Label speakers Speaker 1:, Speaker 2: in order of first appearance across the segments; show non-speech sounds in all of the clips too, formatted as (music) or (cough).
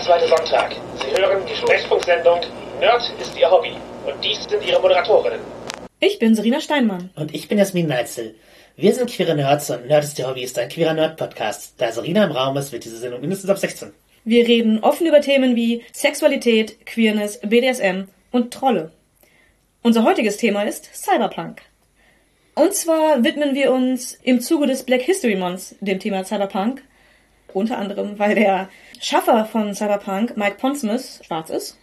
Speaker 1: zweite Sonntag. Sie hören die Sprechfunksendung Nerd ist Ihr Hobby. Und dies sind Ihre Moderatorinnen.
Speaker 2: Ich bin Serena Steinmann.
Speaker 3: Und ich bin Jasmin Neitzel. Wir sind queere Nerds und Nerd ist Ihr Hobby ist ein queerer Nerd-Podcast. Da Serena im Raum ist, wird diese Sendung mindestens ab 16.
Speaker 2: Wir reden offen über Themen wie Sexualität, Queerness, BDSM und Trolle. Unser heutiges Thema ist Cyberpunk. Und zwar widmen wir uns im Zuge des Black History Months dem Thema Cyberpunk. Unter anderem, weil der Schaffer von Cyberpunk, Mike Pondsmith, schwarz ist.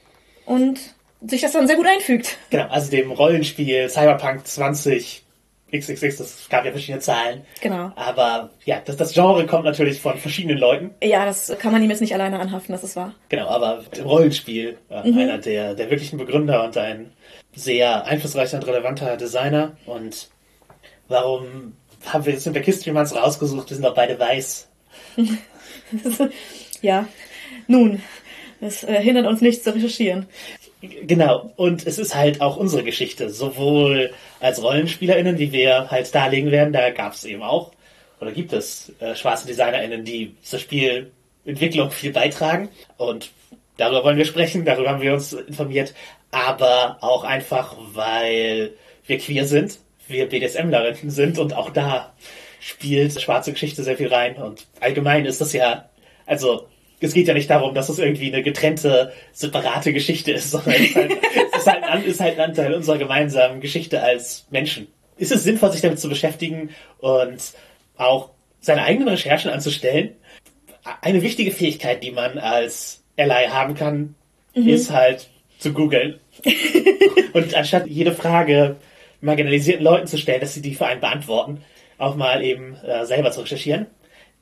Speaker 2: Und sich das dann sehr gut einfügt.
Speaker 3: Genau, also dem Rollenspiel Cyberpunk 20 XXX, das gab ja verschiedene Zahlen.
Speaker 2: Genau.
Speaker 3: Aber ja, das, das Genre kommt natürlich von verschiedenen Leuten.
Speaker 2: Ja, das kann man ihm jetzt nicht alleine anhaften, das ist wahr.
Speaker 3: Genau, aber im Rollenspiel äh, mhm. einer der, der wirklichen Begründer und ein sehr einflussreicher und relevanter Designer. Und warum haben wir jetzt den Black History Months rausgesucht? Wir sind doch beide weiß. (laughs) (laughs)
Speaker 2: ja, nun, das äh, hindert uns nicht zu recherchieren.
Speaker 3: Genau, und es ist halt auch unsere Geschichte, sowohl als RollenspielerInnen, wie wir halt darlegen werden, da gab es eben auch, oder gibt es äh, schwarze DesignerInnen, die zur Spielentwicklung viel beitragen. Und darüber wollen wir sprechen, darüber haben wir uns informiert, aber auch einfach, weil wir queer sind, wir BDSMlerinnen sind und auch da spielt schwarze Geschichte sehr viel rein und allgemein ist das ja, also es geht ja nicht darum, dass es irgendwie eine getrennte, separate Geschichte ist, (laughs) sondern es ist halt, es ist halt, ein, ist halt ein Anteil unserer gemeinsamen Geschichte als Menschen. Ist es sinnvoll, sich damit zu beschäftigen und auch seine eigenen Recherchen anzustellen? Eine wichtige Fähigkeit, die man als Ally haben kann, mhm. ist halt zu googeln. (laughs) und anstatt jede Frage marginalisierten Leuten zu stellen, dass sie die für einen beantworten, auch mal eben äh, selber zu recherchieren.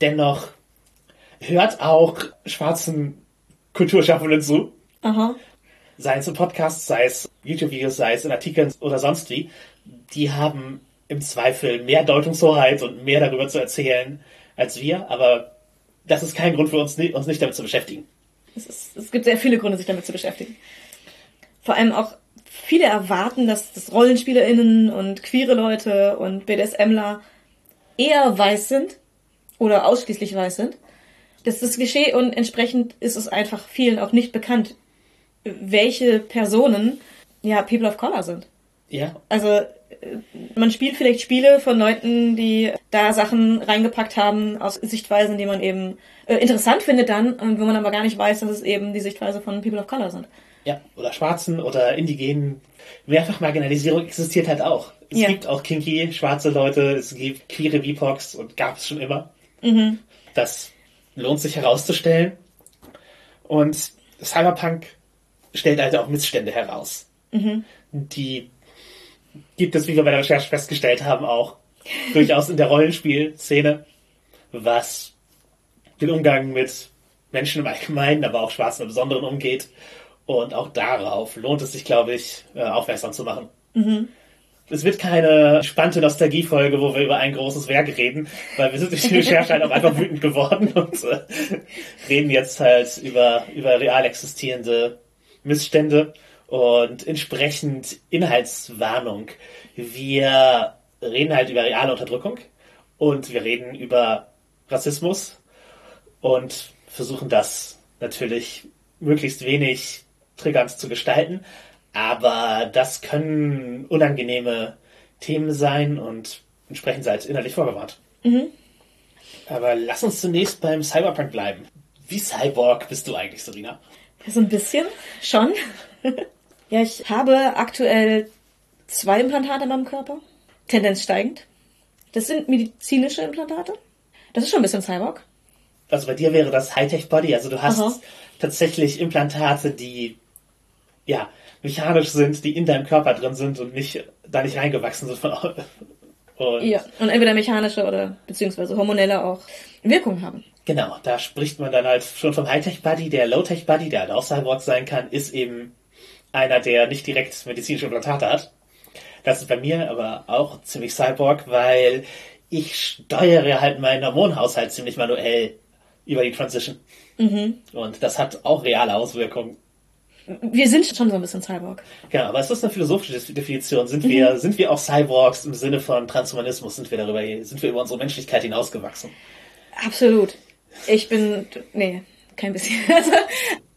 Speaker 3: Dennoch hört auch schwarzen Kulturschaffenden zu.
Speaker 2: Aha.
Speaker 3: Sei es im Podcast, sei es YouTube-Videos, sei es in Artikeln oder sonst wie. Die haben im Zweifel mehr Deutungshoheit und mehr darüber zu erzählen als wir, aber das ist kein Grund für uns, uns nicht damit zu beschäftigen.
Speaker 2: Es, ist, es gibt sehr viele Gründe, sich damit zu beschäftigen. Vor allem auch viele erwarten, dass, dass RollenspielerInnen und queere Leute und BDSMler eher weiß sind oder ausschließlich weiß sind. Das ist das Klischee und entsprechend ist es einfach vielen auch nicht bekannt, welche Personen ja People of Color sind.
Speaker 3: Ja.
Speaker 2: Also äh, man spielt vielleicht Spiele von Leuten, die da Sachen reingepackt haben aus Sichtweisen, die man eben äh, interessant findet dann, und wo man aber gar nicht weiß, dass es eben die Sichtweise von People of Color sind.
Speaker 3: Ja, oder Schwarzen oder Indigenen. Mehrfach Marginalisierung existiert halt auch. Es ja. gibt auch kinky schwarze Leute, es gibt queere BIPOX und gab es schon immer.
Speaker 2: Mhm.
Speaker 3: Das lohnt sich herauszustellen. Und Cyberpunk stellt also auch Missstände heraus.
Speaker 2: Mhm.
Speaker 3: Die gibt es, wie wir bei der Recherche festgestellt haben, auch (laughs) durchaus in der Rollenspielszene, was den Umgang mit Menschen im Allgemeinen, aber auch Schwarzen im Besonderen umgeht. Und auch darauf lohnt es sich, glaube ich, äh, aufmerksam zu machen.
Speaker 2: Mhm.
Speaker 3: Es wird keine spannende Nostalgiefolge, wo wir über ein großes Werk reden, weil wir sind durch die Recherche halt auch einfach wütend geworden (laughs) und äh, reden jetzt halt über, über real existierende Missstände und entsprechend Inhaltswarnung. Wir reden halt über reale Unterdrückung und wir reden über Rassismus und versuchen das natürlich möglichst wenig triggernd zu gestalten. Aber das können unangenehme Themen sein und entsprechend seid innerlich vorgewahrt.
Speaker 2: Mhm.
Speaker 3: Aber lass uns zunächst beim Cyberpunk bleiben. Wie Cyborg bist du eigentlich, Serena?
Speaker 2: So ein bisschen, schon. (laughs) ja, ich habe aktuell zwei Implantate in meinem Körper. Tendenz steigend. Das sind medizinische Implantate. Das ist schon ein bisschen Cyborg.
Speaker 3: Also bei dir wäre das Hightech-Body. Also du hast Aha. tatsächlich Implantate, die ja mechanisch sind, die in deinem Körper drin sind und nicht da nicht reingewachsen sind von (laughs)
Speaker 2: und ja, und entweder mechanische oder beziehungsweise hormonelle auch Wirkung haben.
Speaker 3: Genau, da spricht man dann halt schon vom Hightech-Buddy. Der Low-Tech-Buddy, der halt auch Cyborg sein kann, ist eben einer, der nicht direkt medizinische Implantate hat. Das ist bei mir aber auch ziemlich Cyborg, weil ich steuere halt meinen Hormonhaushalt ziemlich manuell über die Transition.
Speaker 2: Mhm.
Speaker 3: Und das hat auch reale Auswirkungen
Speaker 2: wir sind schon so ein bisschen Cyborg.
Speaker 3: Ja, aber ist das eine philosophische Definition? Sind mhm. wir, sind wir auch Cyborgs im Sinne von Transhumanismus? Sind wir darüber, sind wir über unsere Menschlichkeit hinausgewachsen?
Speaker 2: Absolut. Ich bin, nee, kein bisschen. (laughs) Also,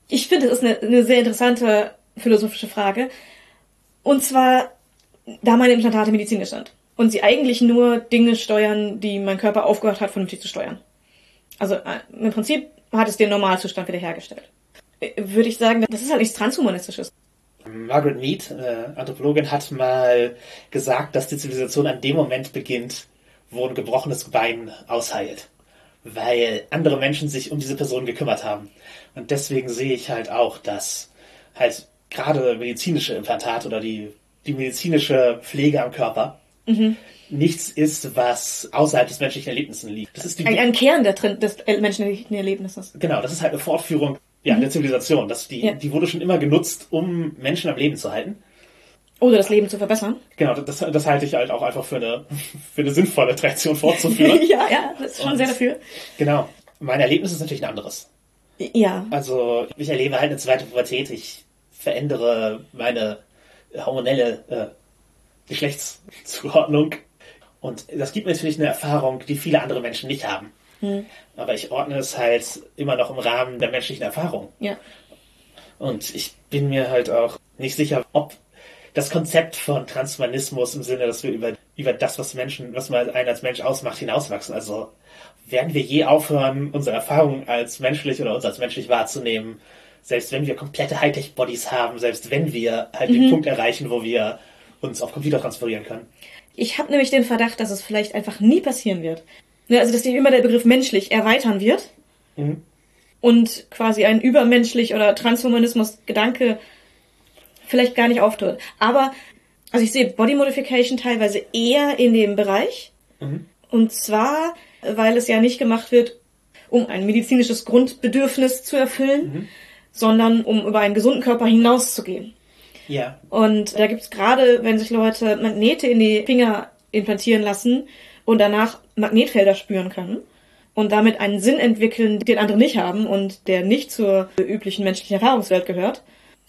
Speaker 2: ich finde, es ist eine, eine sehr interessante philosophische Frage. Und zwar, da meine Implantate medizinisch sind und sie eigentlich nur Dinge steuern, die mein Körper aufgehört hat, vernünftig zu steuern. Also äh, im Prinzip hat es den Normalzustand wiederhergestellt. Würde ich sagen, das ist halt nichts Transhumanistisches.
Speaker 3: Margaret Mead, äh, Anthropologin, hat mal gesagt, dass die Zivilisation an dem Moment beginnt, wo ein gebrochenes Bein ausheilt. Weil andere Menschen sich um diese Person gekümmert haben. Und deswegen sehe ich halt auch, dass halt gerade medizinische Implantate oder die, die medizinische Pflege am Körper nichts ist, was außerhalb des menschlichen Erlebnisses liegt. Das ist die,
Speaker 2: Ein, ein Kern der, des menschlichen Erlebnisses.
Speaker 3: genau, das ist halt eine Fortführung ja, der Zivilisation. Das, die,
Speaker 2: Ja.
Speaker 3: die wurde schon immer genutzt, um Menschen am Leben zu halten.
Speaker 2: Oder das Leben zu verbessern.
Speaker 3: Genau, das, das halte ich halt auch einfach für eine, (laughs) für eine sinnvolle Tradition fortzuführen. (laughs)
Speaker 2: ja, ja, das ist schon
Speaker 3: Und-
Speaker 2: sehr dafür.
Speaker 3: genau. Mein Erlebnis ist natürlich ein anderes.
Speaker 2: Ja.
Speaker 3: Also ich erlebe halt eine zweite Pubertät, ich verändere meine hormonelle äh, Geschlechtszuordnung und das gibt mir natürlich eine Erfahrung, die viele andere Menschen nicht haben. Aber ich ordne es halt immer noch im Rahmen der menschlichen Erfahrung.
Speaker 2: Ja.
Speaker 3: Und ich bin mir halt auch nicht sicher, ob das Konzept von Transhumanismus im Sinne, dass wir über, über das, was Menschen, was man einen als Mensch ausmacht, hinauswachsen. Also werden wir je aufhören, unsere Erfahrungen als menschlich oder uns als menschlich wahrzunehmen, selbst wenn wir komplette Hightech-Bodies haben, selbst wenn wir halt den Punkt erreichen, wo wir uns auf Computer transferieren können.
Speaker 2: Ich habe nämlich den Verdacht, dass es vielleicht einfach nie passieren wird. Ne, Also, dass sich immer der Begriff menschlich erweitern wird
Speaker 3: Mhm.
Speaker 2: und quasi ein übermenschlich oder Transhumanismus-Gedanke vielleicht gar nicht auftritt. Aber, also ich sehe Body Modification teilweise eher in dem Bereich. Und zwar, weil es ja nicht gemacht wird, um ein medizinisches Grundbedürfnis zu erfüllen, sondern um über einen gesunden Körper hinauszugehen.
Speaker 3: Ja.
Speaker 2: Und da gibt's gerade, wenn sich Leute Magnete in die Finger implantieren lassen und danach Magnetfelder spüren können und damit einen Sinn entwickeln, den andere nicht haben und der nicht zur üblichen menschlichen Erfahrungswelt gehört.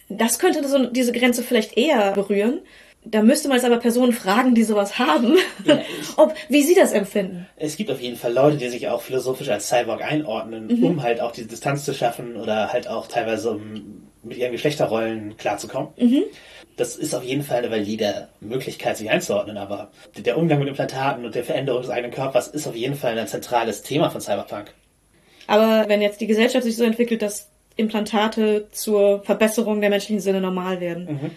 Speaker 2: Das könnte so diese Grenze vielleicht eher berühren. Da müsste man jetzt aber Personen fragen, die sowas haben,
Speaker 3: Ja, (laughs)
Speaker 2: ob, wie sie das empfinden.
Speaker 3: Es gibt auf jeden Fall Leute, die sich auch philosophisch als Cyborg einordnen, um halt auch die Distanz zu schaffen oder halt auch teilweise um mit ihren Geschlechterrollen klarzukommen. Das ist auf jeden Fall eine valide Möglichkeit, sich einzuordnen, aber der Umgang mit Implantaten und der Veränderung des eigenen Körpers ist auf jeden Fall ein zentrales Thema von Cyberpunk.
Speaker 2: Aber wenn jetzt die Gesellschaft sich so entwickelt, dass Implantate zur Verbesserung der menschlichen Sinne normal werden,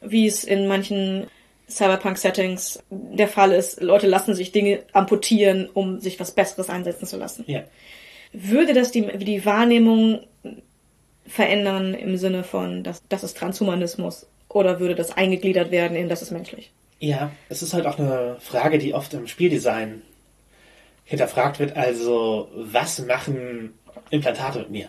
Speaker 2: wie es in manchen Cyberpunk-Settings der Fall ist, Leute lassen sich Dinge amputieren, um sich was Besseres einsetzen zu lassen.
Speaker 3: Ja.
Speaker 2: Würde das die, die Wahrnehmung verändern im Sinne von, das, das ist Transhumanismus? Oder würde das eingegliedert werden in das ist menschlich?
Speaker 3: Ja, es ist halt auch eine Frage, die oft im Spieldesign hinterfragt wird. Also, was machen Implantate mit mir?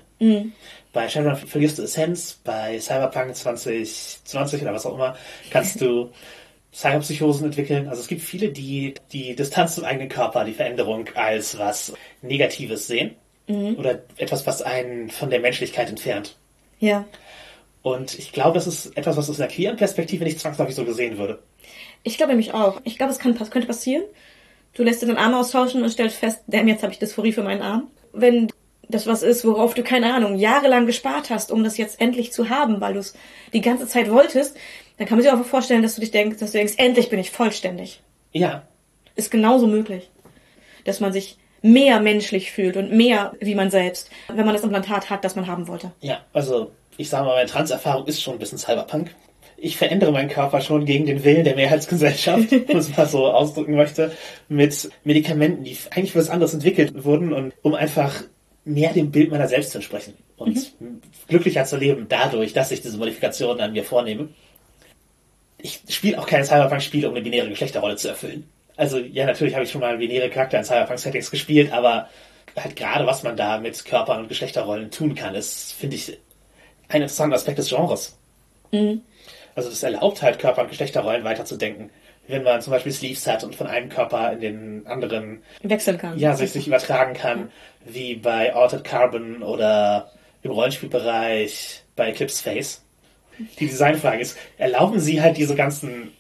Speaker 3: Bei Shadowrun verlierst du Essenz, bei Cyberpunk 2020 oder was auch immer kannst du (laughs) Cyberpsychosen entwickeln. Also es gibt viele, die die Distanz zum eigenen Körper, die Veränderung als was Negatives sehen oder etwas, was einen von der Menschlichkeit entfernt.
Speaker 2: Ja.
Speaker 3: Und ich glaube, das ist etwas, was aus einer queeren Perspektive nicht zwangsläufig so gesehen würde.
Speaker 2: Ich glaube nämlich auch. Ich glaube, es kann, könnte passieren. Du lässt dir den Arm austauschen und stellst fest, damn, jetzt habe ich Dysphorie für meinen Arm. Wenn das was ist, worauf du, keine Ahnung, jahrelang gespart hast, um das jetzt endlich zu haben, weil du es die ganze Zeit wolltest, dann kann man sich auch vorstellen, dass du dich denkst, dass du denkst, endlich bin ich vollständig.
Speaker 3: Ja,
Speaker 2: Ist genauso möglich. Dass man sich mehr menschlich fühlt und mehr wie man selbst, wenn man das Implantat hat, das man haben wollte.
Speaker 3: Ja, also ich sage mal, meine Transerfahrung ist schon ein bisschen Cyberpunk. Ich verändere meinen Körper schon gegen den Willen der Mehrheitsgesellschaft, wenn (laughs) man es mal so ausdrücken möchte, mit Medikamenten, die eigentlich für was anderes entwickelt wurden und um einfach mehr dem Bild meiner selbst zu entsprechen und glücklicher zu leben dadurch, dass ich diese Modifikationen an mir vornehme. Ich spiele auch keine Cyberpunk-Spiele, um eine binäre Geschlechterrolle zu erfüllen. Also ja, natürlich habe ich schon mal binäre Charakter in Cyberpunk-Settings gespielt, aber halt gerade was man da mit Körpern und Geschlechterrollen tun kann, ist, finde ich, ein interessanter Aspekt des Genres. Also das erlaubt halt Körper- und Geschlechterrollen weiterzudenken. Wenn man zum Beispiel Sleeves hat und von einem Körper in den anderen
Speaker 2: Wechseln kann.
Speaker 3: ja, sich, sich übertragen kann, wie bei Altered Carbon oder im Rollenspielbereich bei Eclipse Face. Die Designfrage ist, erlauben sie halt diese ganzen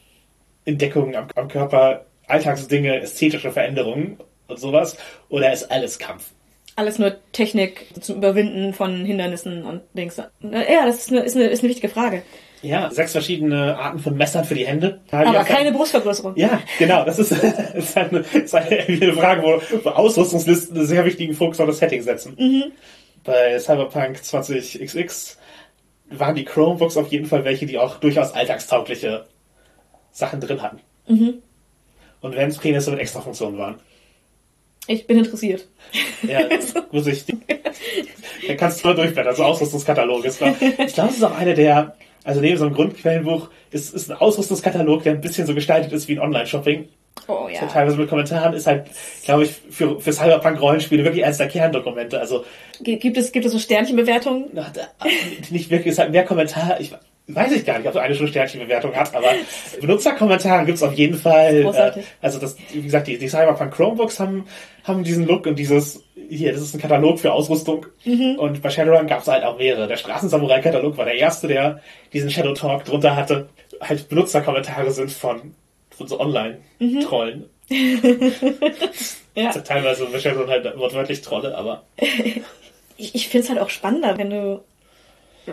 Speaker 3: Entdeckungen am, am Körper, Alltagsdinge, ästhetische Veränderungen und sowas, oder ist alles Kampf?
Speaker 2: Alles nur Technik zum Überwinden von Hindernissen und Dings. Ja, das ist eine, ist eine, ist eine wichtige Frage.
Speaker 3: Ja, sechs verschiedene Arten von Messern für die Hände.
Speaker 2: Aber keine Brustvergrößerung.
Speaker 3: Ja, genau. Das ist, (laughs) ist, halt eine, ist halt eine Frage, wo, Ausrüstungslisten einen sehr wichtigen Fokus auf das Setting setzen.
Speaker 2: Mhm.
Speaker 3: Bei Cyberpunk 20XX waren die Chromebooks auf jeden Fall welche, die auch durchaus alltagstaugliche Sachen drin hatten.
Speaker 2: Mhm.
Speaker 3: Und wenn es Penisse mit extra Funktionen waren.
Speaker 2: Ich bin interessiert.
Speaker 3: Ja, (laughs) muss ich. Da kannst du mal durchblättern, so Ausrüstungskatalog ist. Ich glaube, es ist auch eine der, also neben so einem Grundquellenbuch, ist, ist ein Ausrüstungskatalog, der ein bisschen so gestaltet ist wie ein Online-Shopping.
Speaker 2: Oh
Speaker 3: So teilweise mit Kommentaren ist halt, glaube ich, für, für Cyberpunk-Rollenspiele wirklich eines der Kerndokumente. Also
Speaker 2: Gibt es, gibt es so Sternchenbewertungen?
Speaker 3: nicht wirklich, es hat mehr Kommentare. Ich weiß ich gar nicht, ob so eine schon Sternchenbewertung hat, aber (laughs) Benutzerkommentare gibt's auf jeden Fall. Äh, also das, wie gesagt, die, die Cyberpunk Chromebooks haben, haben diesen Look und dieses, hier, das ist ein Katalog für Ausrüstung. Und bei Shadowrun gab's halt auch mehrere. Der Straßensamurai-Katalog war der erste, der diesen Shadow Talk drunter hatte. Halt Benutzerkommentare sind von, von so Online-Trollen. (laughs)
Speaker 2: Ja.
Speaker 3: Also teilweise bei Shadowrun halt wortwörtlich Trolle, aber (laughs)
Speaker 2: Ich, ich finde es halt auch spannender, wenn du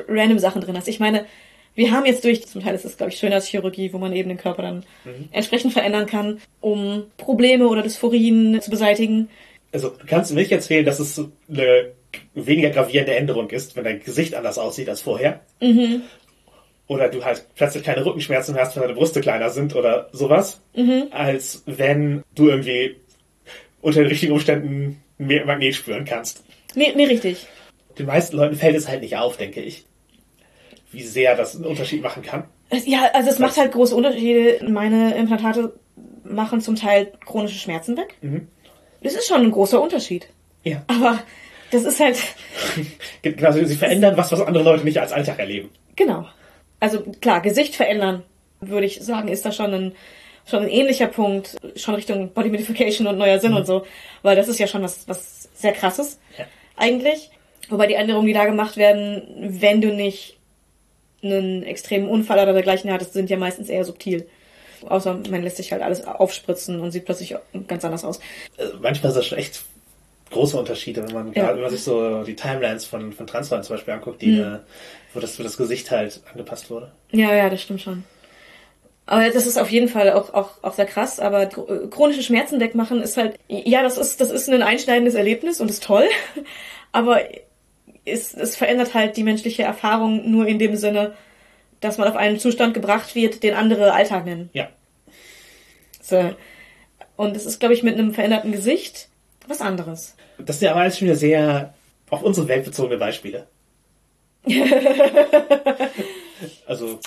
Speaker 2: random Sachen drin hast. Ich meine, wir haben jetzt durch, zum Teil ist es, glaube ich, Schönheitschirurgie, wo man eben den Körper dann entsprechend verändern kann, um Probleme oder Dysphorien zu beseitigen.
Speaker 3: Also, du kannst mir nicht erzählen, dass es eine weniger gravierende Änderung ist, wenn dein Gesicht anders aussieht als vorher. Oder du halt plötzlich keine Rückenschmerzen hast, wenn deine Brüste kleiner sind oder sowas, als wenn du irgendwie unter den richtigen Umständen mehr Magnet spüren kannst.
Speaker 2: Nee, nee, richtig.
Speaker 3: Den meisten Leuten fällt es halt nicht auf, denke ich, wie sehr das einen Unterschied machen kann.
Speaker 2: Ja, also es macht halt große Unterschiede. Meine Implantate machen zum Teil chronische Schmerzen weg. Das ist schon ein großer Unterschied.
Speaker 3: Ja.
Speaker 2: Aber das ist halt, (laughs)
Speaker 3: Genau, sie verändern was, was andere Leute nicht als Alltag erleben.
Speaker 2: genau. Also klar, Gesicht verändern, würde ich sagen, ist da schon ein, schon ein ähnlicher Punkt, schon Richtung Body Modification und neuer Sinn und so. Weil das ist ja schon was, was sehr krasses,
Speaker 3: Ja.
Speaker 2: eigentlich. Wobei die Änderungen, die da gemacht werden, wenn du nicht einen extremen Unfall oder dergleichen hattest, sind ja meistens eher subtil. Außer man lässt sich halt alles aufspritzen und sieht plötzlich ganz anders aus.
Speaker 3: äh, manchmal ist das schon echt große Unterschiede, wenn man
Speaker 2: Ja.
Speaker 3: gerade wenn man sich so die Timelines von, von Transfern zum Beispiel anguckt, die, äh, wo das für das Gesicht halt angepasst wurde.
Speaker 2: Ja, ja, das stimmt schon. Aber das ist auf jeden Fall auch, auch, auch sehr krass. Aber chro- chronische Schmerzen wegmachen ist halt, ja, das ist, das ist ein einschneidendes Erlebnis und ist toll. (laughs) Aber es, es verändert halt die menschliche Erfahrung nur in dem Sinne, dass man auf einen Zustand gebracht wird, den andere Alltag nennen.
Speaker 3: Ja.
Speaker 2: So. Und es ist, glaube ich, mit einem veränderten Gesicht was anderes.
Speaker 3: Das sind ja aber alles schon wieder sehr auf unsere Welt bezogene Beispiele. (laughs) also,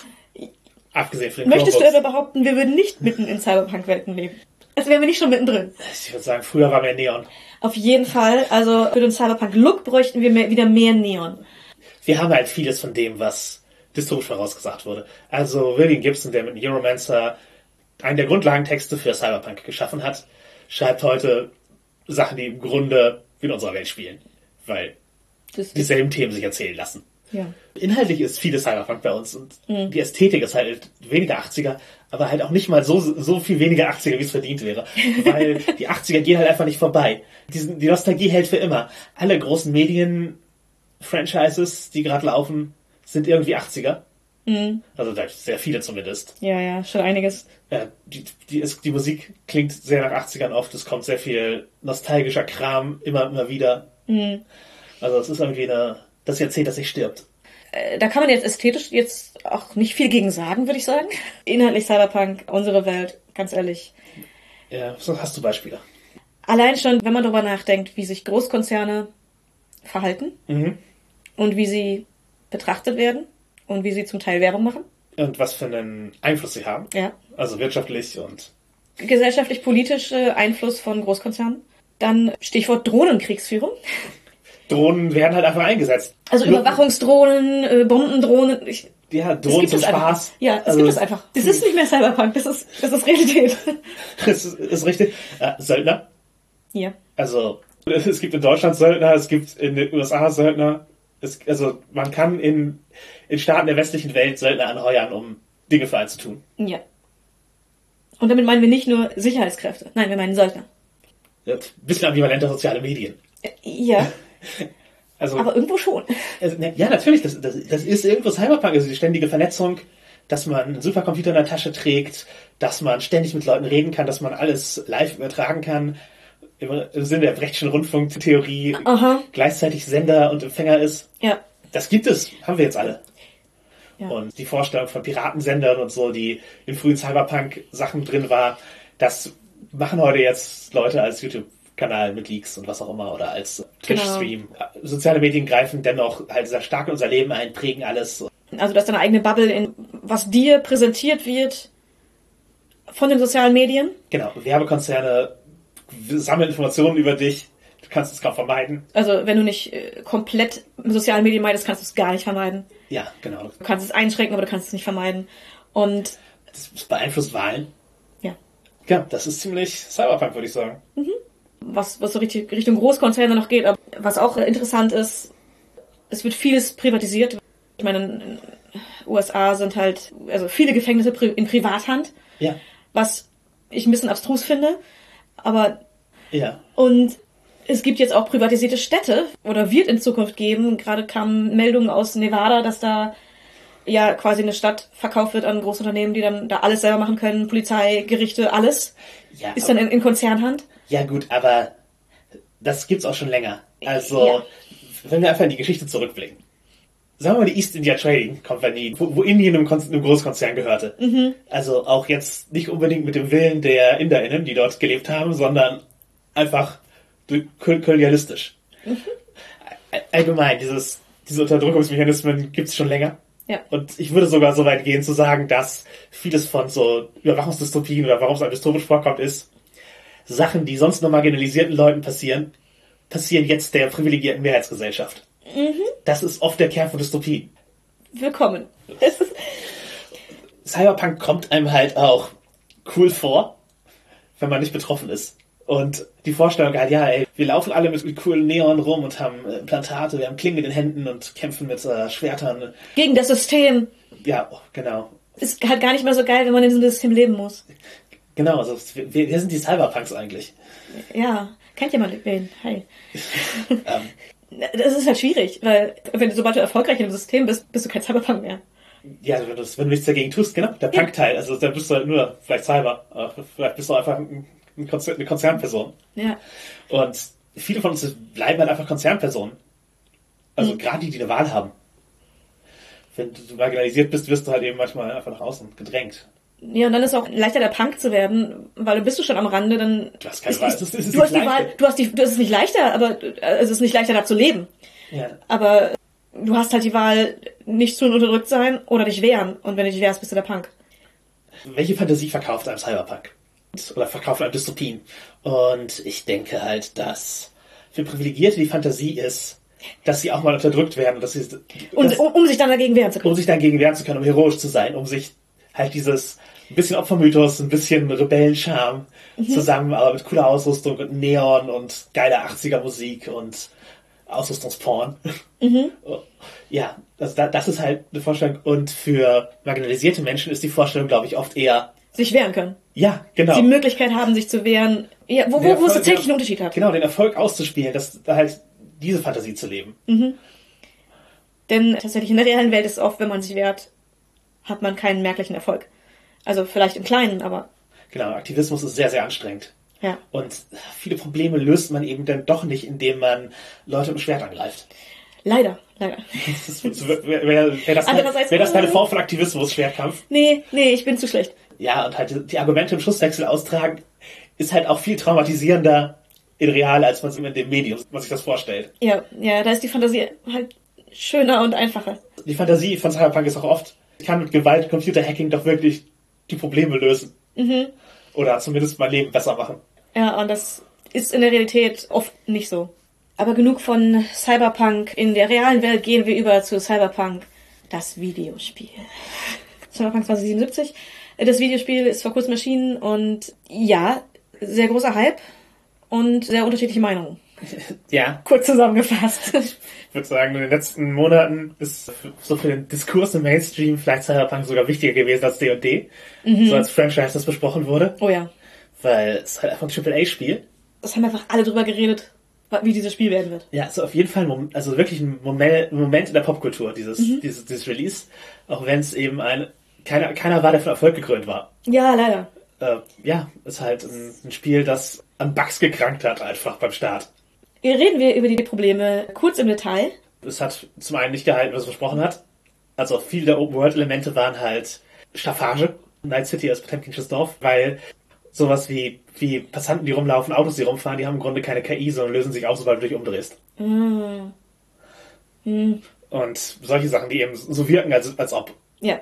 Speaker 3: abgesehen von den
Speaker 2: Möchtest du
Speaker 3: Chromebooks.
Speaker 2: aber behaupten, wir würden nicht mitten in Cyberpunk-Welten leben? Als wären wir nicht schon mittendrin.
Speaker 3: Ich würde sagen, früher war mehr Neon.
Speaker 2: Auf jeden Fall. Also für den Cyberpunk-Look bräuchten wir mehr, wieder mehr Neon.
Speaker 3: Wir haben halt vieles von dem, was dystopisch vorausgesagt wurde. Also William Gibson, der mit Neuromancer einen der Grundlagentexte für Cyberpunk geschaffen hat, schreibt heute Sachen, die im Grunde in unserer Welt spielen. Weil dieselben Themen sich erzählen lassen.
Speaker 2: Ja.
Speaker 3: Inhaltlich ist vieles Cyberpunk bei uns und die Ästhetik ist halt weniger 80er, aber halt auch nicht mal so, so viel weniger 80er, wie es verdient wäre. (laughs) Weil die 80er gehen halt einfach nicht vorbei. Diesen, die Nostalgie hält für immer. Alle großen Medien-Franchises, die gerade laufen, sind irgendwie 80er. Also da- sehr viele zumindest.
Speaker 2: ja, ja, schon einiges.
Speaker 3: Ja, die, die, ist, die Musik klingt sehr nach 80ern oft, es kommt sehr viel nostalgischer Kram immer, immer wieder. Also es ist irgendwie eine, das Jahrzehnt, das sich stirbt.
Speaker 2: Äh, Da kann man jetzt ästhetisch jetzt auch nicht viel gegen sagen, würde ich sagen. (laughs) Inhaltlich Cyberpunk, unsere Welt, ganz ehrlich.
Speaker 3: Ja, so hast du Beispiele.
Speaker 2: Allein schon, wenn man darüber nachdenkt, wie sich Großkonzerne verhalten
Speaker 3: Mhm.
Speaker 2: und wie sie betrachtet werden und wie sie zum Teil Werbung machen.
Speaker 3: Und was für einen Einfluss sie haben.
Speaker 2: Ja.
Speaker 3: Also wirtschaftlich und
Speaker 2: Gesellschaftlich-politische Einfluss von Großkonzernen. Dann Stichwort Drohnenkriegsführung.
Speaker 3: Drohnen werden halt einfach eingesetzt.
Speaker 2: Also Überwachungsdrohnen, äh, Bombendrohnen. Ich,
Speaker 3: Ja, Drohnen zum
Speaker 2: es einfach.
Speaker 3: Spaß.
Speaker 2: Ja, das
Speaker 3: also,
Speaker 2: gibt es einfach. Das ist nicht mehr Cyberpunk, das ist, das ist Realität. (laughs)
Speaker 3: Das ist, ist richtig. Äh, Söldner.
Speaker 2: ja.
Speaker 3: Also (laughs) es gibt in Deutschland Söldner, es gibt in den USA Söldner. Es, also man kann in, in Staaten der westlichen Welt Söldner anheuern, um Dinge für einen zu tun.
Speaker 2: Ja. Und damit meinen wir nicht nur Sicherheitskräfte. Nein, wir meinen Söldner.
Speaker 3: Ja, Bisschen ambivalente soziale Medien.
Speaker 2: Ja, (laughs) (laughs)
Speaker 3: Also,
Speaker 2: aber irgendwo schon.
Speaker 3: also, ja, natürlich, das, das, das ist irgendwo Cyberpunk, also die ständige Vernetzung, dass man einen Supercomputer in der Tasche trägt, dass man ständig mit Leuten reden kann, dass man alles live übertragen kann, im, im Sinne der Brechtschen Rundfunktheorie
Speaker 2: Aha.
Speaker 3: gleichzeitig Sender und Empfänger ist.
Speaker 2: Ja.
Speaker 3: Das gibt es, haben wir jetzt alle.
Speaker 2: Ja.
Speaker 3: Und die Vorstellung von Piratensendern und so, die in frühen Cyberpunk-Sachen drin war, das machen heute jetzt Leute als YouTube-Kanal mit Leaks und was auch immer oder als Twitch-Stream. Soziale Medien greifen dennoch halt sehr stark in unser Leben ein, prägen alles.
Speaker 2: Also, dass deine eigene Bubble in was dir präsentiert wird von den sozialen Medien.
Speaker 3: Genau, Werbekonzerne sammeln Informationen über dich. Du kannst es kaum vermeiden.
Speaker 2: Also, wenn du nicht äh, komplett sozialen Medien meidest, kannst du es gar nicht vermeiden.
Speaker 3: Ja, genau.
Speaker 2: Du kannst es einschränken, aber du kannst es nicht vermeiden. Und
Speaker 3: Das beeinflusst Wahlen.
Speaker 2: ja,
Speaker 3: Ja, das ist ziemlich Cyberpunk, würde ich sagen.
Speaker 2: Was, was so richtig Richtung Großkonzerne noch geht. Aber was auch interessant ist, es wird vieles privatisiert. Ich meine, in den USA sind halt, also viele Gefängnisse in Privathand,
Speaker 3: Ja,
Speaker 2: was ich ein bisschen abstrus finde. Aber,
Speaker 3: ja.
Speaker 2: und es gibt jetzt auch privatisierte Städte oder wird in Zukunft geben. Gerade kamen Meldungen aus Nevada, dass da ja quasi eine Stadt verkauft wird an Großunternehmen, die dann da alles selber machen können. Polizei, Gerichte, alles.
Speaker 3: Ja,
Speaker 2: Ist dann in, in Konzernhand.
Speaker 3: Ja gut, aber das gibt's auch schon länger. Also,
Speaker 2: Ja.
Speaker 3: wenn wir einfach in die Geschichte zurückblicken. Sagen wir mal die East India Trading Company, wo, wo Indien einem, Kon einem Großkonzern gehörte. Also auch jetzt nicht unbedingt mit dem Willen der InderInnen, die dort gelebt haben, sondern einfach kolonialistisch. All- Allgemein, dieses, diese Unterdrückungsmechanismen gibt's schon länger.
Speaker 2: Ja.
Speaker 3: Und ich würde sogar so weit gehen zu sagen, dass vieles von so Überwachungsdystopien oder warum es einem dystopisch vorkommt, ist, Sachen, die sonst nur marginalisierten Leuten passieren, passieren jetzt der privilegierten Mehrheitsgesellschaft. Das ist oft der Kern von Dystopien.
Speaker 2: Willkommen. (laughs)
Speaker 3: Cyberpunk kommt einem halt auch cool vor, wenn man nicht betroffen ist. Und die Vorstellung halt, ja, ey, wir laufen alle mit, mit coolen Neon rum und haben äh, Implantate, wir haben Klingen in den Händen und kämpfen mit äh, Schwertern.
Speaker 2: gegen das System
Speaker 3: Ja, genau.
Speaker 2: ist halt gar nicht mehr so geil, wenn man in diesem System leben muss.
Speaker 3: Genau, also wir, wir sind die Cyberpunks eigentlich.
Speaker 2: Ja, kennt jemand wen? Hi. (laughs)
Speaker 3: Ähm,
Speaker 2: Das ist halt schwierig, weil wenn du, sobald du erfolgreich im System bist, bist du kein Cyberpunk mehr.
Speaker 3: Ja, wenn du, wenn du nichts dagegen tust, genau, der Punk-Teil, also da bist du halt nur vielleicht Cyber, aber vielleicht bist du einfach ein, ein eine Konzernperson.
Speaker 2: Ja.
Speaker 3: Und viele von uns bleiben halt einfach Konzernpersonen. Also gerade die, die eine Wahl haben. Wenn du marginalisiert bist, wirst du halt eben manchmal einfach nach außen gedrängt.
Speaker 2: Ja, und dann ist es auch leichter der Punk zu werden, weil du bist du schon am Rande, dann.
Speaker 3: Du hast keine Wahl.
Speaker 2: ist-
Speaker 3: Das ist- ist
Speaker 2: du hast die Wahl, du hast die, das ist nicht leichter, aber äh, es ist nicht leichter da zu leben.
Speaker 3: Ja.
Speaker 2: Aber du hast halt die Wahl, nicht zu unterdrückt sein oder dich wehren. Und wenn du dich wehrst, bist du der Punk.
Speaker 3: Welche Fantasie verkauft einem Cyberpunk? Oder verkauft einem Dystopien? Und ich denke halt, dass für Privilegierte die Fantasie ist, dass sie auch mal unterdrückt werden und dass sie
Speaker 2: Und
Speaker 3: dass,
Speaker 2: um, um sich dann dagegen wehren zu können.
Speaker 3: um sich dagegen wehren zu können, um heroisch zu sein, um sich halt dieses ein bisschen Opfermythos, ein bisschen Rebellenscham zusammen, aber mit cooler Ausrüstung und Neon und geiler 80er Musik und Ausrüstungsporn. (laughs) Ja, das, das ist halt eine Vorstellung. Und für marginalisierte Menschen ist die Vorstellung, glaube ich, oft eher,
Speaker 2: Sich wehren können.
Speaker 3: ja, genau.
Speaker 2: Die Möglichkeit haben, sich zu wehren. Ja, wo, wo,
Speaker 3: Der
Speaker 2: wo es
Speaker 3: Erfolg-
Speaker 2: tatsächlich einen Unterschied hat.
Speaker 3: Genau, den Erfolg auszuspielen, das halt diese Fantasie zu leben.
Speaker 2: Denn tatsächlich in der realen Welt ist es oft, wenn man sich wehrt, hat man keinen merklichen Erfolg. Also vielleicht im Kleinen, aber
Speaker 3: Genau, Aktivismus ist sehr, sehr anstrengend.
Speaker 2: ja.
Speaker 3: Und viele Probleme löst man eben dann doch nicht, indem man Leute mit dem Schwert angreift.
Speaker 2: Leider, leider. (laughs)
Speaker 3: Das wäre wär, wär, wär das, wär das keine Form von Aktivismus, Schwertkampf.
Speaker 2: Nee, nee, ich bin zu schlecht.
Speaker 3: Ja, und halt die, Argumente im Schusswechsel austragen, ist halt auch viel traumatisierender in real, als man es in dem Medium, man sich das vorstellt.
Speaker 2: Ja, ja, da ist die Fantasie halt schöner und einfacher.
Speaker 3: Die Fantasie von Cyberpunk ist auch oft, kann mit Gewalt, Computerhacking doch wirklich die Probleme lösen. Oder zumindest mein Leben besser machen.
Speaker 2: Ja, und das ist in der Realität oft nicht so. Aber genug von Cyberpunk. In der realen Welt gehen wir über zu Cyberpunk, das Videospiel. (laughs) Cyberpunk 2077. Das Videospiel ist vor kurzem erschienen und ja, sehr großer Hype und sehr unterschiedliche Meinungen. (laughs)
Speaker 3: Ja,
Speaker 2: Kurz zusammengefasst. (laughs)
Speaker 3: ich würde sagen, in den letzten Monaten ist so für den Diskurs im Mainstream vielleicht Cyberpunk sogar wichtiger gewesen als D&D. So als Franchise, das besprochen wurde.
Speaker 2: oh ja.
Speaker 3: Weil es halt einfach ein AAA-Spiel.
Speaker 2: Das haben einfach alle drüber geredet, wie dieses Spiel werden wird.
Speaker 3: Ja, so auf jeden Fall, also wirklich ein Moment, ein Moment in der Popkultur, dieses,
Speaker 2: Mhm.
Speaker 3: dieses, dieses Release. Auch wenn es eben ein, keiner, keiner war, der von Erfolg gekrönt war.
Speaker 2: Ja, leider.
Speaker 3: Äh, ja, ist halt ein, ein Spiel, das an Bugs gekrankt hat, einfach beim Start.
Speaker 2: Reden wir über die Probleme kurz im Detail.
Speaker 3: Es hat zum einen nicht gehalten, was es versprochen hat. Also viele der Open-World-Elemente waren halt Staffage. Night City als Potemkinsches Dorf, weil sowas wie, wie Passanten, die rumlaufen, Autos, die rumfahren, die haben im Grunde keine KI, sondern lösen sich auf, sobald du dich umdrehst. Und solche Sachen, die eben so wirken, als, als ob.
Speaker 2: Ja.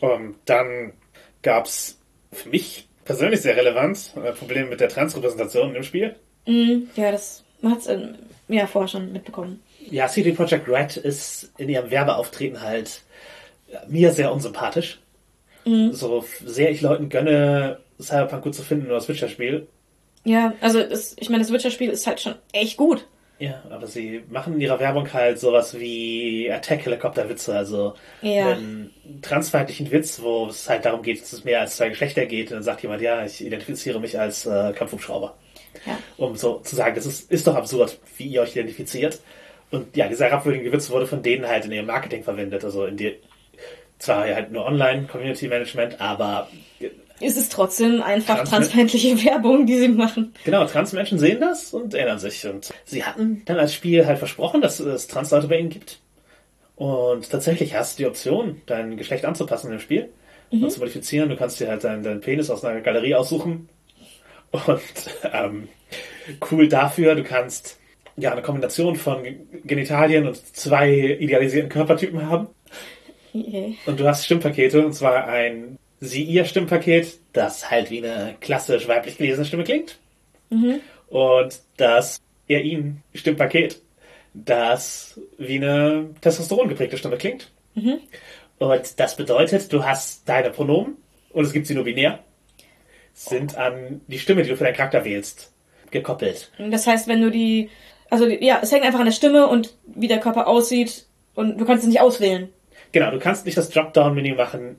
Speaker 3: Und dann gab's für mich persönlich sehr relevant äh, Probleme mit der Transrepräsentation im Spiel.
Speaker 2: Mhm. Ja, das man hat's ähm, ja vorher schon mitbekommen.
Speaker 3: Ja, CD Projekt Red ist in ihrem Werbeauftreten halt ja, mir sehr unsympathisch. So f- sehr ich Leuten gönne, Cyberpunk gut zu finden oder das Witcher-Spiel.
Speaker 2: Ja, also das, ich meine, das Witcher-Spiel ist halt schon echt gut.
Speaker 3: Ja, aber sie machen in ihrer Werbung halt sowas wie Attack-Helikopter-Witze, also
Speaker 2: Ja.
Speaker 3: einen transfeindlichen Witz, wo es halt darum geht, dass es mehr als zwei Geschlechter geht. Und dann sagt jemand, ja, ich identifiziere mich als äh, Kampfhubschrauber.
Speaker 2: Ja.
Speaker 3: Um so zu sagen, das ist, ist doch absurd, wie ihr euch identifiziert. Und ja, dieser herabwürdige Witz wurde von denen halt in ihrem Marketing verwendet, also in die, zwar ja halt nur Online-Community-Management, aber
Speaker 2: Es ist trotzdem einfach
Speaker 3: Trans-
Speaker 2: transfeindliche (laughs) Werbung, die sie machen.
Speaker 3: Genau, Transmenschen sehen das und erinnern sich. Und sie hatten dann als Spiel halt versprochen, dass es Transleute bei ihnen gibt. Und tatsächlich hast du die Option, dein Geschlecht anzupassen im Spiel und zu modifizieren. Du kannst dir halt deinen, deinen Penis aus einer Galerie aussuchen. Und ähm, cool dafür, du kannst ja eine Kombination von Ge- Genitalien und zwei idealisierten Körpertypen haben.
Speaker 2: Okay.
Speaker 3: Und du hast Stimmpakete, und zwar ein Sie-Ihr-Stimmpaket, das halt wie eine klassisch weiblich gelesene Stimme klingt. Und das Er-Ihn-Stimmpaket, das wie eine Testosteron geprägte Stimme klingt. Und das bedeutet, du hast deine Pronomen, und es gibt sie nur binär, sind an die Stimme, die du für deinen Charakter wählst, gekoppelt.
Speaker 2: Das heißt, wenn du die, also ja, es hängt einfach an der Stimme und wie der Körper aussieht und du kannst es nicht auswählen.
Speaker 3: Genau, du kannst nicht das Dropdown-Menü machen,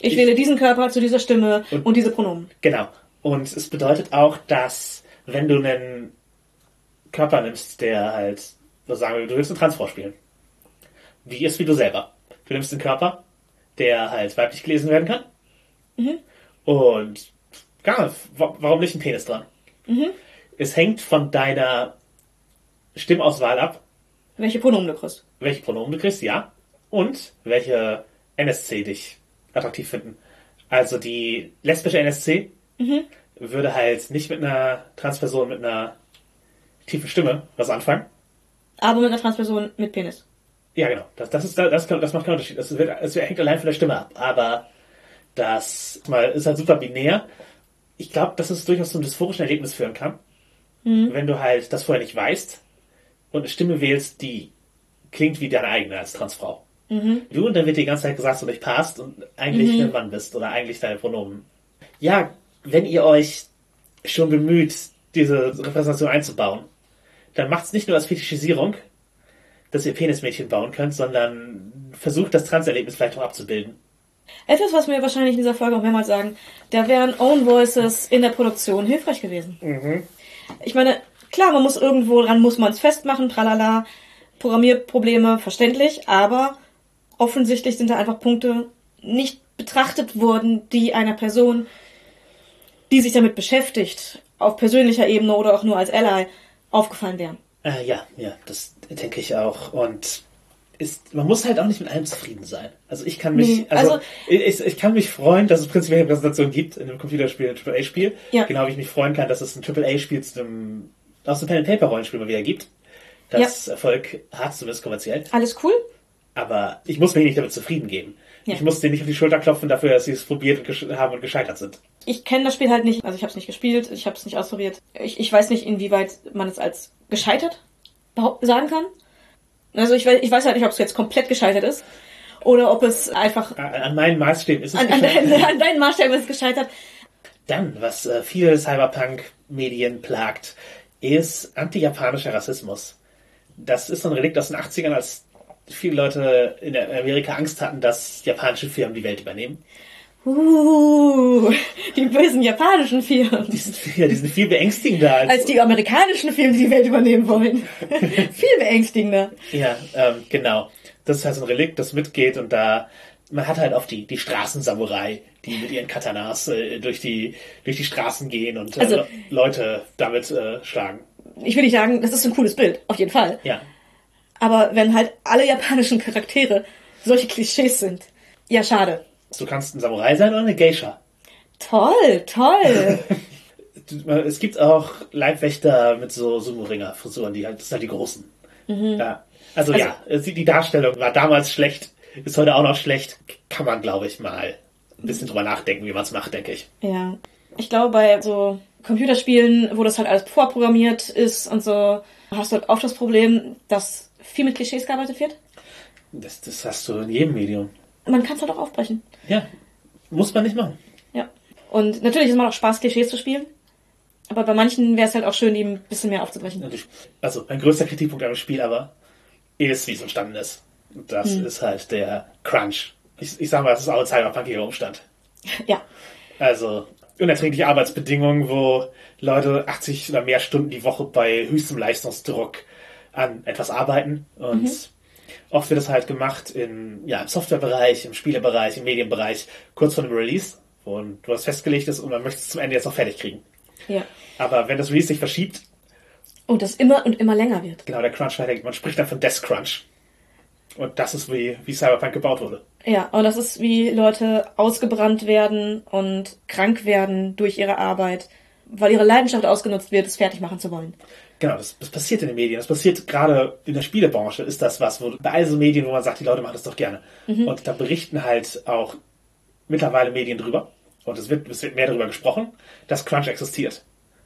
Speaker 2: Ich,
Speaker 3: Ich-
Speaker 2: wähle diesen Körper zu dieser Stimme und,
Speaker 3: Und-
Speaker 2: diese Pronomen.
Speaker 3: Genau. Und es bedeutet auch, dass wenn du einen Körper nimmst, der halt, was sagen wir, du willst einen Transfrau spielen. Wie ist wie du selber. Du nimmst einen Körper, der halt weiblich gelesen werden kann. Und wa- warum nicht ein Penis dran? Es hängt von deiner Stimmauswahl ab,
Speaker 2: Welche Pronomen du kriegst.
Speaker 3: welche Pronomen du kriegst, ja. Und welche NSC dich attraktiv finden. Also die lesbische NSC würde halt nicht mit einer Transperson mit einer tiefen Stimme was anfangen.
Speaker 2: Aber mit einer Transperson mit Penis.
Speaker 3: Ja, genau. Das, das, ist, das, das macht keinen Unterschied. Das hängt allein von der Stimme ab. Aber das mal, ist halt super binär. Ich glaube, dass es durchaus zu einem dysphorischen Erlebnis führen kann. Wenn du halt das vorher nicht weißt und eine Stimme wählst, die klingt wie deine eigene als Transfrau. Du, und dann wird dir die ganze Zeit gesagt, dass du nicht passt und eigentlich ein Mann bist oder eigentlich deine Pronomen. Ja, wenn ihr euch schon bemüht, diese Repräsentation einzubauen, dann macht es nicht nur als Fetischisierung, dass ihr Penismädchen bauen könnt, sondern versucht das Transerlebnis vielleicht auch abzubilden.
Speaker 2: Etwas, was wir wahrscheinlich in dieser Folge auch mehrmals sagen, da wären Own Voices in der Produktion hilfreich gewesen. Ich meine, klar, man muss irgendwo dran, muss man es festmachen, tralala, Programmierprobleme, verständlich, aber offensichtlich sind da einfach Punkte nicht betrachtet worden, die einer Person, die sich damit beschäftigt, auf persönlicher Ebene oder auch nur als Ally, aufgefallen wären.
Speaker 3: Äh, ja, ja, das denke ich auch. Und ist, man muss halt auch nicht mit allem zufrieden sein. Also ich kann mich,
Speaker 2: Nee,
Speaker 3: also,
Speaker 2: also-
Speaker 3: ich, ich kann mich freuen, dass es prinzipiell eine Präsentation gibt in einem Computerspiel, ein AAA-Spiel.
Speaker 2: Ja.
Speaker 3: Genau wie ich mich freuen kann, dass es ein AAA-Spiel zu einem, aus dem Pen-and-Paper-Rollenspiel mal wieder gibt. Das Erfolg hat, zumindest kommerziell.
Speaker 2: Alles cool?
Speaker 3: Aber ich muss mich nicht damit zufrieden geben.
Speaker 2: Ja.
Speaker 3: Ich muss denen nicht auf die Schulter klopfen dafür, dass sie es probiert und haben und gescheitert sind.
Speaker 2: Ich kenne das Spiel halt nicht, also ich habe es nicht gespielt, ich habe es nicht ausprobiert. Ich, ich weiß nicht, inwieweit man es als gescheitert sagen kann. Also ich weiß, ich weiß halt nicht, ob es jetzt komplett gescheitert ist oder ob es einfach
Speaker 3: An, meinen Maßstäben ist es
Speaker 2: an, an,
Speaker 3: gescheitert.
Speaker 2: deinen, an deinen Maßstäben ist gescheitert.
Speaker 3: Dann, was äh, viele Cyberpunk-Medien plagt, ist anti-japanischer Rassismus. Das ist so ein Relikt aus den 80ern, als viele Leute in Amerika Angst hatten, dass japanische Firmen die Welt übernehmen.
Speaker 2: Uh, die bösen japanischen Firmen.
Speaker 3: Die sind, ja, die sind viel beängstigender als,
Speaker 2: Als die amerikanischen Firmen, die die Welt übernehmen wollen. (laughs) Viel beängstigender.
Speaker 3: Ja, ähm, genau. Das ist halt so ein Relikt, das mitgeht und da, man hat halt auf die, die Straßensamurai, die mit ihren Katanas äh, durch, die, durch die Straßen gehen und äh,
Speaker 2: Also-
Speaker 3: Le- Leute damit äh, schlagen.
Speaker 2: Ich will nicht sagen, das ist ein cooles Bild, auf jeden Fall.
Speaker 3: Ja.
Speaker 2: Aber wenn halt alle japanischen Charaktere solche Klischees sind, ja, schade.
Speaker 3: Du kannst ein Samurai sein oder eine Geisha.
Speaker 2: Toll, toll. (laughs)
Speaker 3: Du- Es gibt auch Leibwächter mit so Sumo-Ringer-Frisuren, die halt, das sind halt die großen. Ja. Also, ja, es- die Darstellung war damals schlecht, ist heute auch noch schlecht. Kann man, glaube ich, mal ein bisschen drüber nachdenken, wie man es macht, denke ich.
Speaker 2: ja. Ich glaube, bei so Computerspielen, wo das halt alles vorprogrammiert ist und so, hast du halt oft das Problem, dass viel mit Klischees gearbeitet wird.
Speaker 3: Das, das hast du in jedem Medium.
Speaker 2: Man kann es halt auch aufbrechen.
Speaker 3: Ja. Muss man nicht machen.
Speaker 2: Ja. Und natürlich ist es noch Spaß, Klischees zu spielen. Aber bei manchen wäre es halt auch schön, die ein bisschen mehr aufzubrechen.
Speaker 3: Also, mein größter Kritikpunkt am Spiel aber ist, wie es entstanden ist. Das ist halt der Crunch. Ich, ich sag mal, das ist auch ein cyberpunkiger Umstand. (laughs)
Speaker 2: Ja.
Speaker 3: Also, unerträgliche Arbeitsbedingungen, wo Leute 80 oder mehr Stunden die Woche bei höchstem Leistungsdruck an etwas arbeiten. Und oft wird es halt gemacht in, ja, im Softwarebereich, im Spielebereich, im Medienbereich, kurz vor dem Release, wo du was festgelegt ist und man möchte es zum Ende jetzt noch fertig kriegen.
Speaker 2: Ja.
Speaker 3: Aber wenn das Release sich verschiebt,
Speaker 2: Und das immer und immer länger wird.
Speaker 3: genau der Crunch weitergeht, man spricht dann von Death Crunch. Und das ist wie, wie Cyberpunk gebaut wurde.
Speaker 2: Ja, und das ist, wie Leute ausgebrannt werden und krank werden durch ihre Arbeit, weil ihre Leidenschaft ausgenutzt wird, es fertig machen zu wollen.
Speaker 3: Genau, das, das passiert in den Medien. Das passiert gerade in der Spielebranche, ist das was, wo bei all so Medien, wo man sagt, die Leute machen das doch gerne. Und da berichten halt auch mittlerweile Medien drüber. Und es wird, es wird mehr darüber gesprochen, dass Crunch existiert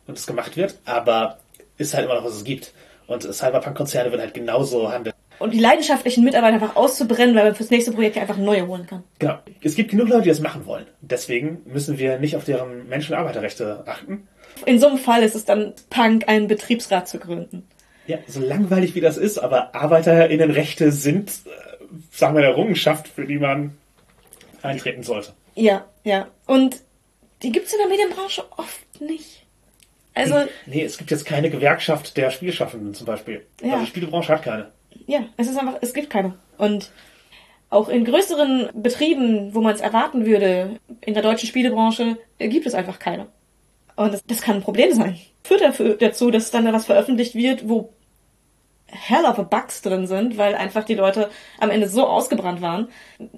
Speaker 3: und es gemacht wird, aber ist halt immer noch, was es gibt. Und Cyberpunk-Konzerne würden halt genauso handeln.
Speaker 2: Und die leidenschaftlichen Mitarbeiter einfach auszubrennen, weil man fürs nächste Projekt einfach neue holen kann.
Speaker 3: Genau. Es gibt genug Leute, die das machen wollen. Deswegen müssen wir nicht auf deren Menschen- und Arbeiterrechte achten.
Speaker 2: In so einem Fall ist es dann Punk, einen Betriebsrat zu gründen.
Speaker 3: Ja, so langweilig wie das ist, aber ArbeiterInnenrechte sind, äh, sagen wir, eine Errungenschaft, für die man eintreten sollte.
Speaker 2: Ja, ja. Und die gibt's in der Medienbranche oft nicht. Also,
Speaker 3: Nee, es gibt jetzt keine Gewerkschaft der Spielschaffenden zum Beispiel.
Speaker 2: Ja.
Speaker 3: Also die Spielebranche hat keine.
Speaker 2: ja, es ist einfach, es gibt keine. Und auch in größeren Betrieben, wo man es erwarten würde, in der deutschen Spielebranche, äh, gibt es einfach keine. Und das, das kann ein Problem sein. Führt dafür, dazu, dass dann da was veröffentlicht wird, wo hell of a Bugs drin sind, weil einfach die Leute am Ende so ausgebrannt waren,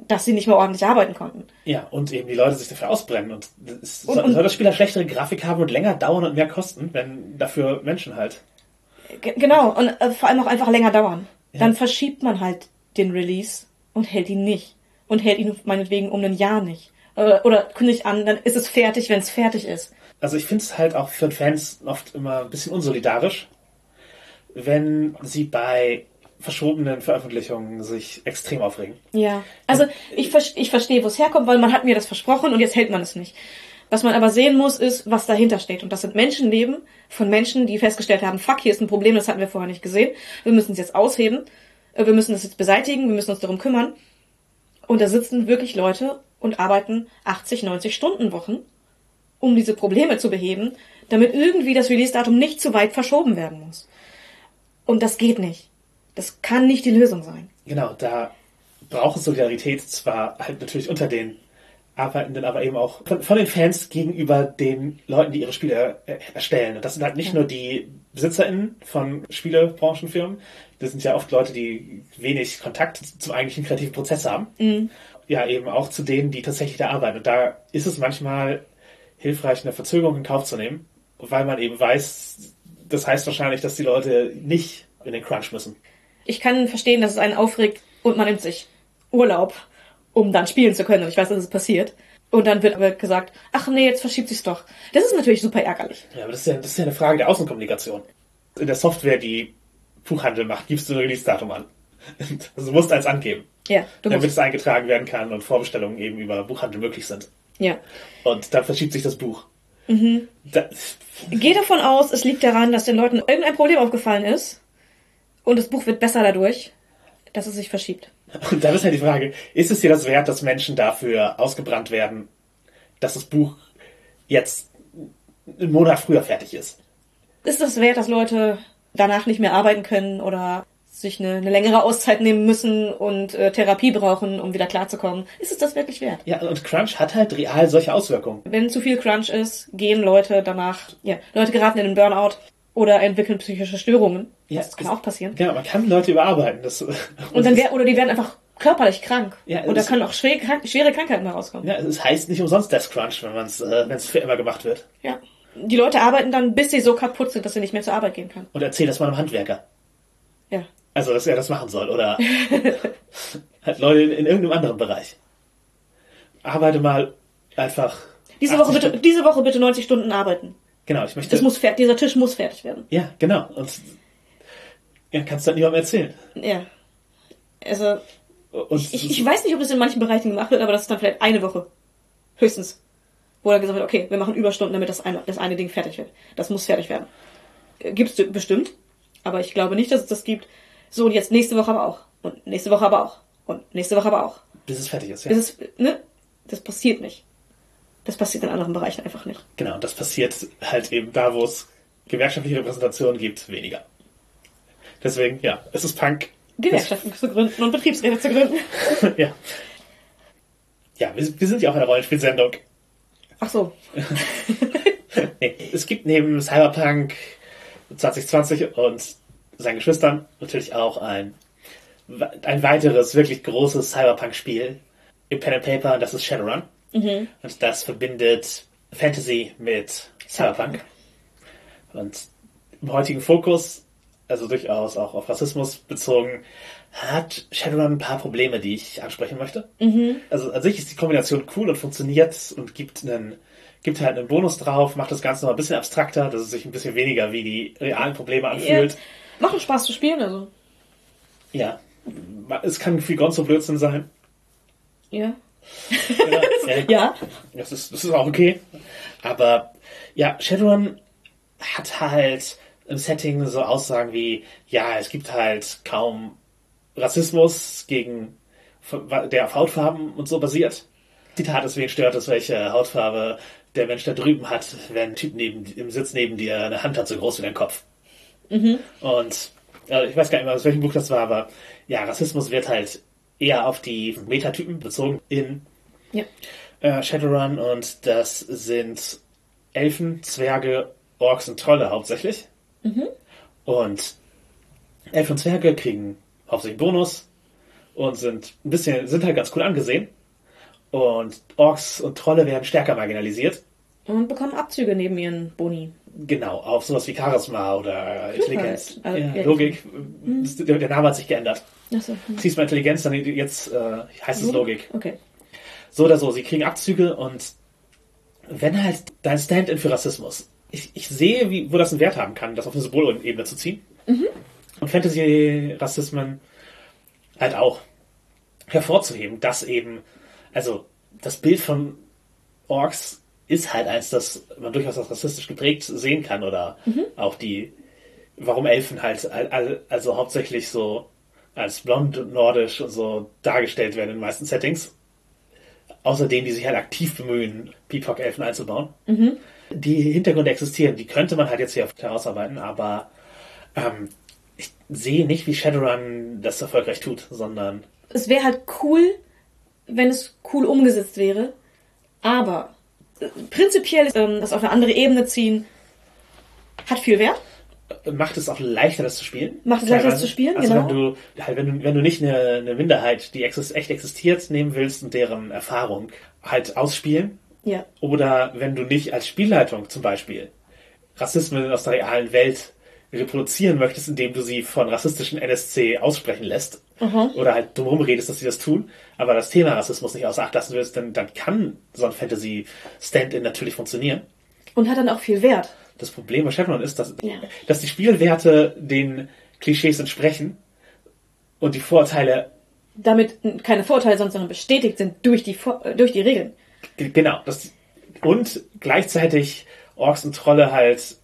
Speaker 2: dass sie nicht mehr ordentlich arbeiten konnten.
Speaker 3: Ja, und eben die Leute sich dafür ausbrennen. Und es
Speaker 2: Und-
Speaker 3: soll,
Speaker 2: und-
Speaker 3: soll das Spiel eine schlechtere Grafik haben und länger dauern und mehr kosten, wenn dafür Menschen halt.
Speaker 2: Ge- Genau, und äh, vor allem auch einfach länger dauern. Dann verschiebt man halt den Release und hält ihn nicht. Und hält ihn meinetwegen um ein Jahr nicht. Oder, oder kündigt an, dann ist es fertig, wenn es fertig ist.
Speaker 3: Also ich finde es halt auch für Fans oft immer ein bisschen unsolidarisch, wenn sie bei verschobenen Veröffentlichungen sich extrem aufregen.
Speaker 2: Ja. Also ich, ver- ich verstehe, wo es herkommt, weil man hat mir das versprochen und jetzt hält man es nicht. Was man aber sehen muss, ist, was dahinter steht. Und das sind Menschenleben von Menschen, die festgestellt haben, fuck, hier ist ein Problem, das hatten wir vorher nicht gesehen. Wir müssen es jetzt ausheben. Äh, Wir müssen es jetzt beseitigen. Wir müssen uns darum kümmern. Und da sitzen wirklich Leute und arbeiten 80, 90 Stunden Wochen, um diese Probleme zu beheben, damit irgendwie das Release-Datum nicht zu weit verschoben werden muss. Und das geht nicht. Das kann nicht die Lösung sein.
Speaker 3: Genau, da braucht es Solidarität zwar halt natürlich unter den Arbeitenden, aber eben auch von, von den Fans gegenüber den Leuten, die ihre Spiele er, erstellen. Und das sind halt nicht nur die BesitzerInnen von Spielebranchenfirmen, das sind ja oft Leute, die wenig Kontakt zum eigentlichen kreativen Prozess haben. Ja, eben auch zu denen, die tatsächlich da arbeiten. Und da ist es manchmal hilfreich, eine Verzögerung in Kauf zu nehmen, weil man eben weiß, das heißt wahrscheinlich, dass die Leute nicht in den Crunch müssen.
Speaker 2: ich kann verstehen, dass es einen aufregt und man nimmt sich Urlaub, um dann spielen zu können. Und ich weiß, dass es passiert. Und dann wird aber gesagt, ach nee, jetzt verschiebt sich's doch. Das ist natürlich super ärgerlich.
Speaker 3: Ja, aber das ist ja, das ist ja eine Frage der Außenkommunikation. In der Software, die Buchhandel macht, gibst du ein Release-Datum an. (laughs) Also du musst eins angeben,
Speaker 2: Ja, du
Speaker 3: damit
Speaker 2: musst.
Speaker 3: es eingetragen werden kann und Vorbestellungen eben über Buchhandel möglich sind.
Speaker 2: Ja.
Speaker 3: Und dann verschiebt sich das Buch.
Speaker 2: Mhm.
Speaker 3: Da,
Speaker 2: Geh davon aus, es liegt daran, dass den Leuten irgendein Problem aufgefallen ist und das Buch wird besser dadurch, dass es sich verschiebt.
Speaker 3: und dann ist halt die Frage, ist es dir das wert, dass Menschen dafür ausgebrannt werden, dass das Buch jetzt einen Monat früher fertig ist.
Speaker 2: Ist das wert, dass Leute danach nicht mehr arbeiten können oder sich eine, eine längere Auszeit nehmen müssen und äh, Therapie brauchen, um wieder klarzukommen? Ist es das wirklich wert?
Speaker 3: Ja, und Crunch hat halt real solche Auswirkungen.
Speaker 2: Wenn zu viel Crunch ist, gehen Leute danach, ja, Leute geraten in den Burnout oder entwickeln psychische Störungen.
Speaker 3: Ja,
Speaker 2: das kann
Speaker 3: es-
Speaker 2: auch passieren.
Speaker 3: Genau, man kann Leute überarbeiten. Das,
Speaker 2: Und dann (laughs) wär, oder die werden einfach körperlich krank.
Speaker 3: Ja,
Speaker 2: und da können auch schwere, Krank- schwere Krankheiten herauskommen.
Speaker 3: ja, es heißt nicht umsonst Death Crunch, wenn man es äh, wenn es für immer gemacht wird.
Speaker 2: Ja. Die Leute arbeiten dann, bis sie so kaputt sind, dass sie nicht mehr zur Arbeit gehen können.
Speaker 3: Und erzähl das mal einem Handwerker. Also, dass er das machen soll. Oder (laughs) halt Leute in, in irgendeinem anderen Bereich. Arbeite mal einfach.
Speaker 2: Diese
Speaker 3: 80
Speaker 2: Woche bitte,
Speaker 3: Stunden.
Speaker 2: diese Woche bitte 90 Stunden arbeiten.
Speaker 3: Genau, ich möchte.
Speaker 2: Das muss fer dieser Tisch muss fertig werden.
Speaker 3: ja, genau. Und ja, kannst du dann niemandem erzählen.
Speaker 2: Ja. Also,
Speaker 3: Und
Speaker 2: ich, ich weiß nicht, ob das in manchen Bereichen gemacht wird, aber das ist dann vielleicht eine Woche. Höchstens. Wo dann gesagt wird, okay, wir machen Überstunden, damit das eine, das eine Ding fertig wird. Das muss fertig werden. Gibt es bestimmt. Aber ich glaube nicht, dass es das gibt. So, und jetzt nächste Woche aber auch. Und nächste Woche aber auch. Und nächste Woche aber auch.
Speaker 3: bis es fertig ist. Ja.
Speaker 2: Das ist, ne? Das passiert nicht. Das passiert in anderen Bereichen einfach nicht.
Speaker 3: Genau, und das passiert halt eben da, wo es gewerkschaftliche Repräsentation gibt, weniger. Deswegen, ja, es ist Punk.
Speaker 2: Gewerkschaften zu gründen und Betriebsräte zu gründen. (laughs)
Speaker 3: ja. Ja, wir, wir sind ja auch eine Rollenspielsendung.
Speaker 2: Ach so. (laughs)
Speaker 3: Nee, es gibt neben Cyberpunk 2020 und seinen Geschwistern natürlich auch ein, ein weiteres wirklich großes Cyberpunk-Spiel im Pen and Paper, das ist Shadowrun. Und das verbindet Fantasy mit Cyberpunk. Und im heutigen Fokus, also durchaus auch auf Rassismus bezogen, hat Shadowrun ein paar Probleme, die ich ansprechen möchte. Also an sich ist die Kombination cool und funktioniert und gibt einen, gibt halt einen Bonus drauf, macht das Ganze noch ein bisschen abstrakter, dass es sich ein bisschen weniger wie die realen Probleme anfühlt.
Speaker 2: Macht Spaß zu spielen, also.
Speaker 3: Ja. Es kann viel Gonzo Blödsinn sein.
Speaker 2: Ja.
Speaker 3: Ja, (laughs)
Speaker 2: Ja.
Speaker 3: Das ist, das ist auch okay. Aber ja, Shadowrun hat halt im Setting so Aussagen wie, ja, es gibt halt kaum Rassismus gegen der auf Hautfarben und so basiert. Zitat, deswegen stört es, welche Hautfarbe der Mensch da drüben hat, wenn ein Typ neben, im Sitz neben dir eine Hand hat, so groß wie dein Kopf. Und äh, ich weiß gar nicht mehr, aus welchem Buch das war, aber ja, Rassismus wird halt eher auf die Metatypen bezogen in
Speaker 2: Ja.
Speaker 3: äh, Shadowrun und das sind Elfen, Zwerge, Orks und Trolle hauptsächlich. Und Elfen und Zwerge kriegen hauptsächlich Bonus und sind ein bisschen, sind halt ganz cool angesehen. Und Orks und Trolle werden stärker marginalisiert.
Speaker 2: Und bekommen Abzüge neben ihren Boni.
Speaker 3: Genau, auf sowas wie Charisma oder Intelligenz.
Speaker 2: Also,
Speaker 3: ja. Logik. Das, der, der Name hat sich geändert.
Speaker 2: Achso.
Speaker 3: Ziehst mal Intelligenz, dann jetzt äh, heißt es Logik.
Speaker 2: Okay.
Speaker 3: So oder so, sie kriegen Abzüge und wenn halt dein Stand-in für Rassismus, ich, ich sehe, wie, wo das einen Wert haben kann, das auf eine Symbolebene zu ziehen. Und Fantasy-Rassismen halt auch hervorzuheben, dass eben, also das Bild von Orks ist halt eins, das man durchaus als rassistisch geprägt sehen kann oder auch die, warum Elfen halt al- al- also hauptsächlich so als blond und nordisch und so dargestellt werden in den meisten Settings. Außerdem, die sich halt aktiv bemühen, Peacock-Elfen einzubauen. Die Hintergründe existieren, die könnte man halt jetzt hier herausarbeiten, aber ähm, ich sehe nicht, wie Shadowrun das erfolgreich tut, sondern
Speaker 2: Es wäre halt cool, wenn es cool umgesetzt wäre. Aber prinzipiell ähm, das auf eine andere Ebene ziehen hat viel Wert.
Speaker 3: macht es auch leichter, das zu spielen.
Speaker 2: Macht es leichter, das zu spielen,
Speaker 3: also
Speaker 2: genau.
Speaker 3: Wenn du, halt, wenn du, wenn du nicht eine, eine Minderheit, die exist, echt existiert, nehmen willst und deren Erfahrung halt ausspielen,
Speaker 2: Ja.
Speaker 3: oder wenn du nicht als Spielleitung zum Beispiel Rassismen aus der realen Welt reproduzieren möchtest, indem du sie von rassistischen NSC aussprechen lässt, oder halt drumherum redest, dass sie das tun, aber das Thema Rassismus nicht außer Acht lassen willst, dann, dann kann so ein Fantasy-Stand-in natürlich funktionieren.
Speaker 2: Und hat dann auch viel Wert.
Speaker 3: Das Problem bei Shadowrun ist, dass,
Speaker 2: Ja.
Speaker 3: dass die Spielwerte den Klischees entsprechen und die Vorteile,
Speaker 2: Damit keine Vorteile, sondern bestätigt sind durch die, Vor äh, durch die Regeln.
Speaker 3: genau, das, und gleichzeitig Orks und Trolle halt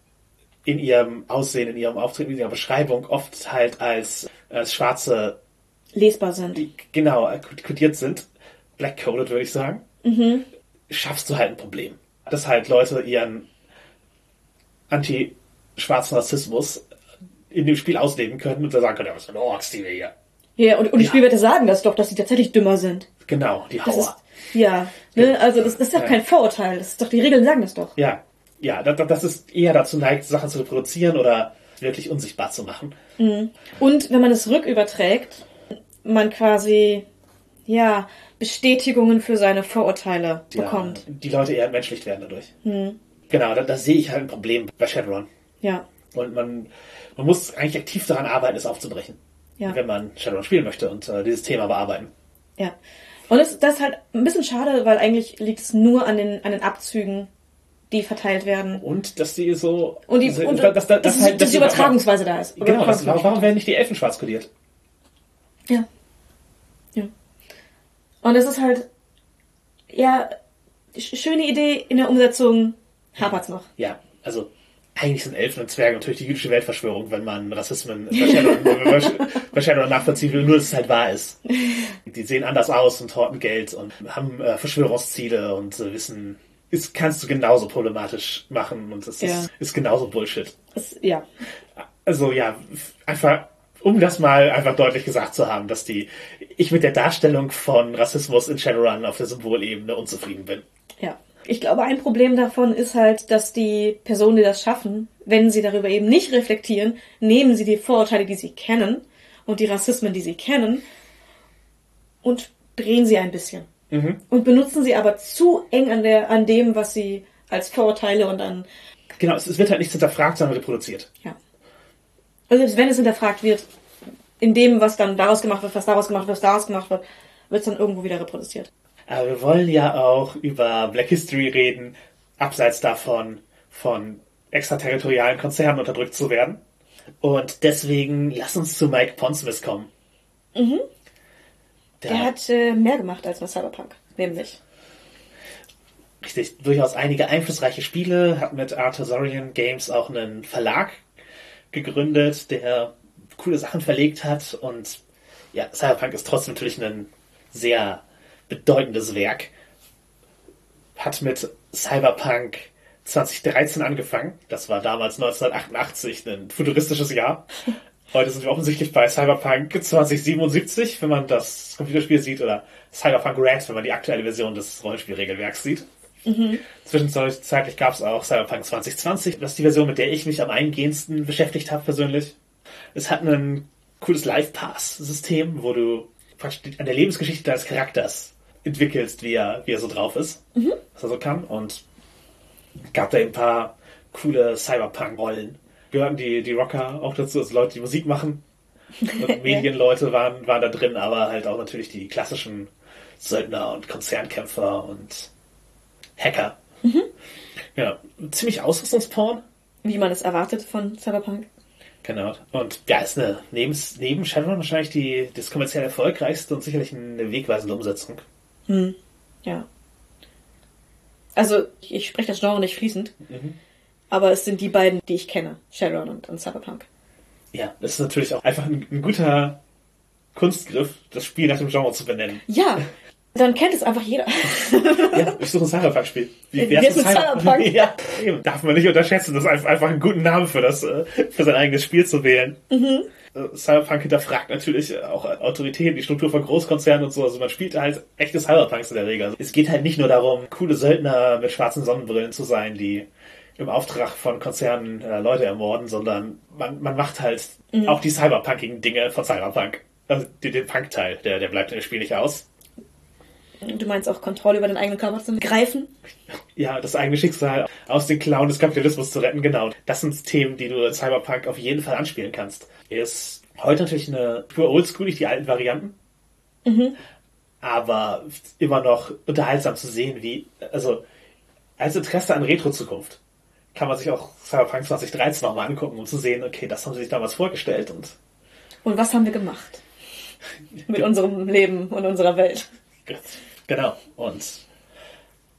Speaker 3: in ihrem Aussehen, in ihrem Auftreten, in ihrer Beschreibung oft halt als, als schwarze,
Speaker 2: Lesbar sind.
Speaker 3: genau, kodiert sind. Black-coded, würde ich sagen. schaffst du halt ein Problem. Dass halt Leute ihren anti-schwarzen Rassismus in dem Spiel ausleben können und da sagen können, ja, was für Orks, die wir hier.
Speaker 2: Ja, und, und die
Speaker 3: Ja.
Speaker 2: Spielwerte sagen das doch, dass sie tatsächlich dümmer sind.
Speaker 3: Genau, die
Speaker 2: Das ist,
Speaker 3: Hauer.
Speaker 2: ja, ne, also das, das ist doch
Speaker 3: Ja.
Speaker 2: kein Vorurteil. Das ist doch, die Regeln sagen das doch.
Speaker 3: Ja, ja, das, das ist eher dazu neigt, Sachen zu reproduzieren oder wirklich unsichtbar zu machen.
Speaker 2: Und wenn man es rücküberträgt, man quasi, ja, Bestätigungen für seine Vorurteile
Speaker 3: Ja,
Speaker 2: bekommt.
Speaker 3: Die Leute eher entmenschlicht werden dadurch. Genau, da, da sehe ich halt ein Problem bei Shadowrun.
Speaker 2: Ja,
Speaker 3: Und man, man muss eigentlich aktiv daran arbeiten, es aufzubrechen.
Speaker 2: Ja.
Speaker 3: Wenn man Shadowrun spielen möchte und äh, dieses Thema bearbeiten.
Speaker 2: ja. Und es, das ist halt ein bisschen schade, weil eigentlich liegt es nur an den, an den Abzügen, die verteilt werden.
Speaker 3: Und dass die so.
Speaker 2: Und die,
Speaker 3: so-
Speaker 2: und,
Speaker 3: dass- dass-
Speaker 2: dass,
Speaker 3: dass
Speaker 2: die-
Speaker 3: halt-
Speaker 2: dass die
Speaker 3: dass-
Speaker 2: Übertragungsweise da ist.
Speaker 3: Genau, das, warum, werden nicht die Elfen schwarz kodiert?
Speaker 2: Ja. Und es ist halt, ja, sch- schöne Idee in der Umsetzung hapert's noch.
Speaker 3: Ja, also eigentlich sind Elfen und Zwerge natürlich die jüdische Weltverschwörung, wenn man Rassismen Shadowrun (laughs) nachvollziehen will, nur dass es halt wahr ist. Die sehen anders aus und horten Geld und haben äh, Verschwörungsziele und äh, wissen, ist, kannst du genauso problematisch machen und es
Speaker 2: Ja.
Speaker 3: ist, ist genauso Bullshit.
Speaker 2: Es, ja.
Speaker 3: Also ja, einfach, um das mal einfach deutlich gesagt zu haben, dass die, ich mit der Darstellung von Rassismus in Shadowrun auf der Symbolebene unzufrieden bin.
Speaker 2: Ja. Ich glaube, ein Problem davon ist halt, dass die Personen, die das schaffen, wenn sie darüber eben nicht reflektieren, nehmen sie die Vorurteile, die sie kennen und die Rassismen, die sie kennen und drehen sie ein bisschen. Und benutzen sie aber zu eng an, der, an dem, was sie als Vorurteile und an,
Speaker 3: Genau, es, es wird halt nichts hinterfragt, sondern reproduziert.
Speaker 2: ja. Also selbst wenn es hinterfragt wird, in dem, was dann daraus gemacht wird, was daraus gemacht wird, was daraus gemacht wird, wird es dann irgendwo wieder reproduziert.
Speaker 3: Aber wir wollen ja auch über Black History reden, abseits davon, von extraterritorialen Konzernen unterdrückt zu werden. Und deswegen lass uns zu Mike Pondsmith kommen. Mhm. Der,
Speaker 2: Der hat äh, mehr gemacht als nur Cyberpunk, nämlich.
Speaker 3: richtig durchaus einige einflussreiche Spiele, hat mit Arthur Zorian Games auch einen Verlag gegründet, der coole Sachen verlegt hat und ja, Cyberpunk ist trotzdem natürlich ein sehr bedeutendes Werk. Hat mit Cyberpunk 2013 angefangen. Das war damals 1988 ein futuristisches Jahr. (laughs) Heute sind wir offensichtlich bei Cyberpunk 2077, wenn man das Computerspiel sieht, oder Cyberpunk Red, wenn man die aktuelle Version des Rollenspielregelwerks sieht. Zwischenzeitlich gab es auch Cyberpunk 2020. Das ist die Version, mit der ich mich am eingehendsten beschäftigt habe persönlich. Es hat ein cooles Live-Pass-System, wo du praktisch an der Lebensgeschichte deines Charakters entwickelst, wie er, wie er so drauf ist, was er so kann. Und gab da ein paar coole Cyberpunk-Rollen. Gehörten die, die Rocker auch dazu, also Leute, die Musik machen. Und (laughs) Medienleute waren, waren da drin, aber halt auch natürlich die klassischen Söldner und Konzernkämpfer und Hacker. Ja, ziemlich Ausrüstungsporn.
Speaker 2: Wie man es erwartet von Cyberpunk.
Speaker 3: Genau. Und ja, ist eine neben, neben Shadowrun wahrscheinlich die, das kommerziell erfolgreichste und sicherlich eine wegweisende Umsetzung.
Speaker 2: Ja. Also, ich, spreche das Genre nicht fließend. Aber es sind die beiden, die ich kenne. Shadowrun und, und Cyberpunk.
Speaker 3: Ja, das ist natürlich auch einfach ein, ein guter Kunstgriff, das Spiel nach dem Genre zu benennen.
Speaker 2: Ja, (laughs) dann kennt es einfach jeder.
Speaker 3: Ja, ich suche ein Cyberpunk-Spiel.
Speaker 2: Wie
Speaker 3: wär's
Speaker 2: mit Cyberpunk? (laughs)
Speaker 3: Ja, eben. Darf man nicht unterschätzen, das ist einfach einfach einen guten Namen für das, äh, für sein eigenes Spiel zu wählen.
Speaker 2: Mhm.
Speaker 3: Äh, Cyberpunk hinterfragt natürlich auch Autoritäten, die Struktur von Großkonzernen und so. Also man spielt halt echte Cyberpunks in der Regel. Also es geht halt nicht nur darum, coole Söldner mit schwarzen Sonnenbrillen zu sein, die im Auftrag von Konzernen äh, Leute ermorden, sondern man, man macht halt
Speaker 2: Mhm.
Speaker 3: auch die cyberpunkigen Dinge von Cyberpunk. Also den, den Punk-Teil, der, der bleibt in dem Spiel nicht aus.
Speaker 2: Du meinst auch Kontrolle über deinen eigenen Körper zu greifen?
Speaker 3: ja, das eigene Schicksal aus den Klauen des Kapitalismus zu retten, genau. Das sind Themen, die du in Cyberpunk auf jeden Fall anspielen kannst. Ist heute natürlich eine pure Oldschoolig, die alten Varianten. Aber immer noch unterhaltsam zu sehen, wie, also, als Interesse an Retro-Zukunft kann man sich auch Cyberpunk 2013 nochmal angucken, um zu sehen, okay, das haben sie sich damals vorgestellt und
Speaker 2: Und was haben wir gemacht? (laughs) Mit unserem Leben und unserer Welt.
Speaker 3: Genau. Und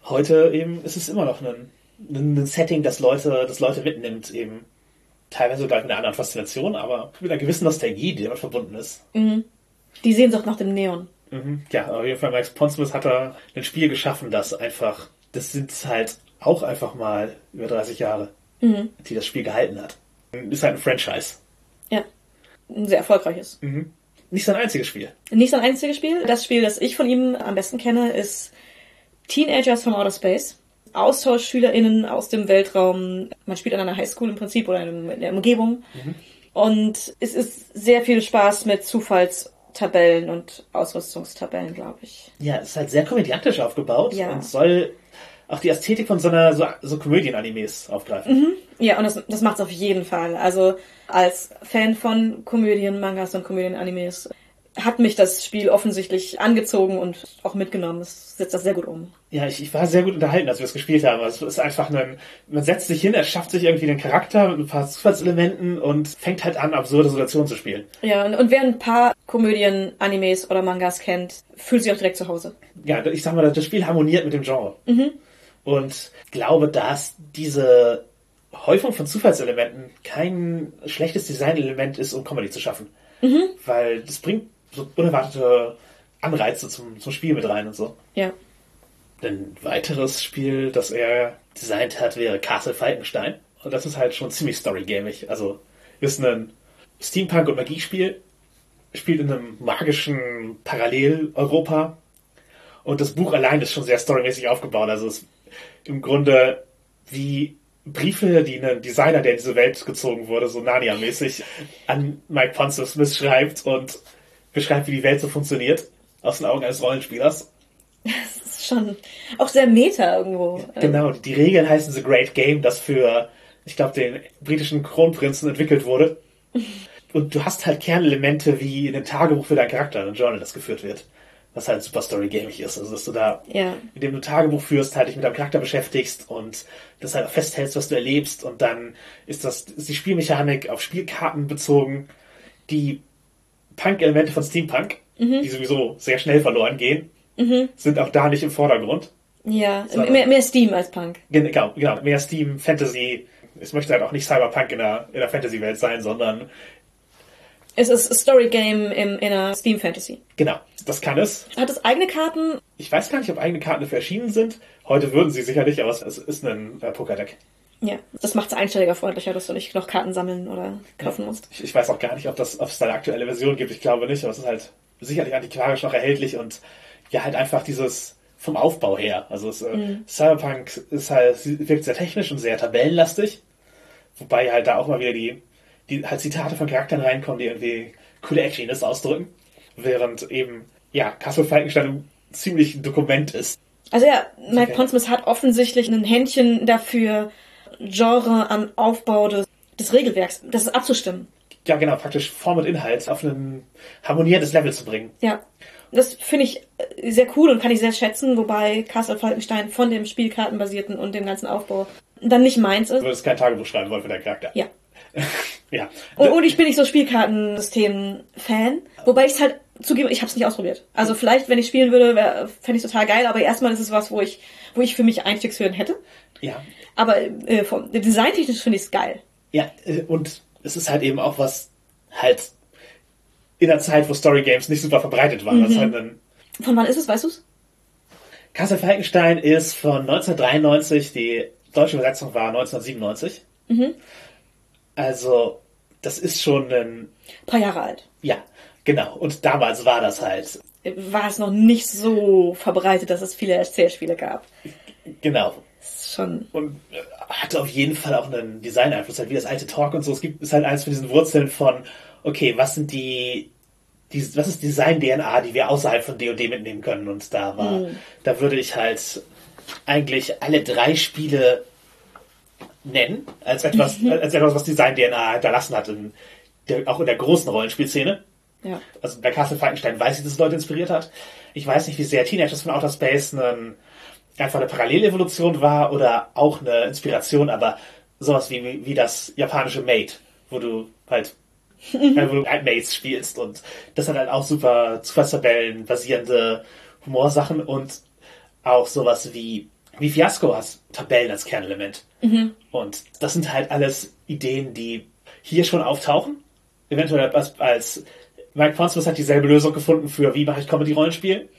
Speaker 3: heute eben ist es immer noch ein, ein Setting, das Leute, das Leute mitnimmt, eben teilweise sogar mit einer anderen Faszination, aber mit einer gewissen Nostalgie, die damit verbunden ist.
Speaker 2: Die Sehnsucht nach dem Neon.
Speaker 3: Mhm. Ja, auf jeden Fall Max Pondsmith hat da ein Spiel geschaffen, das einfach das sind halt auch einfach mal über 30 Jahre, die das Spiel gehalten hat. Ist halt ein Franchise.
Speaker 2: Ja. Ein sehr erfolgreiches.
Speaker 3: Nicht sein einziges Spiel.
Speaker 2: Nicht sein einziges Spiel. Das Spiel, das ich von ihm am besten kenne, ist Teenagers from Outer Space. AustauschschülerInnen aus dem Weltraum. Man spielt an einer Highschool im Prinzip oder in der Umgebung. Und es ist sehr viel Spaß mit Zufallstabellen und Ausrüstungstabellen, glaube ich.
Speaker 3: Ja, es ist halt sehr komödiantisch aufgebaut
Speaker 2: Ja.
Speaker 3: und soll auch die Ästhetik von so einer so, so Komödien-Animes aufgreifen.
Speaker 2: Ja, und das, das macht's auf jeden Fall. Also als Fan von Komödien, Mangas und Komödien-Animes hat mich das Spiel offensichtlich angezogen und auch mitgenommen. Es setzt das sehr gut um.
Speaker 3: Ja, ich, ich war sehr gut unterhalten, als wir es gespielt haben. Also Es ist einfach ein, man setzt sich hin, er schafft sich irgendwie den Charakter mit ein paar Zufallselementen und fängt halt an, absurde Situationen zu spielen.
Speaker 2: Ja, und, und wer ein paar Komödien, Animes oder Mangas kennt, fühlt sich auch direkt zu Hause.
Speaker 3: Ja, ich sag mal, das Spiel harmoniert mit dem Genre. Und glaube, dass diese Häufung von Zufallselementen kein schlechtes Designelement ist, um Comedy zu schaffen. Weil das bringt so unerwartete Anreize zum, zum Spiel mit rein und so.
Speaker 2: Ja.
Speaker 3: Ein weiteres Spiel, das er designt hat, wäre Castle Falkenstein. Und das ist halt schon ziemlich storygamig. Also ist ein Steampunk- und Magiespiel, spielt in einem magischen Parallel-Europa. Und das Buch allein ist schon sehr storymäßig aufgebaut. Also es im Grunde wie Briefe, die ein Designer, der in diese Welt gezogen wurde, so Narnia-mäßig, an Mike Ponce Smith schreibt und beschreibt, wie die Welt so funktioniert, aus den Augen eines Rollenspielers.
Speaker 2: Das ist schon auch sehr meta irgendwo.
Speaker 3: Genau, die Regeln heißen The Great Game, das für, ich glaube, den britischen Kronprinzen entwickelt wurde. (laughs) Und du hast halt Kernelemente wie in einem Tagebuch für deinen Charakter, in einem Journal, das geführt wird. Was halt super story-gamig ist. Also, dass du da,
Speaker 2: Ja.
Speaker 3: indem du Tagebuch führst, halt dich mit deinem Charakter beschäftigst und das halt auch festhältst, was du erlebst. Und dann ist das, ist die Spielmechanik auf Spielkarten bezogen, die Punk-Elemente von Steampunk, die sowieso sehr schnell verloren gehen, sind auch da nicht im Vordergrund.
Speaker 2: Ja,
Speaker 3: So.
Speaker 2: mehr, mehr Steam als Punk.
Speaker 3: Genau, genau. Mehr Steam, Fantasy. Es möchte halt auch nicht Cyberpunk in der, in der Fantasy-Welt sein, sondern
Speaker 2: Es ist ein Story Game im, in einer Steam Fantasy.
Speaker 3: genau, das kann es.
Speaker 2: Hat es eigene Karten?
Speaker 3: Ich weiß gar nicht, ob eigene Karten dafür erschienen sind. Heute würden sie sicherlich, aber es ist ein äh, Pokerdeck.
Speaker 2: Ja. Das macht es einsteigerfreundlicher, dass du nicht noch Karten sammeln oder kaufen musst.
Speaker 3: Ich, ich weiß auch gar nicht, ob, das, ob es da eine aktuelle Version gibt. Ich glaube nicht, aber es ist halt sicherlich antiquarisch noch erhältlich und ja, halt einfach dieses vom Aufbau her. Also es, äh, Cyberpunk ist halt, wirkt sehr technisch und sehr tabellenlastig. Wobei halt da auch mal wieder die, die halt Zitate von Charakteren reinkommen, die irgendwie coole Actioniness ausdrücken. Während eben, ja, Castle Falkenstein ein ziemlich ein Dokument ist.
Speaker 2: Also ja, Mike
Speaker 3: Okay.
Speaker 2: Pondsmith hat offensichtlich ein Händchen dafür, Genre am Aufbau des, des Regelwerks, das ist abzustimmen.
Speaker 3: Ja, genau, praktisch Form und Inhalt auf ein harmonierendes Level zu bringen.
Speaker 2: Ja. Das finde ich äh, sehr cool und kann ich sehr schätzen, wobei Castle Falkenstein von dem Spielkartenbasierten und dem ganzen Aufbau dann nicht meins
Speaker 3: Du
Speaker 2: ist.
Speaker 3: würdest kein Tagebuch schreiben wollen für deinen Charakter.
Speaker 2: Ja. (laughs)
Speaker 3: ja.
Speaker 2: Und, und ich bin nicht so Spielkartensystem-Fan, wobei ich es halt zugebe, ich habe es nicht ausprobiert. Also vielleicht, wenn ich spielen würde, fände ich total geil, aber erstmal ist es was, wo ich, wo ich für mich Einstiegshürden hätte.
Speaker 3: Ja.
Speaker 2: Aber äh, vom designtechnisch finde ich es geil.
Speaker 3: Ja, äh, und es ist halt eben auch was halt in der Zeit, wo Story Games nicht super verbreitet waren. Das ist halt
Speaker 2: Von wann ist es, weißt du's?
Speaker 3: Castle Falkenstein ist von 1993, die deutsche Übersetzung war 1997. Also, das ist schon ein,
Speaker 2: paar Jahre alt.
Speaker 3: ja, genau. Und damals war das halt,
Speaker 2: War es noch nicht so verbreitet, dass es viele Erzählspiele gab.
Speaker 3: genau.
Speaker 2: Schon.
Speaker 3: Und äh, hatte auf jeden Fall auch einen Design-Einfluss, halt wie das alte Talk und so. Es gibt, ist halt eins von diesen Wurzeln von, okay, was sind die, die was ist Design-DNA, die wir außerhalb von D&D mitnehmen können? Und da war, da würde ich halt eigentlich alle drei Spiele nennen, als etwas, (laughs) als etwas, was Design-DNA hinterlassen hat, in der, auch in der großen Rollenspielszene.
Speaker 2: Ja.
Speaker 3: Also bei Castle Falkenstein weiß ich, dass es Leute inspiriert hat. Ich weiß nicht, wie sehr Teenagers von Outer Space ein, einfach eine Parallelevolution war oder auch eine Inspiration, aber sowas wie, wie, das japanische Mate, wo du halt, äh, wo du halt Mates spielst und das hat halt auch super Zufallstabellen basierende Humorsachen und auch sowas wie, wie Fiasco hast Tabellen als Kernelement. Und das sind halt alles Ideen, die hier schon auftauchen. Eventuell als, als Mike Ponsmus hat dieselbe Lösung gefunden für wie mache ich Comedy-Rollenspiel.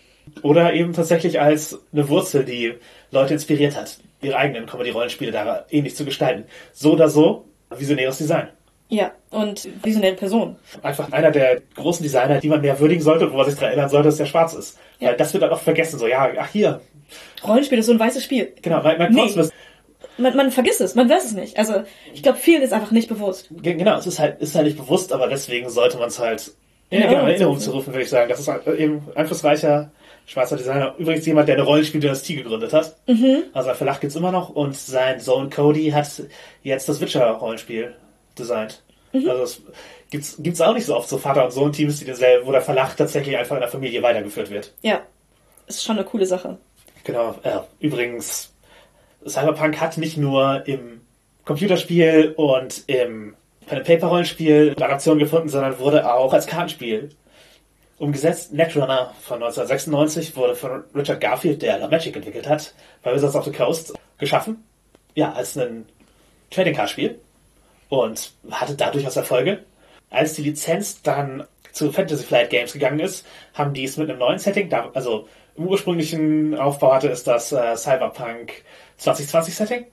Speaker 3: Oder eben tatsächlich als eine Wurzel, die Leute inspiriert hat, ihre eigenen Comedy-Rollenspiele da ähnlich zu gestalten. So oder so, visionäres Design.
Speaker 2: Ja, und visionäre Person.
Speaker 3: Einfach einer der großen Designer, die man mehr würdigen sollte und wo man sich daran erinnern sollte, dass der schwarz ist.
Speaker 2: Ja.
Speaker 3: Weil das wird dann oft vergessen. So, ja, ach hier.
Speaker 2: Rollenspiel ist so ein weißes Spiel.
Speaker 3: Genau, Mike, Mike
Speaker 2: Nee. Man, man vergisst es, man weiß es nicht. Also, ich glaube, vielen ist einfach nicht bewusst.
Speaker 3: Ge- Genau, es ist halt, ist halt nicht bewusst, aber deswegen sollte man es halt in
Speaker 2: In
Speaker 3: genau, in
Speaker 2: Erinnerung zu
Speaker 3: rufen, würde ich sagen. Das ist halt eben einflussreicher schwarzer Designer. Übrigens jemand, der eine Rollenspieldynastie gegründet hat. Also ein Verlag gibt's immer noch und sein Sohn Cody hat jetzt das Witcher-Rollenspiel designt. Also es gibt's, gibt's auch nicht so oft so Vater- und Sohn-Teams, die denselben, wo der Verlag tatsächlich einfach in der Familie weitergeführt wird.
Speaker 2: Ja, ist schon eine coole Sache.
Speaker 3: Genau. Äh, übrigens, Cyberpunk hat nicht nur im Computerspiel und im Pen-and-Paper-Rollenspiel Adaption gefunden, sondern wurde auch als Kartenspiel umgesetzt. Netrunner von 1996 wurde von Richard Garfield, der La Magic entwickelt hat, bei Wizards of the Coast geschaffen. Ja, als ein Trading Card Spiel und hatte da durchaus Erfolge. Als die Lizenz dann zu Fantasy Flight Games gegangen ist, haben die es mit einem neuen Setting, also im ursprünglichen Aufbau hatte es das äh, Cyberpunk 2020 Setting.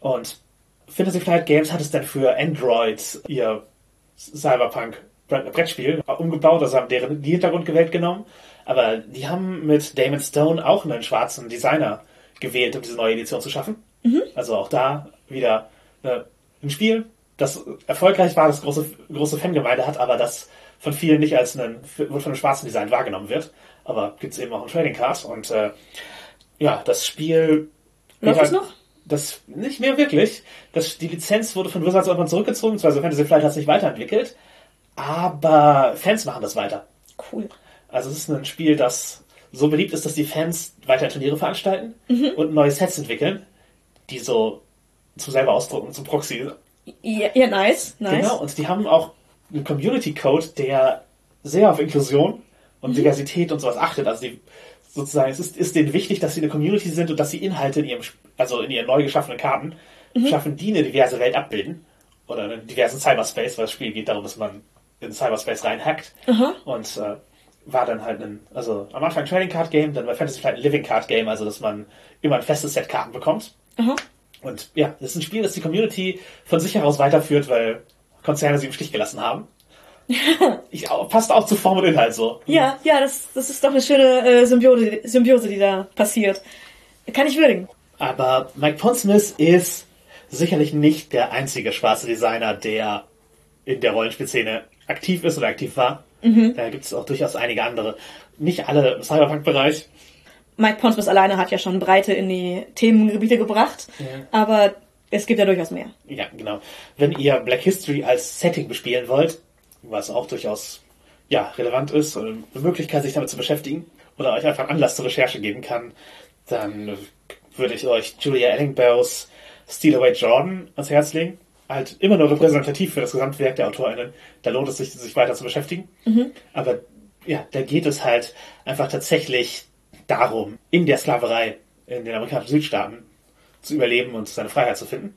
Speaker 3: Und Fantasy Flight Games hat es dann für Android ihr Cyberpunk Brett- Brettspiel umgebaut, also haben deren die Hintergrundwelt genommen. Aber die haben mit Damon Stone auch einen schwarzen Designer gewählt, um diese neue Edition zu schaffen. Also auch da wieder äh, ein Spiel, das erfolgreich war, das große, große Fangemeinde hat, aber das von vielen nicht als ein, von einem schwarzen Design wahrgenommen wird. Aber gibt's eben auch ein Trading Card und äh, ja, das Spiel
Speaker 2: Läuft es noch?
Speaker 3: das nicht mehr wirklich. Das, die Lizenz wurde von Wizards irgendwann zurückgezogen, also Fantasy Flight hat sich weiterentwickelt, aber Fans machen das weiter.
Speaker 2: Cool.
Speaker 3: Also es ist ein Spiel, das so beliebt ist, dass die Fans weiter Turniere veranstalten und neue Sets entwickeln, die so zum selber ausdrucken, zum Proxy.
Speaker 2: Ja, ja nice, nice.
Speaker 3: Genau, und die haben auch einen Community Code, der sehr auf Inklusion und Diversität und sowas achtet. Also die sozusagen, es ist, ist denen wichtig, dass sie eine Community sind und dass sie Inhalte in ihrem, also in ihren neu geschaffenen Karten schaffen, die eine diverse Welt abbilden. Oder einen diversen Cyberspace, weil das Spiel geht darum, dass man in Cyberspace reinhackt. Und äh, war dann halt ein, also am Anfang ein Trading Card Game, dann bei Fantasy Flight ein Living Card Game, also dass man immer ein festes Set Karten bekommt. Und ja, das ist ein Spiel, das die Community von sich heraus weiterführt, weil Konzerne sie im Stich gelassen haben. (laughs) ich, passt auch zu Form und Inhalt so.
Speaker 2: Ja, ja, das, das ist doch eine schöne äh, Symbiose, Symbiose, die da passiert. Kann ich würdigen.
Speaker 3: Aber Mike Pondsmith ist sicherlich nicht der einzige schwarze Designer, der in der Rollenspielszene aktiv ist oder aktiv war. Da gibt es auch durchaus einige andere. Nicht alle im Cyberpunk-Bereich.
Speaker 2: Mike Pondsmith alleine hat ja schon Breite in die Themengebiete gebracht, aber es gibt ja durchaus mehr.
Speaker 3: Ja, genau. Wenn ihr Black History als Setting bespielen wollt, was auch durchaus ja, relevant ist und eine Möglichkeit, sich damit zu beschäftigen oder euch einfach Anlass zur Recherche geben kann, dann würde ich euch Julia Ellingbaus Steal Away Jordan ans Herz legen. Halt immer nur repräsentativ für das Gesamtwerk der AutorInnen. Da lohnt es sich, sich weiter zu beschäftigen. Aber ja, da geht es halt einfach tatsächlich darum, in der Sklaverei in den amerikanischen Südstaaten zu überleben und seine Freiheit zu finden.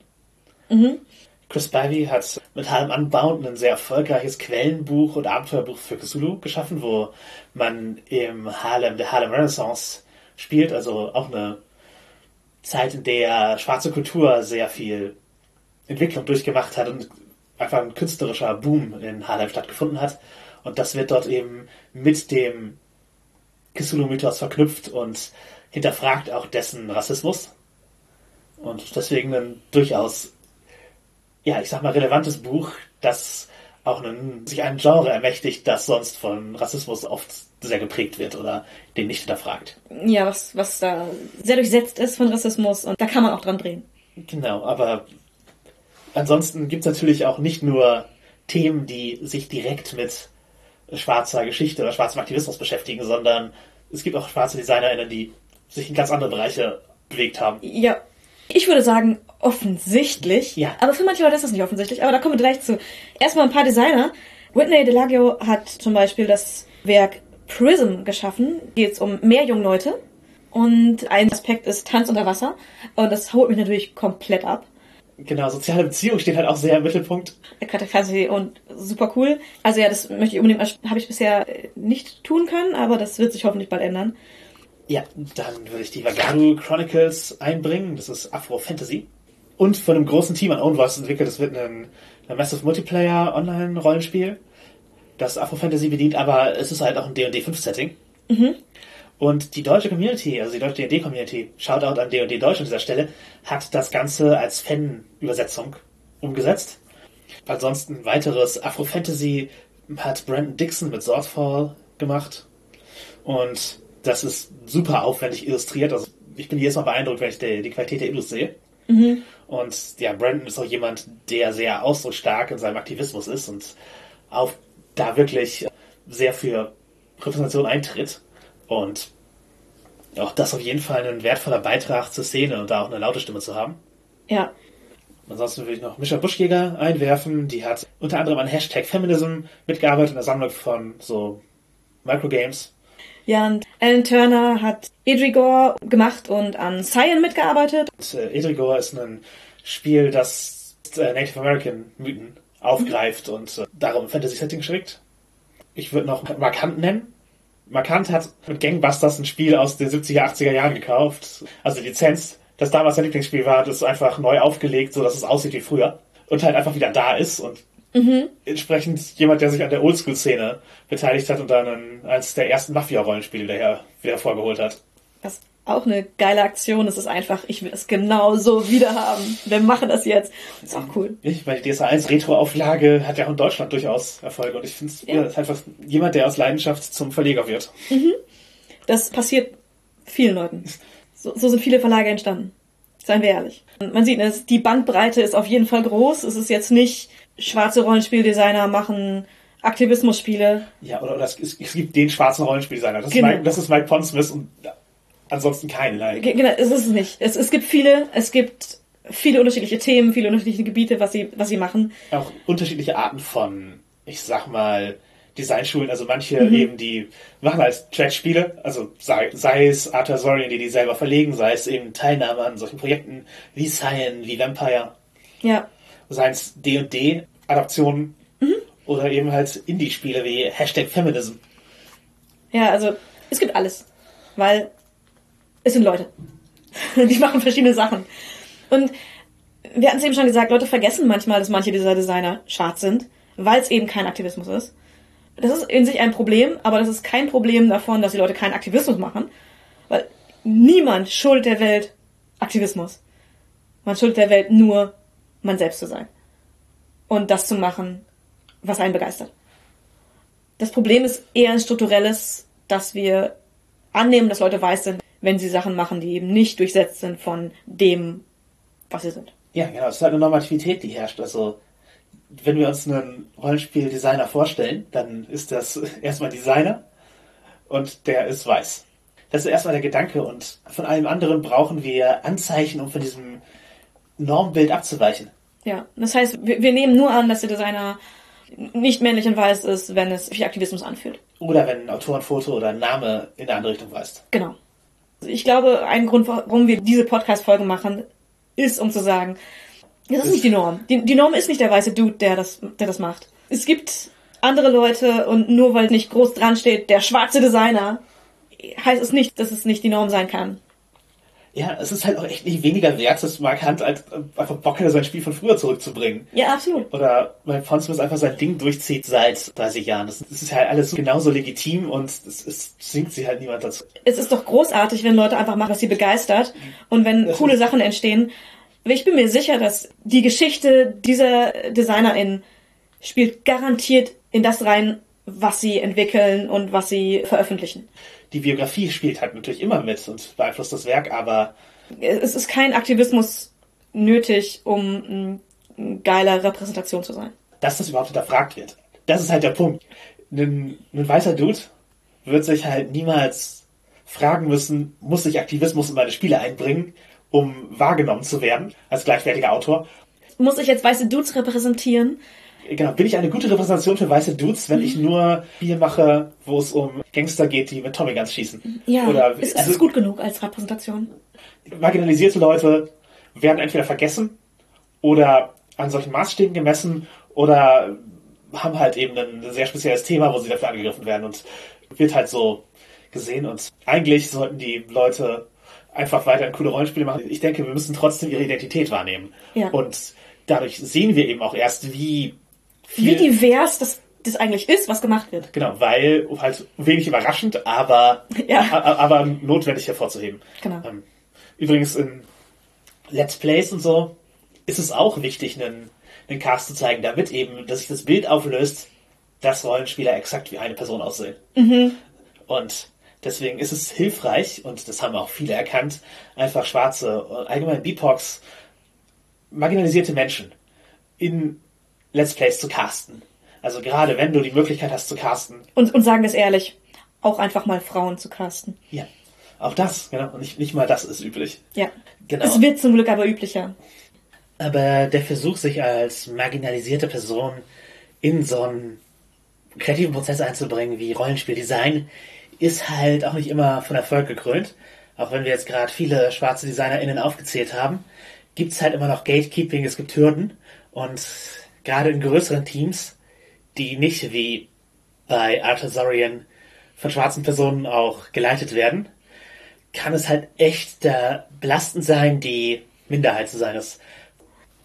Speaker 3: Chris Bivey hat mit Harlem Unbound ein sehr erfolgreiches Quellenbuch und Abenteuerbuch für Cthulhu geschaffen, wo man im Harlem, der Harlem Renaissance spielt, also auch eine Zeit, in der schwarze Kultur sehr viel Entwicklung durchgemacht hat und einfach ein künstlerischer Boom in Harlem stattgefunden hat. Und das wird dort eben mit dem Cthulhu-Mythos verknüpft und hinterfragt auch dessen Rassismus. Und deswegen ein durchaus, ja, ich sag mal, relevantes Buch, das auch einen, sich ein Genre ermächtigt, das sonst von Rassismus oft sehr geprägt wird oder den nicht hinterfragt.
Speaker 2: Ja, was, was da sehr durchsetzt ist von Rassismus und da kann man auch dran drehen.
Speaker 3: Genau, aber ansonsten gibt es natürlich auch nicht nur Themen, die sich direkt mit schwarzer Geschichte oder schwarzem Aktivismus beschäftigen, sondern es gibt auch schwarze DesignerInnen, die sich in ganz andere Bereiche bewegt haben.
Speaker 2: Ja, ich würde sagen, offensichtlich.
Speaker 3: Ja.
Speaker 2: Aber für manche Leute ist das nicht offensichtlich. Aber da kommen wir gleich zu. Erstmal ein paar Designer. Whitney DeLagio hat zum Beispiel das Werk Prism geschaffen. Geht es um mehr junge Leute. Und ein Aspekt ist Tanz unter Wasser. Und das holt mich natürlich komplett ab.
Speaker 3: Genau, soziale Beziehung steht halt auch sehr im Mittelpunkt.
Speaker 2: Fantasy und super cool. Also ja, das möchte ich unbedingt, habe ich bisher nicht tun können, aber das wird sich hoffentlich bald ändern.
Speaker 3: Ja, dann würde ich die Vagadu Chronicles einbringen. Das ist Afro-Fantasy. Und von einem großen Team an Own Voice entwickelt. Das wird ein, ein Massive Multiplayer Online-Rollenspiel, das Afro-Fantasy bedient, aber es ist halt auch ein D&D 5-Setting.
Speaker 2: Mhm.
Speaker 3: Und die deutsche Community, also die deutsche D&D-Community, Shoutout an D&D Deutsch an dieser Stelle, hat das Ganze als Fan-Übersetzung umgesetzt. Ansonsten weiteres Afro-Fantasy hat Brandon Dixon mit Swordfall gemacht. Und das ist super aufwendig illustriert. Also ich bin jedes Mal beeindruckt, wenn ich die, die Qualität der Illus sehe.
Speaker 2: Mhm.
Speaker 3: Und ja, Brandon ist auch jemand, der sehr ausdrucksstark in seinem Aktivismus ist und auch da wirklich sehr für Repräsentation eintritt. Und auch das auf jeden Fall ein wertvoller Beitrag zur Szene und da auch eine laute Stimme zu haben.
Speaker 2: Ja.
Speaker 3: Ansonsten würde ich noch Mischa Buschjäger einwerfen. Die hat unter anderem an Hashtag Feminism mitgearbeitet in der Sammlung von so Microgames.
Speaker 2: Ja, und Alan Turner hat Edrigor gemacht und an Cyan mitgearbeitet.
Speaker 3: Und, äh, Edrigor ist ein Spiel, das äh, Native American Mythen aufgreift und äh, darum Fantasy-Setting schickt. Ich würde noch Markant nennen. Markant hat mit Gangbusters ein Spiel aus den 70er, 80er Jahren gekauft. Also die Lizenz, das damals sein Lieblingsspiel war, das ist einfach neu aufgelegt, so dass es aussieht wie früher. Und halt einfach wieder da ist und
Speaker 2: Mhm.
Speaker 3: entsprechend jemand, der sich an der Oldschool-Szene beteiligt hat und dann ein, eines der ersten Mafia-Rollenspiele daher wieder hervorgeholt hat.
Speaker 2: Was auch eine geile Aktion ist, ist einfach, ich will es genau so wieder haben. Wir machen das jetzt. Ist auch cool.
Speaker 3: Ich, weil die DSA 1 Retro-Auflage hat ja auch in Deutschland durchaus Erfolge und ich finde es
Speaker 2: Ja.
Speaker 3: einfach jemand, der aus Leidenschaft zum Verleger wird.
Speaker 2: Das passiert vielen Leuten. So, so sind viele Verlage entstanden. Seien wir ehrlich. Und Man sieht, es, die Bandbreite ist auf jeden Fall groß. Es ist jetzt nicht schwarze Rollenspieldesigner machen Aktivismusspiele.
Speaker 3: Ja, oder, oder es, es, gibt den schwarzen Rollenspieldesigner. Das,
Speaker 2: Genau.
Speaker 3: ist Mike, das ist Mike Pondsmith und ansonsten keinen.
Speaker 2: Ge- Genau, es ist es nicht. Es, es gibt viele, es gibt viele unterschiedliche Themen, viele unterschiedliche Gebiete, was sie, was sie machen.
Speaker 3: Auch unterschiedliche Arten von, ich sag mal, Designschulen. Also manche
Speaker 2: Mhm.
Speaker 3: eben, die machen als Trash-Spiele, also sei, sei es Arthur Zorian, die die selber verlegen, sei es eben Teilnahme an solchen Projekten wie Cyan, wie Vampire,
Speaker 2: Ja,
Speaker 3: sei es D&D-Adaptionen
Speaker 2: Mhm.
Speaker 3: oder eben halt Indie-Spiele wie Hashtag Feminism.
Speaker 2: ja, also es gibt alles, weil es sind Leute, (laughs) die machen verschiedene Sachen. Und wir hatten es eben schon gesagt, Leute vergessen manchmal, dass manche dieser Designer schwarz sind, weil es eben kein Aktivismus ist. Das ist in sich ein Problem, aber das ist kein Problem davon, dass die Leute keinen Aktivismus machen, weil niemand schuldet der Welt Aktivismus. Man schuldet der Welt nur, man selbst zu sein. Und das zu machen, was einen begeistert. Das Problem ist eher ein strukturelles, dass wir annehmen, dass Leute weiß sind, wenn sie Sachen machen, die eben nicht durchsetzt sind von dem, was sie sind.
Speaker 3: Ja, genau. Es ist halt eine Normativität, die herrscht. Also, wenn wir uns einen Rollenspieldesigner vorstellen, dann ist das (laughs) erstmal Designer und der ist weiß. Das ist erstmal der Gedanke und von allem anderen brauchen wir Anzeichen, um von diesem Normbild abzuweichen.
Speaker 2: Ja, das heißt, wir, wir nehmen nur an, dass der Designer nicht männlich und weiß ist, wenn es sich Aktivismus anfühlt.
Speaker 3: Oder wenn ein Autorenfoto oder ein Name in eine andere Richtung weist.
Speaker 2: Genau. Ich glaube, ein Grund, warum wir diese Podcast-Folge machen, ist, um zu sagen, das ist nicht die Norm. Die, die Norm ist nicht der weiße Dude, der das, der das macht. Es gibt andere Leute und nur weil nicht groß dran steht, der schwarze Designer, heißt es nicht, dass es nicht die Norm sein kann.
Speaker 3: Ja, es ist halt auch echt nicht weniger wert, dass Mark Hunt als einfach Bock hätte, sein Spiel von früher zurückzubringen.
Speaker 2: Ja, absolut.
Speaker 3: Oder weil Pondsmith einfach sein Ding durchzieht seit 30 Jahren. Das, das ist halt alles genauso legitim und es, es zwingt sie halt niemand dazu.
Speaker 2: Es ist doch großartig, wenn Leute einfach machen, was sie begeistert und wenn
Speaker 3: Das
Speaker 2: coole Sachen entstehen. Aber ich bin mir sicher, dass die Geschichte dieser Designerin spielt garantiert in das rein, was sie entwickeln und was sie veröffentlichen.
Speaker 3: Die Biografie spielt halt natürlich immer mit und beeinflusst das Werk, aber
Speaker 2: Es ist kein Aktivismus nötig, um ein geiler Repräsentation zu sein.
Speaker 3: dass das überhaupt hinterfragt wird. Das ist halt der Punkt. Ein, ein weißer Dude wird sich halt niemals fragen müssen, muss ich Aktivismus in meine Spiele einbringen, um wahrgenommen zu werden als gleichwertiger Autor.
Speaker 2: Muss ich jetzt weiße Dudes repräsentieren?
Speaker 3: Genau, bin ich eine gute Repräsentation für weiße Dudes, wenn ich
Speaker 2: Mhm.
Speaker 3: nur Spiele mache, wo es um Gangster geht, die mit Tommy Guns schießen?
Speaker 2: Ja,
Speaker 3: Oder
Speaker 2: ist, ist
Speaker 3: also,
Speaker 2: es gut genug als Repräsentation?
Speaker 3: marginalisierte Leute werden entweder vergessen oder an solchen Maßstäben gemessen oder haben halt eben ein sehr spezielles Thema, wo sie dafür angegriffen werden und wird halt so gesehen und eigentlich sollten die Leute einfach weiter coole Rollenspiele machen. Ich denke, wir müssen trotzdem ihre Identität wahrnehmen.
Speaker 2: Ja.
Speaker 3: Und dadurch sehen wir eben auch erst, wie
Speaker 2: Wie
Speaker 3: viel
Speaker 2: divers das, das eigentlich ist, was gemacht wird.
Speaker 3: Genau, weil halt wenig überraschend, aber, (laughs)
Speaker 2: Ja.
Speaker 3: a- aber notwendig hervorzuheben.
Speaker 2: Genau.
Speaker 3: Ähm, Übrigens in Let's Plays und so ist es auch wichtig, einen, einen Cast zu zeigen, damit eben, dass sich das Bild auflöst, dass Rollenspieler exakt wie eine Person aussehen. Und deswegen ist es hilfreich, und das haben auch viele erkannt, einfach schwarze, und allgemein BIPOX, marginalisierte Menschen in Let's Plays zu casten. Also gerade wenn du die Möglichkeit hast zu casten,
Speaker 2: Und, und sagen wir es ehrlich, auch einfach mal Frauen zu casten.
Speaker 3: ja, auch das, genau, und nicht, nicht mal das ist üblich.
Speaker 2: Ja.
Speaker 3: Genau.
Speaker 2: Es wird zum Glück aber üblicher.
Speaker 3: Aber der Versuch, sich als marginalisierte Person in so einen kreativen Prozess einzubringen wie Rollenspieldesign, ist halt auch nicht immer von Erfolg gekrönt. Auch wenn wir jetzt gerade viele schwarze DesignerInnen aufgezählt haben, gibt es halt immer noch Gatekeeping, es gibt Hürden. Und gerade in größeren Teams, die nicht wie bei Arthasorian von schwarzen Personen auch geleitet werden, kann es halt echt äh, belastend sein, die Minderheit zu sein. Das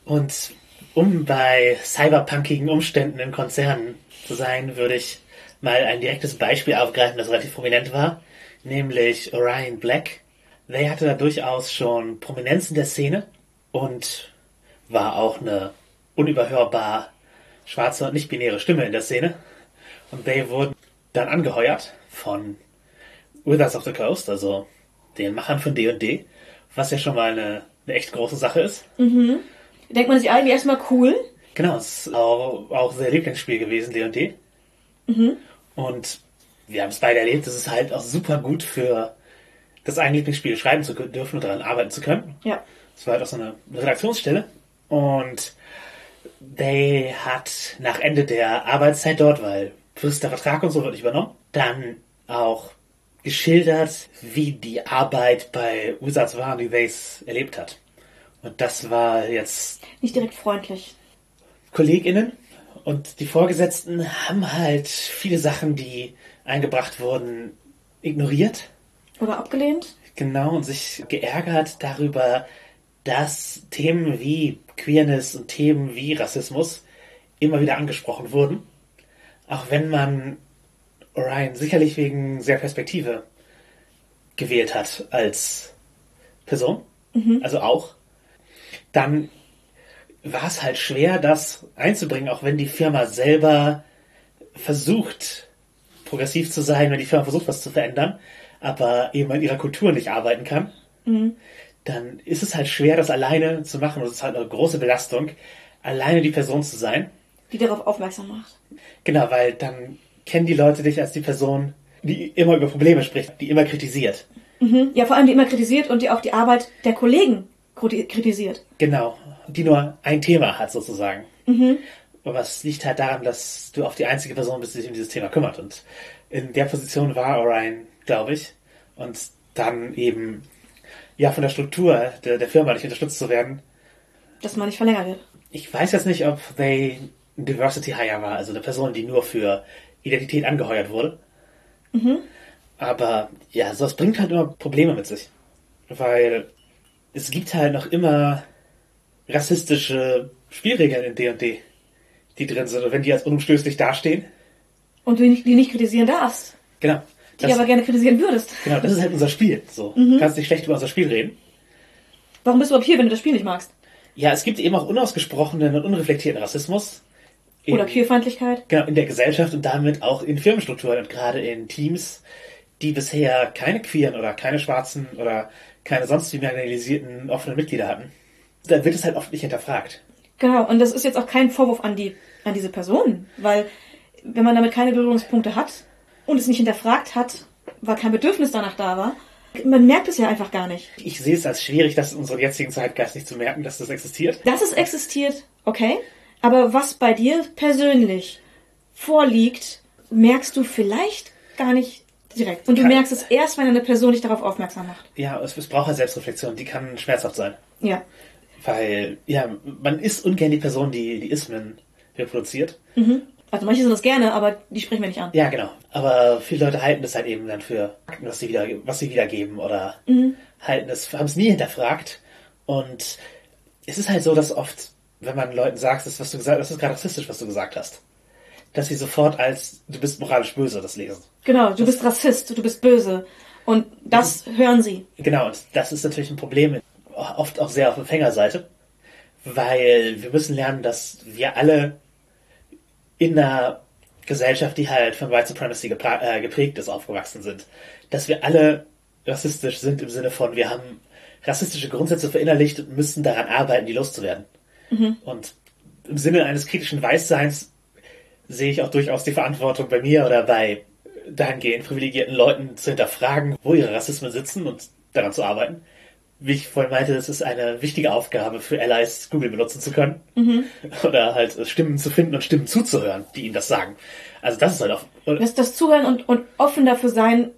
Speaker 3: und um bei cyberpunkigen Umständen in Konzernen zu sein, würde ich mal ein direktes Beispiel aufgreifen, das relativ prominent war, nämlich Orion Black. Der hatte da durchaus schon Prominenz in der Szene und war auch eine unüberhörbar schwarze und nicht-binäre Stimme in der Szene. Und they wurden dann angeheuert von Withers of the Coast, also den Machern von D&D, was ja schon mal eine, eine echt große Sache ist.
Speaker 2: Denkt man sich eigentlich erstmal cool.
Speaker 3: Genau, es ist auch, auch sehr Lieblingsspiel gewesen, D&D. Und wir haben es beide erlebt, es ist halt auch super gut für das eigene Lieblingsspiel schreiben zu dürfen und daran arbeiten zu können.
Speaker 2: Ja.
Speaker 3: Es war halt auch so eine Redaktionsstelle. Und They hat nach Ende der Arbeitszeit dort, weil befristeter Vertrag und so wird nicht übernommen, dann auch geschildert, wie die Arbeit bei Wizards war, es erlebt hat. Und das war jetzt
Speaker 2: Nicht direkt freundlich.
Speaker 3: KollegInnen und die Vorgesetzten haben halt viele Sachen, die eingebracht wurden, ignoriert.
Speaker 2: Oder abgelehnt.
Speaker 3: Genau, und sich geärgert darüber, dass Themen wie Queerness und Themen wie Rassismus immer wieder angesprochen wurden. Auch wenn man Orion sicherlich wegen sehr Perspektive gewählt hat als Person, also auch, dann war es halt schwer, das einzubringen, auch wenn die Firma selber versucht, progressiv zu sein, wenn die Firma versucht, was zu verändern, aber eben an ihrer Kultur nicht arbeiten kann, dann ist es halt schwer, das alleine zu machen. Und es ist halt eine große Belastung, alleine die Person zu sein.
Speaker 2: Die darauf aufmerksam macht.
Speaker 3: Genau, weil dann kennen die Leute dich als die Person, die immer über Probleme spricht, die immer kritisiert.
Speaker 2: Ja, vor allem die immer kritisiert und die auch die Arbeit der Kollegen kriti- kritisiert.
Speaker 3: Genau, die nur ein Thema hat sozusagen. Aber es liegt halt daran, dass du auch die einzige Person bist, die sich um dieses Thema kümmert. Und in der Position war Orion, glaube ich. Und dann eben, ja, von der Struktur der, der Firma nicht unterstützt zu werden.
Speaker 2: Dass man nicht verlängert wird.
Speaker 3: Ich weiß jetzt nicht, ob they Diversity Hire war, also eine Person, die nur für Identität angeheuert wurde. Aber ja, sowas bringt halt immer Probleme mit sich. Weil es gibt halt noch immer rassistische Spielregeln in D&D, die drin sind. Und wenn die als unumstößlich dastehen,
Speaker 2: Und du die nicht kritisieren darfst.
Speaker 3: genau.
Speaker 2: Die
Speaker 3: Das,
Speaker 2: aber gerne kritisieren würdest.
Speaker 3: genau, das ist halt unser Spiel. So, du kannst nicht schlecht über unser Spiel reden.
Speaker 2: Warum bist du überhaupt hier, wenn du das Spiel nicht magst?
Speaker 3: Ja, es gibt eben auch unausgesprochenen und unreflektierten Rassismus. in-
Speaker 2: Oder Queerfeindlichkeit?
Speaker 3: Genau, in der Gesellschaft und damit auch in Firmenstrukturen und gerade in Teams, die bisher keine queeren oder keine schwarzen oder keine sonst wie marginalisierten offenen Mitglieder hatten. Da wird es halt oft nicht hinterfragt.
Speaker 2: Genau, und das ist jetzt auch kein Vorwurf an die, an diese Person, weil wenn man damit keine Berührungspunkte hat und es nicht hinterfragt hat, weil kein Bedürfnis danach da war, man merkt es ja einfach gar nicht.
Speaker 3: Ich sehe es als schwierig, das in unserem jetzigen Zeitgeist nicht zu merken, dass das existiert.
Speaker 2: Dass es existiert, okay, aber was bei dir persönlich vorliegt, merkst du vielleicht gar nicht direkt. Und du
Speaker 3: Kann-
Speaker 2: merkst es erst, wenn eine Person dich darauf aufmerksam macht.
Speaker 3: Ja, es, es braucht halt Selbstreflexion, die kann schmerzhaft sein.
Speaker 2: Ja.
Speaker 3: Weil, ja, man ist ungern die Person, die die Ismen reproduziert.
Speaker 2: Also manche sind das gerne, aber die sprechen wir nicht an.
Speaker 3: Ja, genau. Aber viele Leute halten es halt eben dann für Fakten, was sie wieder, was sie wiedergeben oder halten es, haben es nie hinterfragt. Und es ist halt so, dass oft, wenn man Leuten sagt, das, was du gesagt, das ist gerade rassistisch, was du gesagt hast, dass sie sofort als du bist moralisch böse das lesen.
Speaker 2: Genau, du bist Rassist, du bist böse. Und das hören sie.
Speaker 3: Genau, und das ist natürlich ein Problem, oft auch sehr auf Empfängerseite, weil wir müssen lernen, dass wir alle in einer Gesellschaft, die halt von White Supremacy äh, geprägt ist, aufgewachsen sind. Dass wir alle rassistisch sind im Sinne von, wir haben rassistische Grundsätze verinnerlicht und müssen daran arbeiten, die loszuwerden. Und im Sinne eines kritischen Weißseins sehe ich auch durchaus die Verantwortung bei mir oder bei dahingehend privilegierten Leuten zu hinterfragen, wo ihre Rassismen sitzen und daran zu arbeiten. Wie ich vorhin meinte, es ist eine wichtige Aufgabe für Allies, Google benutzen zu können. Oder halt Stimmen zu finden und Stimmen zuzuhören, die ihnen das sagen. Also das ist halt auch,
Speaker 2: Das, das Zuhören und, und offen dafür sein,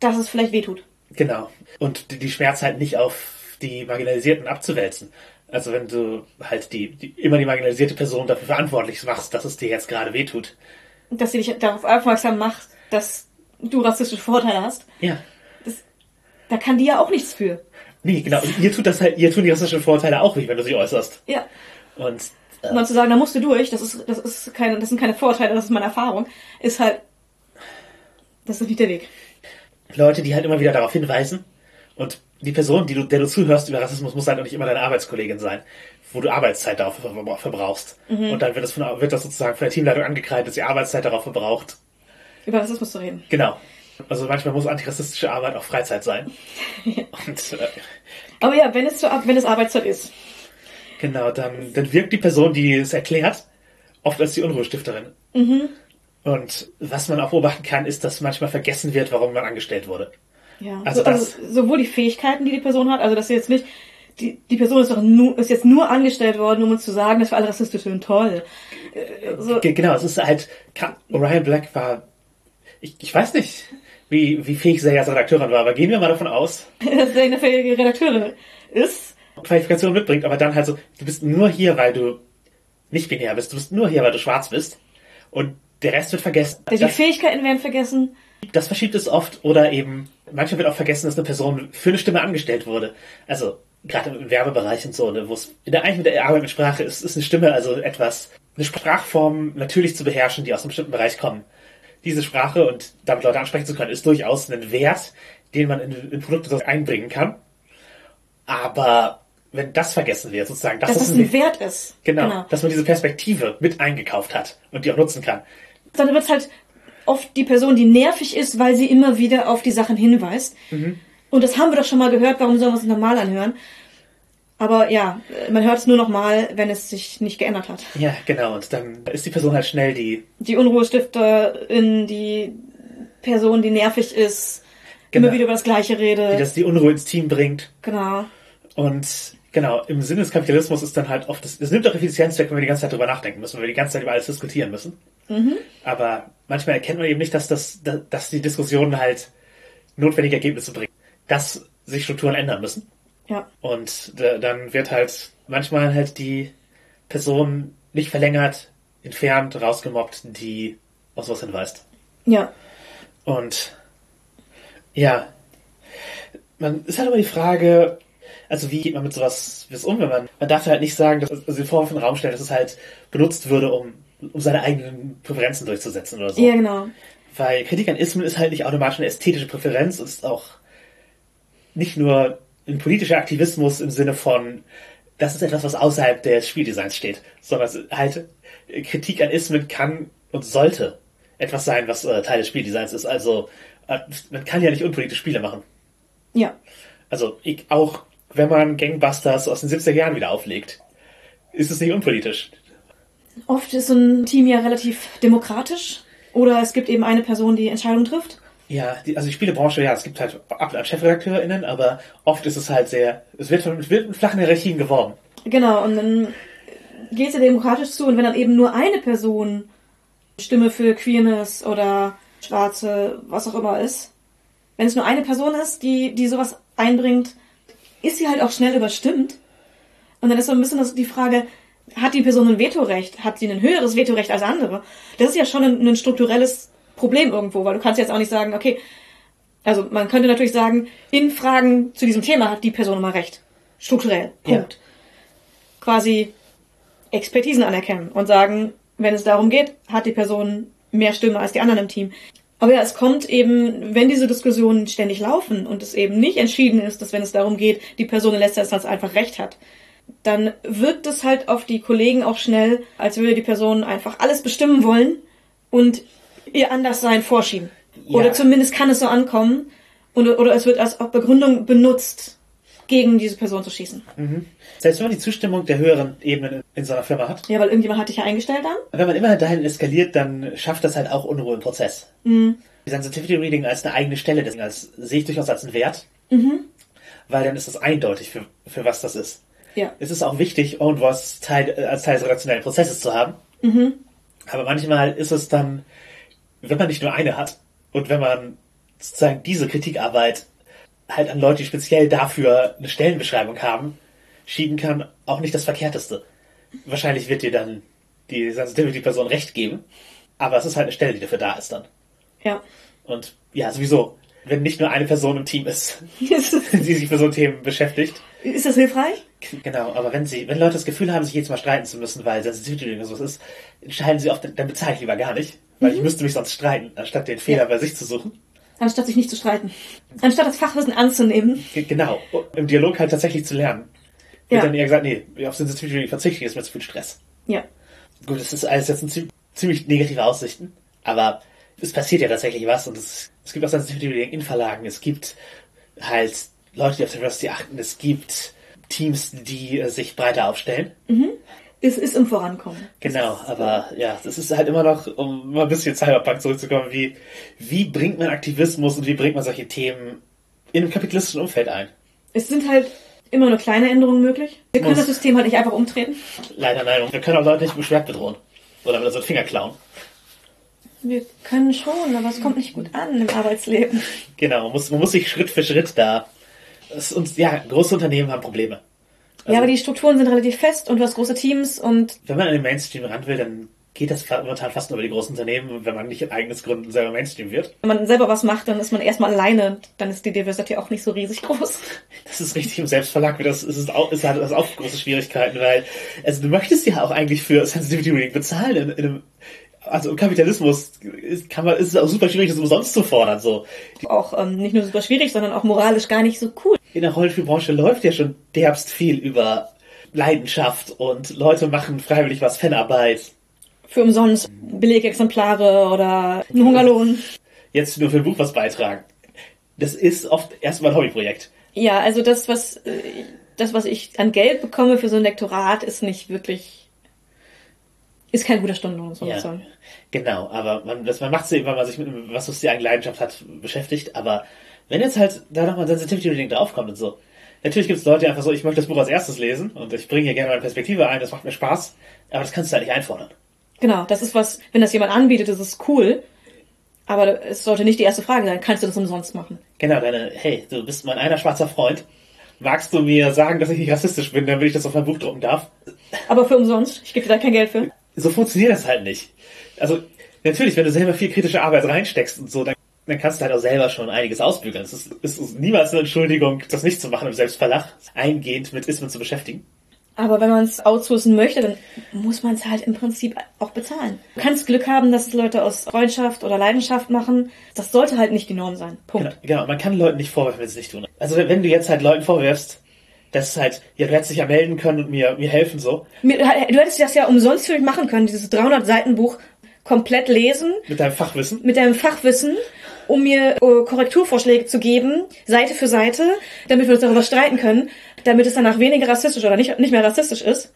Speaker 2: dass es vielleicht wehtut.
Speaker 3: genau. Und die, die Schmerz halt nicht auf die Marginalisierten abzuwälzen. Also wenn du halt die, die immer die marginalisierte Person dafür verantwortlich machst, dass es dir jetzt gerade wehtut.
Speaker 2: Dass sie dich darauf aufmerksam macht, dass du rassistische Vorteile hast.
Speaker 3: Ja.
Speaker 2: Da kann die ja auch nichts für.
Speaker 3: Nee, genau. Und ihr tut das halt, ihr tun die rassistischen Vorteile auch nicht, wenn du sie äußerst.
Speaker 2: Ja.
Speaker 3: Und äh,
Speaker 2: Und dann zu sagen, da musst du durch, das ist, das ist keine, das sind keine Vorteile, das ist meine Erfahrung, ist halt, das ist nicht der Weg.
Speaker 3: Leute, die halt immer wieder darauf hinweisen. Und die Person, die du, der du zuhörst über Rassismus, muss halt auch nicht immer deine Arbeitskollegin sein, wo du Arbeitszeit darauf ver- verbrauchst. Und dann wird das, von, wird das sozusagen von der Teamleitung angekreidet, dass sie Arbeitszeit darauf verbraucht.
Speaker 2: Über Rassismus zu reden.
Speaker 3: Genau. Also manchmal muss antirassistische Arbeit auch Freizeit sein. (laughs) Und äh,
Speaker 2: Aber ja, wenn es, Ar- wenn es Arbeitszeit ist.
Speaker 3: genau, dann, dann wirkt die Person, die es erklärt, oft als die Unruhestifterin. Und was man auch beobachten kann, ist, dass manchmal vergessen wird, warum man angestellt wurde.
Speaker 2: Ja.
Speaker 3: Also
Speaker 2: so, also sowohl die Fähigkeiten, die die Person hat, also dass sie jetzt nicht, die, die Person ist doch nur, ist jetzt nur angestellt worden, um uns zu sagen, dass wir alle rassistisch sind. Toll. Äh, So,
Speaker 3: Ge- Genau, es ist halt, Orion Black war, ich, ich weiß nicht, wie, wie fähig sie als Redakteurin war, aber gehen wir mal davon aus, (laughs)
Speaker 2: dass der eine fähige Redakteurin ist.
Speaker 3: Qualifikation mitbringt, aber dann halt so, du bist nur hier, weil du nicht binär bist, du bist nur hier, weil du schwarz bist und der Rest wird vergessen.
Speaker 2: Die
Speaker 3: Das,
Speaker 2: Fähigkeiten werden vergessen.
Speaker 3: das verschiebt es oft oder eben, manchmal wird auch vergessen, dass eine Person für eine Stimme angestellt wurde. Also, gerade im Werbebereich und so, ne, wo es in der eigentlich mit der Arbeit mit Sprache ist, ist eine Stimme also etwas, eine Sprachform natürlich zu beherrschen, die aus einem bestimmten Bereich kommen. Diese Sprache und damit Leute ansprechen zu können, ist durchaus ein Wert, den man in, in Produkte einbringen kann. Aber wenn das vergessen wird, sozusagen, das
Speaker 2: Dass
Speaker 3: ist
Speaker 2: es ein Wert ist.
Speaker 3: genau, dass man diese Perspektive mit eingekauft hat und die auch nutzen kann.
Speaker 2: Dann wird es halt oft die Person, die nervig ist, weil sie immer wieder auf die Sachen hinweist. Und das haben wir doch schon mal gehört, warum sollen wir es normal anhören? Aber ja, man hört es nur noch mal, wenn es sich nicht geändert hat.
Speaker 3: Ja, genau. Und dann ist die Person halt schnell die
Speaker 2: Die Unruhestifterin, die Person, die nervig ist,
Speaker 3: Genau.
Speaker 2: immer wieder über das Gleiche
Speaker 3: die
Speaker 2: redet.
Speaker 3: das die Unruhe ins Team bringt.
Speaker 2: genau.
Speaker 3: Und genau, im Sinne des Kapitalismus ist dann halt oft, das, das nimmt auch Effizienz weg, wenn wir die ganze Zeit drüber nachdenken müssen, wenn wir die ganze Zeit über alles diskutieren müssen. Aber manchmal erkennt man eben nicht, dass, das, dass die Diskussionen halt notwendige Ergebnisse bringen. Dass sich Strukturen ändern müssen.
Speaker 2: Ja.
Speaker 3: Und da, dann wird halt manchmal halt die Person nicht verlängert, entfernt, rausgemobbt, die auf sowas hinweist.
Speaker 2: Ja.
Speaker 3: Und ja, man ist halt immer die Frage, also wie geht man mit sowas wie um, wenn man, man darf halt nicht sagen, dass also den Vorwurf in den Raum stellen, dass es halt benutzt würde, um, um seine eigenen Präferenzen durchzusetzen oder so.
Speaker 2: Ja, genau.
Speaker 3: Weil Kritik an Ismen ist halt nicht automatisch eine ästhetische Präferenz, es ist auch nicht nur ein politischer Aktivismus im Sinne von, das ist etwas, was außerhalb des Spieldesigns steht, sondern halt Kritik an Ismen kann und sollte etwas sein, was äh, Teil des Spieldesigns ist. Also äh, man kann ja nicht unpolitische Spiele machen.
Speaker 2: Ja.
Speaker 3: Also ich, auch wenn man Gangbusters aus den 70er Jahren wieder auflegt, ist es nicht unpolitisch.
Speaker 2: Oft ist so ein Team ja relativ demokratisch. Oder es gibt eben eine Person, die Entscheidungen trifft.
Speaker 3: Ja, die, also die Spielebranche, ja, es gibt halt ab und ChefredakteurInnen, aber oft ist es halt sehr, es wird, von, wird mit flachen Hierarchien geworben.
Speaker 2: Genau, und dann geht es ja demokratisch zu. Und wenn dann eben nur eine Person Stimme für Queerness oder Schwarze, was auch immer ist, wenn es nur eine Person ist, die, die sowas einbringt, ist sie halt auch schnell überstimmt. Und dann ist so ein bisschen das, die Frage, hat die Person ein Vetorecht? Hat sie ein höheres Vetorecht als andere? Das ist ja schon ein, ein strukturelles Problem irgendwo, weil du kannst jetzt auch nicht sagen, okay, also man könnte natürlich sagen, in Fragen zu diesem Thema hat die Person immer recht. Strukturell. Punkt.
Speaker 3: Ja.
Speaker 2: Quasi Expertisen anerkennen und sagen, wenn es darum geht, hat die Person mehr Stimme als die anderen im Team. Aber ja, es kommt eben, wenn diese Diskussionen ständig laufen und es eben nicht entschieden ist, dass wenn es darum geht, die Person in letzter Instanz einfach recht hat, dann wirkt es halt auf die Kollegen auch schnell, als würde die Person einfach alles bestimmen wollen und ihr Anderssein vorschieben.
Speaker 3: Ja.
Speaker 2: Oder zumindest kann es so ankommen und, oder es wird als auch Begründung benutzt, gegen diese Person zu schießen.
Speaker 3: Selbst wenn man die Zustimmung der höheren Ebenen in so einer Firma hat,
Speaker 2: Ja, weil irgendjemand hat dich ja eingestellt dann.
Speaker 3: wenn man immer dahin eskaliert, dann schafft das halt auch Unruhe im Prozess.
Speaker 2: Mhm.
Speaker 3: Sensitivity Reading als eine eigene Stelle, das als, sehe ich durchaus als einen Wert,
Speaker 2: Mhm.
Speaker 3: weil dann ist es eindeutig, für, für was das ist.
Speaker 2: Ja.
Speaker 3: Es ist auch wichtig, Voice Teil, äh, als Teil des redaktionellen Prozesses zu haben.
Speaker 2: Mhm.
Speaker 3: Aber manchmal ist es dann, wenn man nicht nur eine hat und wenn man sozusagen diese Kritikarbeit halt an Leute, die speziell dafür eine Stellenbeschreibung haben, schieben kann, auch nicht das Verkehrteste. Wahrscheinlich wird dir dann die Sensitivity-Person recht geben, aber es ist halt eine Stelle, die dafür da ist dann.
Speaker 2: Ja.
Speaker 3: Und ja, sowieso, wenn nicht nur eine Person im Team ist,
Speaker 2: ist (laughs)
Speaker 3: die sich für so Themen beschäftigt,
Speaker 2: das hilfreich?
Speaker 3: Genau, aber wenn sie, wenn Leute das Gefühl haben, sich jedes Mal streiten zu müssen, weil Sensitivity sowas ist, entscheiden sie oft, dann bezahle ich lieber gar nicht, weil ich müsste mich sonst streiten, anstatt den Fehler
Speaker 2: Ja.
Speaker 3: bei sich zu suchen.
Speaker 2: Anstatt sich nicht zu streiten. Anstatt das Fachwissen anzunehmen.
Speaker 3: Ge- Genau, im Dialog halt tatsächlich zu lernen. Wird
Speaker 2: Ja.
Speaker 3: dann eher gesagt, nee, auf Sensitivity verzichte ich, ist mir zu viel Stress.
Speaker 2: Ja.
Speaker 3: Gut, es ist alles jetzt ein zie- ziemlich negative Aussichten, aber es passiert ja tatsächlich was und es, es gibt auch Sensitivity in Verlagen, es gibt halt Leute, die auf Diversity achten, es gibt Teams, die äh, sich breiter aufstellen.
Speaker 2: Es ist im Vorankommen.
Speaker 3: Genau, aber ja, das ist halt immer noch, um mal ein bisschen Cyberpunk zurückzukommen, wie, wie bringt man Aktivismus und wie bringt man solche Themen in einem kapitalistischen Umfeld ein?
Speaker 2: Es sind halt immer nur kleine Änderungen möglich. Wir können das System halt nicht einfach umtreten.
Speaker 3: Leider nein, und wir können auch Leute nicht mit Schwert bedrohen. Oder mit so einen Finger klauen.
Speaker 2: Wir können schon, aber es kommt nicht gut an im Arbeitsleben.
Speaker 3: Genau, man muss, man muss sich Schritt für Schritt da. Es, und ja, große Unternehmen haben Probleme.
Speaker 2: Ja, aber die Strukturen sind relativ fest und du hast große Teams und
Speaker 3: Wenn man an den Mainstream ran will, dann geht das momentan fast nur über die großen Unternehmen, und wenn man nicht in eigenes Gründen selber Mainstream wird.
Speaker 2: wenn man selber was macht, dann ist man erstmal alleine. Dann ist die Diversity auch nicht so riesig groß. (laughs)
Speaker 3: Das ist richtig im Selbstverlag, das ist, auch, es hat das auch große Schwierigkeiten, weil, also du möchtest ja auch eigentlich für Sensitivity Reading bezahlen in, in einem, also im Kapitalismus ist, kann man, ist es auch super schwierig, das umsonst zu fordern, so.
Speaker 2: Auch ähm, nicht nur super schwierig, sondern auch moralisch gar nicht so cool.
Speaker 3: In der Rollenspielbranche läuft ja schon derbst viel über Leidenschaft und Leute machen freiwillig was, Fanarbeit.
Speaker 2: Für umsonst Belegexemplare oder einen Hungerlohn.
Speaker 3: Jetzt nur für ein Buch was beitragen. Das ist oft erstmal ein Hobbyprojekt.
Speaker 2: Ja, also das, was äh, das, was ich an Geld bekomme für so ein Lektorat, ist nicht wirklich, ist kein guter Stundenlohn, so
Speaker 3: Ja, genau, aber man, das, man macht sie, weil man sich mit was was die eigene Leidenschaft hat, beschäftigt, aber wenn jetzt halt da nochmal ein Sensitivity Reading draufkommt und so, natürlich gibt es Leute, die einfach so, ich möchte das Buch als erstes lesen und ich bringe hier gerne meine Perspektive ein, das macht mir Spaß, aber das kannst du halt nicht einfordern.
Speaker 2: Genau, das ist was, wenn das jemand anbietet, das ist cool. Aber es sollte nicht die erste Frage sein, kannst du das umsonst machen?
Speaker 3: Genau, deine, hey, du bist mein einer schwarzer Freund, magst du mir sagen, dass ich nicht rassistisch bin, damit ich das auf mein Buch drucken darf?
Speaker 2: Aber für umsonst, ich gebe dir da kein Geld für.
Speaker 3: So funktioniert das halt nicht. Also, natürlich, wenn du selber viel kritische Arbeit reinsteckst und so, dann, dann kannst du halt auch selber schon einiges ausbügeln. Es ist, es ist niemals eine Entschuldigung, das nicht zu machen im Selbstverlag, eingehend mit Ismen zu beschäftigen.
Speaker 2: Aber wenn man es outsourcen möchte, dann muss man es halt im Prinzip auch bezahlen. Du kannst Glück haben, dass es Leute aus Freundschaft oder Leidenschaft machen. Das sollte halt nicht die Norm sein. Punkt.
Speaker 3: Genau, genau, man kann Leuten nicht vorwerfen, wenn sie es nicht tun. Also, wenn, wenn du jetzt halt Leuten vorwerfst, dass es halt, ja, du hättest dich ja melden können und mir, mir helfen, so,
Speaker 2: Mir- Du hättest das ja umsonst für mich machen können, dieses 300 Seiten Buch komplett lesen
Speaker 3: mit deinem Fachwissen.
Speaker 2: mit deinem Fachwissen, um mir äh, Korrekturvorschläge zu geben, Seite für Seite, damit wir uns darüber streiten können, damit es danach weniger rassistisch oder nicht, nicht mehr rassistisch ist.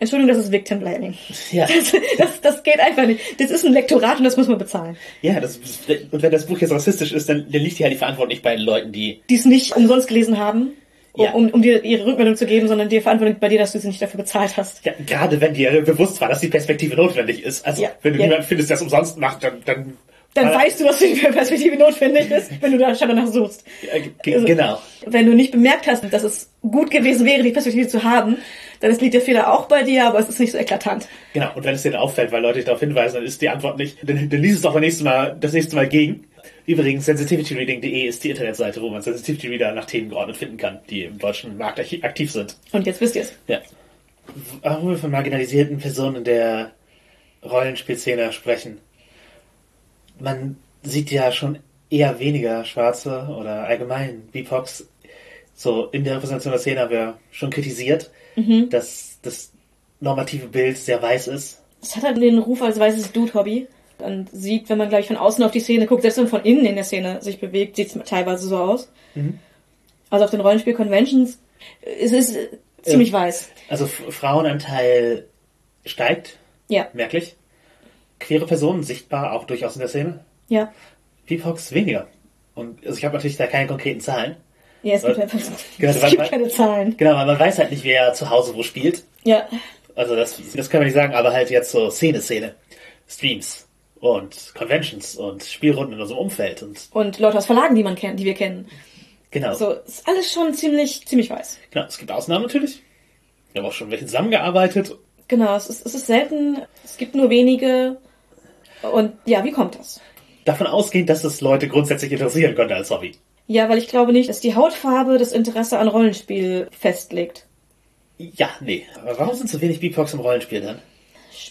Speaker 2: Entschuldigung, das ist Victim Blaming.
Speaker 3: Ja. (laughs)
Speaker 2: Das, das, das geht einfach nicht. Das ist ein Lektorat und das muss man bezahlen.
Speaker 3: Ja, das, und wenn das Buch jetzt rassistisch ist, dann, dann liegt hier halt die Verantwortung nicht bei den Leuten, die,
Speaker 2: Die es nicht umsonst gelesen haben,
Speaker 3: Ja.
Speaker 2: um, um dir ihre Rückmeldung zu geben, sondern die Verantwortung bei dir, dass du sie nicht dafür bezahlt hast.
Speaker 3: ja, gerade wenn dir bewusst war, dass die Perspektive notwendig ist. Also,
Speaker 2: Ja.
Speaker 3: wenn du
Speaker 2: Ja.
Speaker 3: niemanden findest, der es umsonst macht, dann, dann,
Speaker 2: Dann weißt du, dass die Perspektive notwendig ist, wenn du da schon danach suchst.
Speaker 3: Ja,
Speaker 2: Also-
Speaker 3: genau.
Speaker 2: Wenn du nicht bemerkt hast, dass es gut gewesen wäre, die Perspektive zu haben, dann ist, liegt der Fehler auch bei dir, aber es ist nicht so eklatant.
Speaker 3: Genau, und wenn es dir dann auffällt, weil Leute dich darauf hinweisen, dann ist die Antwort nicht, dann, dann liest es doch das nächste Mal, das nächste Mal gegen. Übrigens, sensitivityreading.de ist die Internetseite, wo man Sensitivity Reader nach Themen geordnet finden kann, die im deutschen Markt aktiv sind.
Speaker 2: Und jetzt wisst ihr es.
Speaker 3: Ja. Warum wir von marginalisierten Personen in der Rollenspielszene sprechen. Man sieht ja schon eher weniger Schwarze oder allgemein BIPOX. So in der Repräsentation der Szene haben wir schon kritisiert, mhm. dass das normative Bild sehr weiß ist.
Speaker 2: Es hat halt den Ruf als weißes Dude-Hobby. Man sieht, wenn man, glaube ich, von außen auf die Szene guckt, selbst wenn man von innen in der Szene sich bewegt, sieht es teilweise so aus. Mhm. Also auf den Rollenspiel-Conventions ist es ziemlich äh, weiß.
Speaker 3: Also Frauenanteil steigt.
Speaker 2: Ja.
Speaker 3: Merklich. Queere Personen sichtbar auch durchaus in der Szene.
Speaker 2: Ja.
Speaker 3: VPOX weniger. Und also ich habe natürlich da keine konkreten Zahlen.
Speaker 2: Ja, es gibt einfach (laughs) (laughs) genau, es gibt keine Zahlen.
Speaker 3: Genau, weil man weiß halt nicht, wer zu Hause wo spielt.
Speaker 2: Ja.
Speaker 3: Also das, das kann man nicht sagen, aber halt jetzt so Szene, Szene. Streams und Conventions und Spielrunden in unserem Umfeld und.
Speaker 2: Und Leute aus Verlagen, die man kennt, die wir kennen.
Speaker 3: Genau.
Speaker 2: So, ist alles schon ziemlich, ziemlich weiß.
Speaker 3: Genau, es gibt Ausnahmen natürlich. Wir haben auch schon welche zusammengearbeitet.
Speaker 2: Genau, es ist, es ist selten, es gibt nur wenige. Und ja, wie kommt das?
Speaker 3: davon ausgehend, dass es Leute grundsätzlich interessieren könnte als Hobby.
Speaker 2: Ja, weil ich glaube nicht, dass die Hautfarbe das Interesse an Rollenspiel festlegt.
Speaker 3: Ja, nee. Aber warum sind so wenig Beatbox im Rollenspiel dann?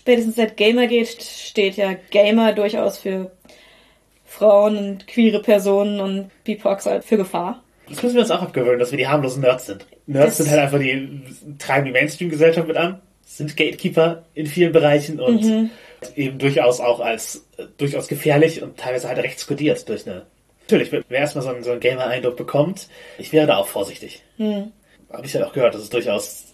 Speaker 2: Spätestens seit Gamergate steht ja Gamer durchaus für Frauen und queere Personen und Beatbox halt für Gefahr.
Speaker 3: Das müssen wir uns auch abgewöhnen, dass wir die harmlosen Nerds sind. Nerds das sind halt einfach die, treiben die Mainstream-Gesellschaft mit an, sind Gatekeeper in vielen Bereichen und mhm eben durchaus auch als äh, durchaus gefährlich und teilweise halt rechtskodiert durch eine. Natürlich, wer erstmal so einen, so einen Gamer-Eindruck bekommt, ich wäre da auch vorsichtig. Hm. Habe ich ja halt auch gehört, dass es durchaus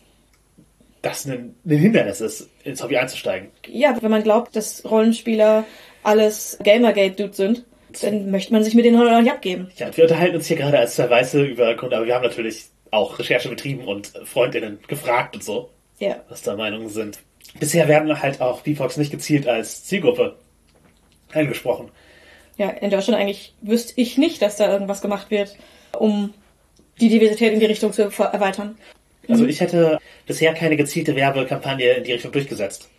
Speaker 3: das ein, ein Hindernis ist, ins Hobby einzusteigen.
Speaker 2: Ja, wenn man glaubt, dass Rollenspieler alles Gamergate-Dudes sind, dann möchte man sich mit denen auch nicht abgeben.
Speaker 3: Ja, wir unterhalten uns hier gerade als zwei Weiße über Grund, aber wir haben natürlich auch Recherche betrieben und Freundinnen gefragt und so,
Speaker 2: ja.
Speaker 3: was da Meinungen sind. Bisher werden halt auch BIPOX nicht gezielt als Zielgruppe angesprochen.
Speaker 2: Ja, in Deutschland eigentlich wüsste ich nicht, dass da irgendwas gemacht wird, um die Diversität in die Richtung zu erweitern.
Speaker 3: Also ich hätte bisher keine gezielte Werbekampagne in die Richtung durchgesetzt.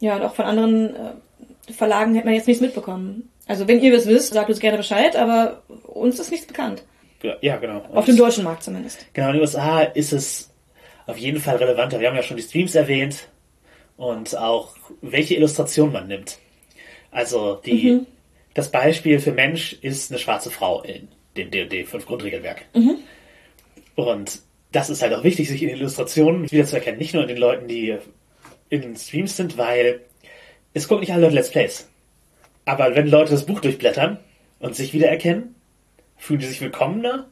Speaker 2: Ja, und auch von anderen äh, Verlagen hätte man jetzt nichts mitbekommen. Also wenn ihr das wisst, sagt uns gerne Bescheid, aber uns ist nichts bekannt.
Speaker 3: Ja, genau.
Speaker 2: Auf dem deutschen Markt zumindest.
Speaker 3: Genau, in den USA ist es auf jeden Fall relevanter. Wir haben ja schon die Streams erwähnt und auch welche Illustration man nimmt. Also die, mhm. das Beispiel für Mensch ist eine schwarze Frau in dem D&D 5 Grundregelwerk. Mhm. Und das ist halt auch wichtig, sich in Illustrationen wiederzuerkennen. Nicht nur in den Leuten, die in den Streams sind, weil es gucken nicht alle Leute Let's Plays. Aber wenn Leute das Buch durchblättern und sich wiedererkennen, fühlen die sich willkommener.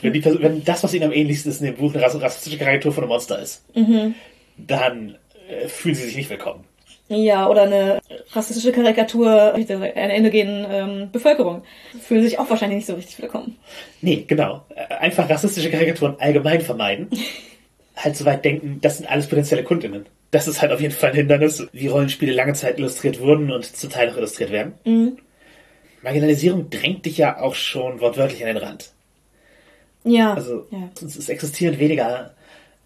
Speaker 3: Wenn, die, wenn das, was ihnen am ähnlichsten ist in dem Buch, eine rassistische Karikatur von einem Monster ist, mhm. dann äh, fühlen sie sich nicht willkommen.
Speaker 2: Ja, oder eine rassistische Karikatur einer endogenen ähm, Bevölkerung. Fühlen sich auch wahrscheinlich nicht so richtig willkommen.
Speaker 3: Nee, genau. Äh, einfach rassistische Karikaturen allgemein vermeiden. (laughs) halt so weit denken, das sind alles potenzielle Kundinnen. Das ist halt auf jeden Fall ein Hindernis, wie Rollenspiele lange Zeit illustriert wurden und zum Teil noch illustriert werden. Mhm. Marginalisierung drängt dich ja auch schon wortwörtlich an den Rand.
Speaker 2: Ja.
Speaker 3: Also
Speaker 2: ja.
Speaker 3: es existieren weniger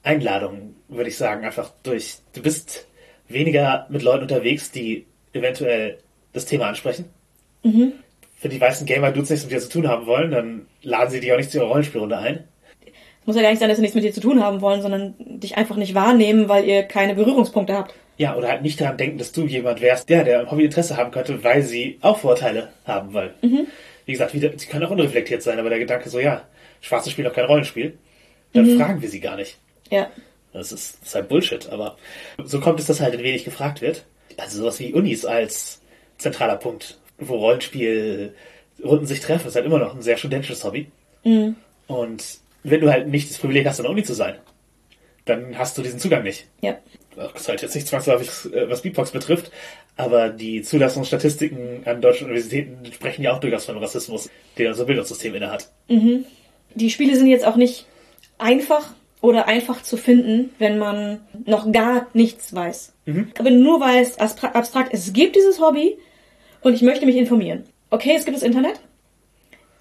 Speaker 3: Einladung, würde ich sagen, einfach durch. Du bist weniger mit Leuten unterwegs, die eventuell das Thema ansprechen. Mhm. Wenn die weißen Gamer-Dudes nichts mit dir zu tun haben wollen, dann laden sie dich auch nicht zu ihrer Rollenspielrunde ein.
Speaker 2: Muss ja gar nicht sein, dass sie nichts mit dir zu tun haben wollen, sondern dich einfach nicht wahrnehmen, weil ihr keine Berührungspunkte habt.
Speaker 3: Ja, oder halt nicht daran denken, dass du jemand wärst, der, der am Hobby Interesse haben könnte, weil sie auch Vorteile haben, weil, mhm. wie gesagt, wieder, sie können auch unreflektiert sein, aber der Gedanke so, ja, Schwarze spielen doch kein Rollenspiel, dann mhm. fragen wir sie gar nicht.
Speaker 2: Ja.
Speaker 3: Das ist, das ist halt Bullshit, aber so kommt es, dass halt ein wenig gefragt wird. Also sowas wie Unis als zentraler Punkt, wo Rollenspielrunden sich treffen, ist halt immer noch ein sehr studentisches Hobby. Mhm. Und wenn du halt nicht das Privileg hast, an der Uni zu sein, dann hast du diesen Zugang nicht.
Speaker 2: Ja.
Speaker 3: Das ist halt jetzt nicht zwangsläufig, äh, was Beatbox betrifft, aber die Zulassungsstatistiken an deutschen Universitäten sprechen ja auch durchaus von Rassismus, den unser Bildungssystem innehat.
Speaker 2: Mhm. Die Spiele sind jetzt auch nicht einfach oder einfach zu finden, wenn man noch gar nichts weiß. Mhm. Aber nur weiß abstrakt, es gibt dieses Hobby und ich möchte mich informieren. Okay, es gibt das Internet,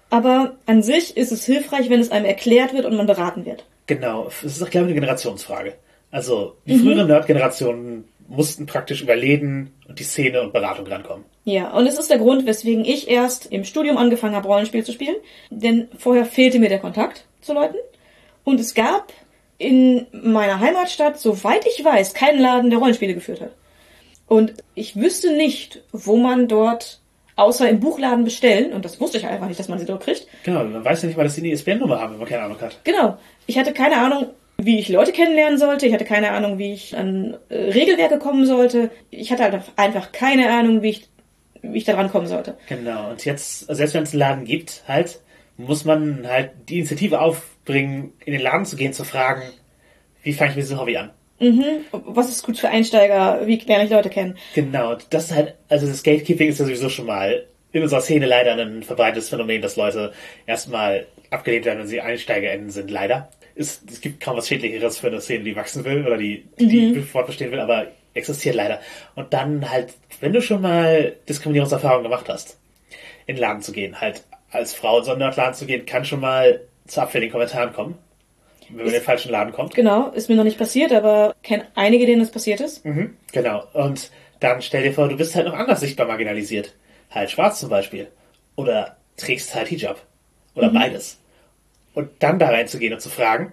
Speaker 2: aber an sich ist es hilfreich, wenn es einem erklärt wird und man beraten wird.
Speaker 3: Genau, es ist auch, glaube ich, eine Generationsfrage. Also die früheren Nerd-Generationen mussten praktisch über Läden und die Szene und Beratung rankommen.
Speaker 2: Ja, und es ist der Grund, weswegen ich erst im Studium angefangen habe, Rollenspiel zu spielen. Denn vorher fehlte mir der Kontakt zu Leuten. Und es gab in meiner Heimatstadt, soweit ich weiß, keinen Laden, der Rollenspiele geführt hat. Und ich wüsste nicht, wo man dort außer im Buchladen bestellen, und das wusste ich einfach nicht, dass man sie dort kriegt.
Speaker 3: Genau, man weiß ja nicht mal, dass die eine ISBN-Nummer haben, wenn man keine Ahnung hat.
Speaker 2: Genau. Ich hatte keine Ahnung, wie ich Leute kennenlernen sollte. Ich hatte keine Ahnung, wie ich an äh, Regelwerke kommen sollte. Ich hatte halt einfach keine Ahnung, wie ich, wie ich da rankommen sollte.
Speaker 3: Genau, und jetzt, also selbst wenn es einen Laden gibt, halt, muss man halt die Initiative aufbringen, in den Laden zu gehen, zu fragen, wie fange ich mit diesem Hobby an?
Speaker 2: Was ist gut für Einsteiger? Wie lerne ich Leute kennen?
Speaker 3: Genau, das ist halt, also das Gatekeeping ist ja sowieso schon mal in unserer Szene leider ein verbreitetes Phänomen, dass Leute erstmal abgelehnt werden, wenn sie EinsteigerInnen sind, leider. Es, es gibt kaum was Schädlicheres für eine Szene, die wachsen will oder die, die fortbestehen will, aber existiert leider. Und dann halt, wenn du schon mal Diskriminierungserfahrungen gemacht hast, in den Laden zu gehen, halt als Frau in so einen Nerdladen zu gehen, kann schon mal zu abfälligen Kommentaren kommen, wenn man in den falschen Laden kommt.
Speaker 2: Genau, ist mir noch nicht passiert, aber kenne einige, denen das passiert ist.
Speaker 3: Mhm, genau. Und dann stell dir vor, du bist halt noch anders sichtbar marginalisiert. Halt schwarz zum Beispiel. Oder trägst halt Hijab. Oder beides. Und dann da reinzugehen und zu fragen,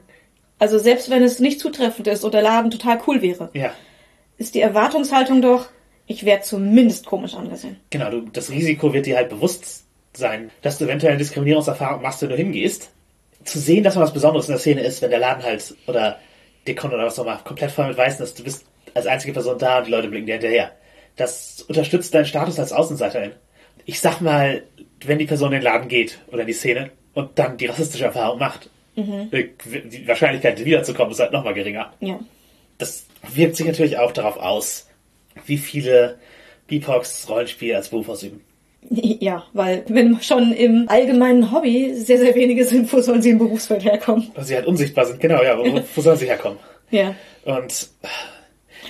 Speaker 2: Also selbst wenn es nicht zutreffend ist und der Laden total cool wäre,
Speaker 3: ja,
Speaker 2: ist die Erwartungshaltung doch, ich werde zumindest komisch angesehen.
Speaker 3: genau, du, das Risiko wird dir halt bewusst sein, dass du eventuell eine Diskriminierungserfahrung machst, wenn du hingehst. Zu sehen, dass man was Besonderes in der Szene ist, wenn der Laden halt, oder Dekon oder was auch immer, komplett voll mit Weißen ist, du bist als einzige Person da und die Leute blicken dir hinterher. Das unterstützt deinen Status als Außenseiterin. Ich sag mal, wenn die Person in den Laden geht oder in die Szene und dann die rassistische Erfahrung macht, äh, die Wahrscheinlichkeit wiederzukommen ist halt nochmal geringer.
Speaker 2: Ja.
Speaker 3: Das wirkt sich natürlich auch darauf aus, wie viele BIPOX Rollenspiel als Beruf ausüben. (laughs)
Speaker 2: Ja, weil wenn schon im allgemeinen Hobby sehr, sehr wenige sind, wo sollen sie im Berufsfeld herkommen?
Speaker 3: Weil sie halt unsichtbar sind, genau, ja, wo, wo sollen sie herkommen? (laughs)
Speaker 2: Ja.
Speaker 3: Und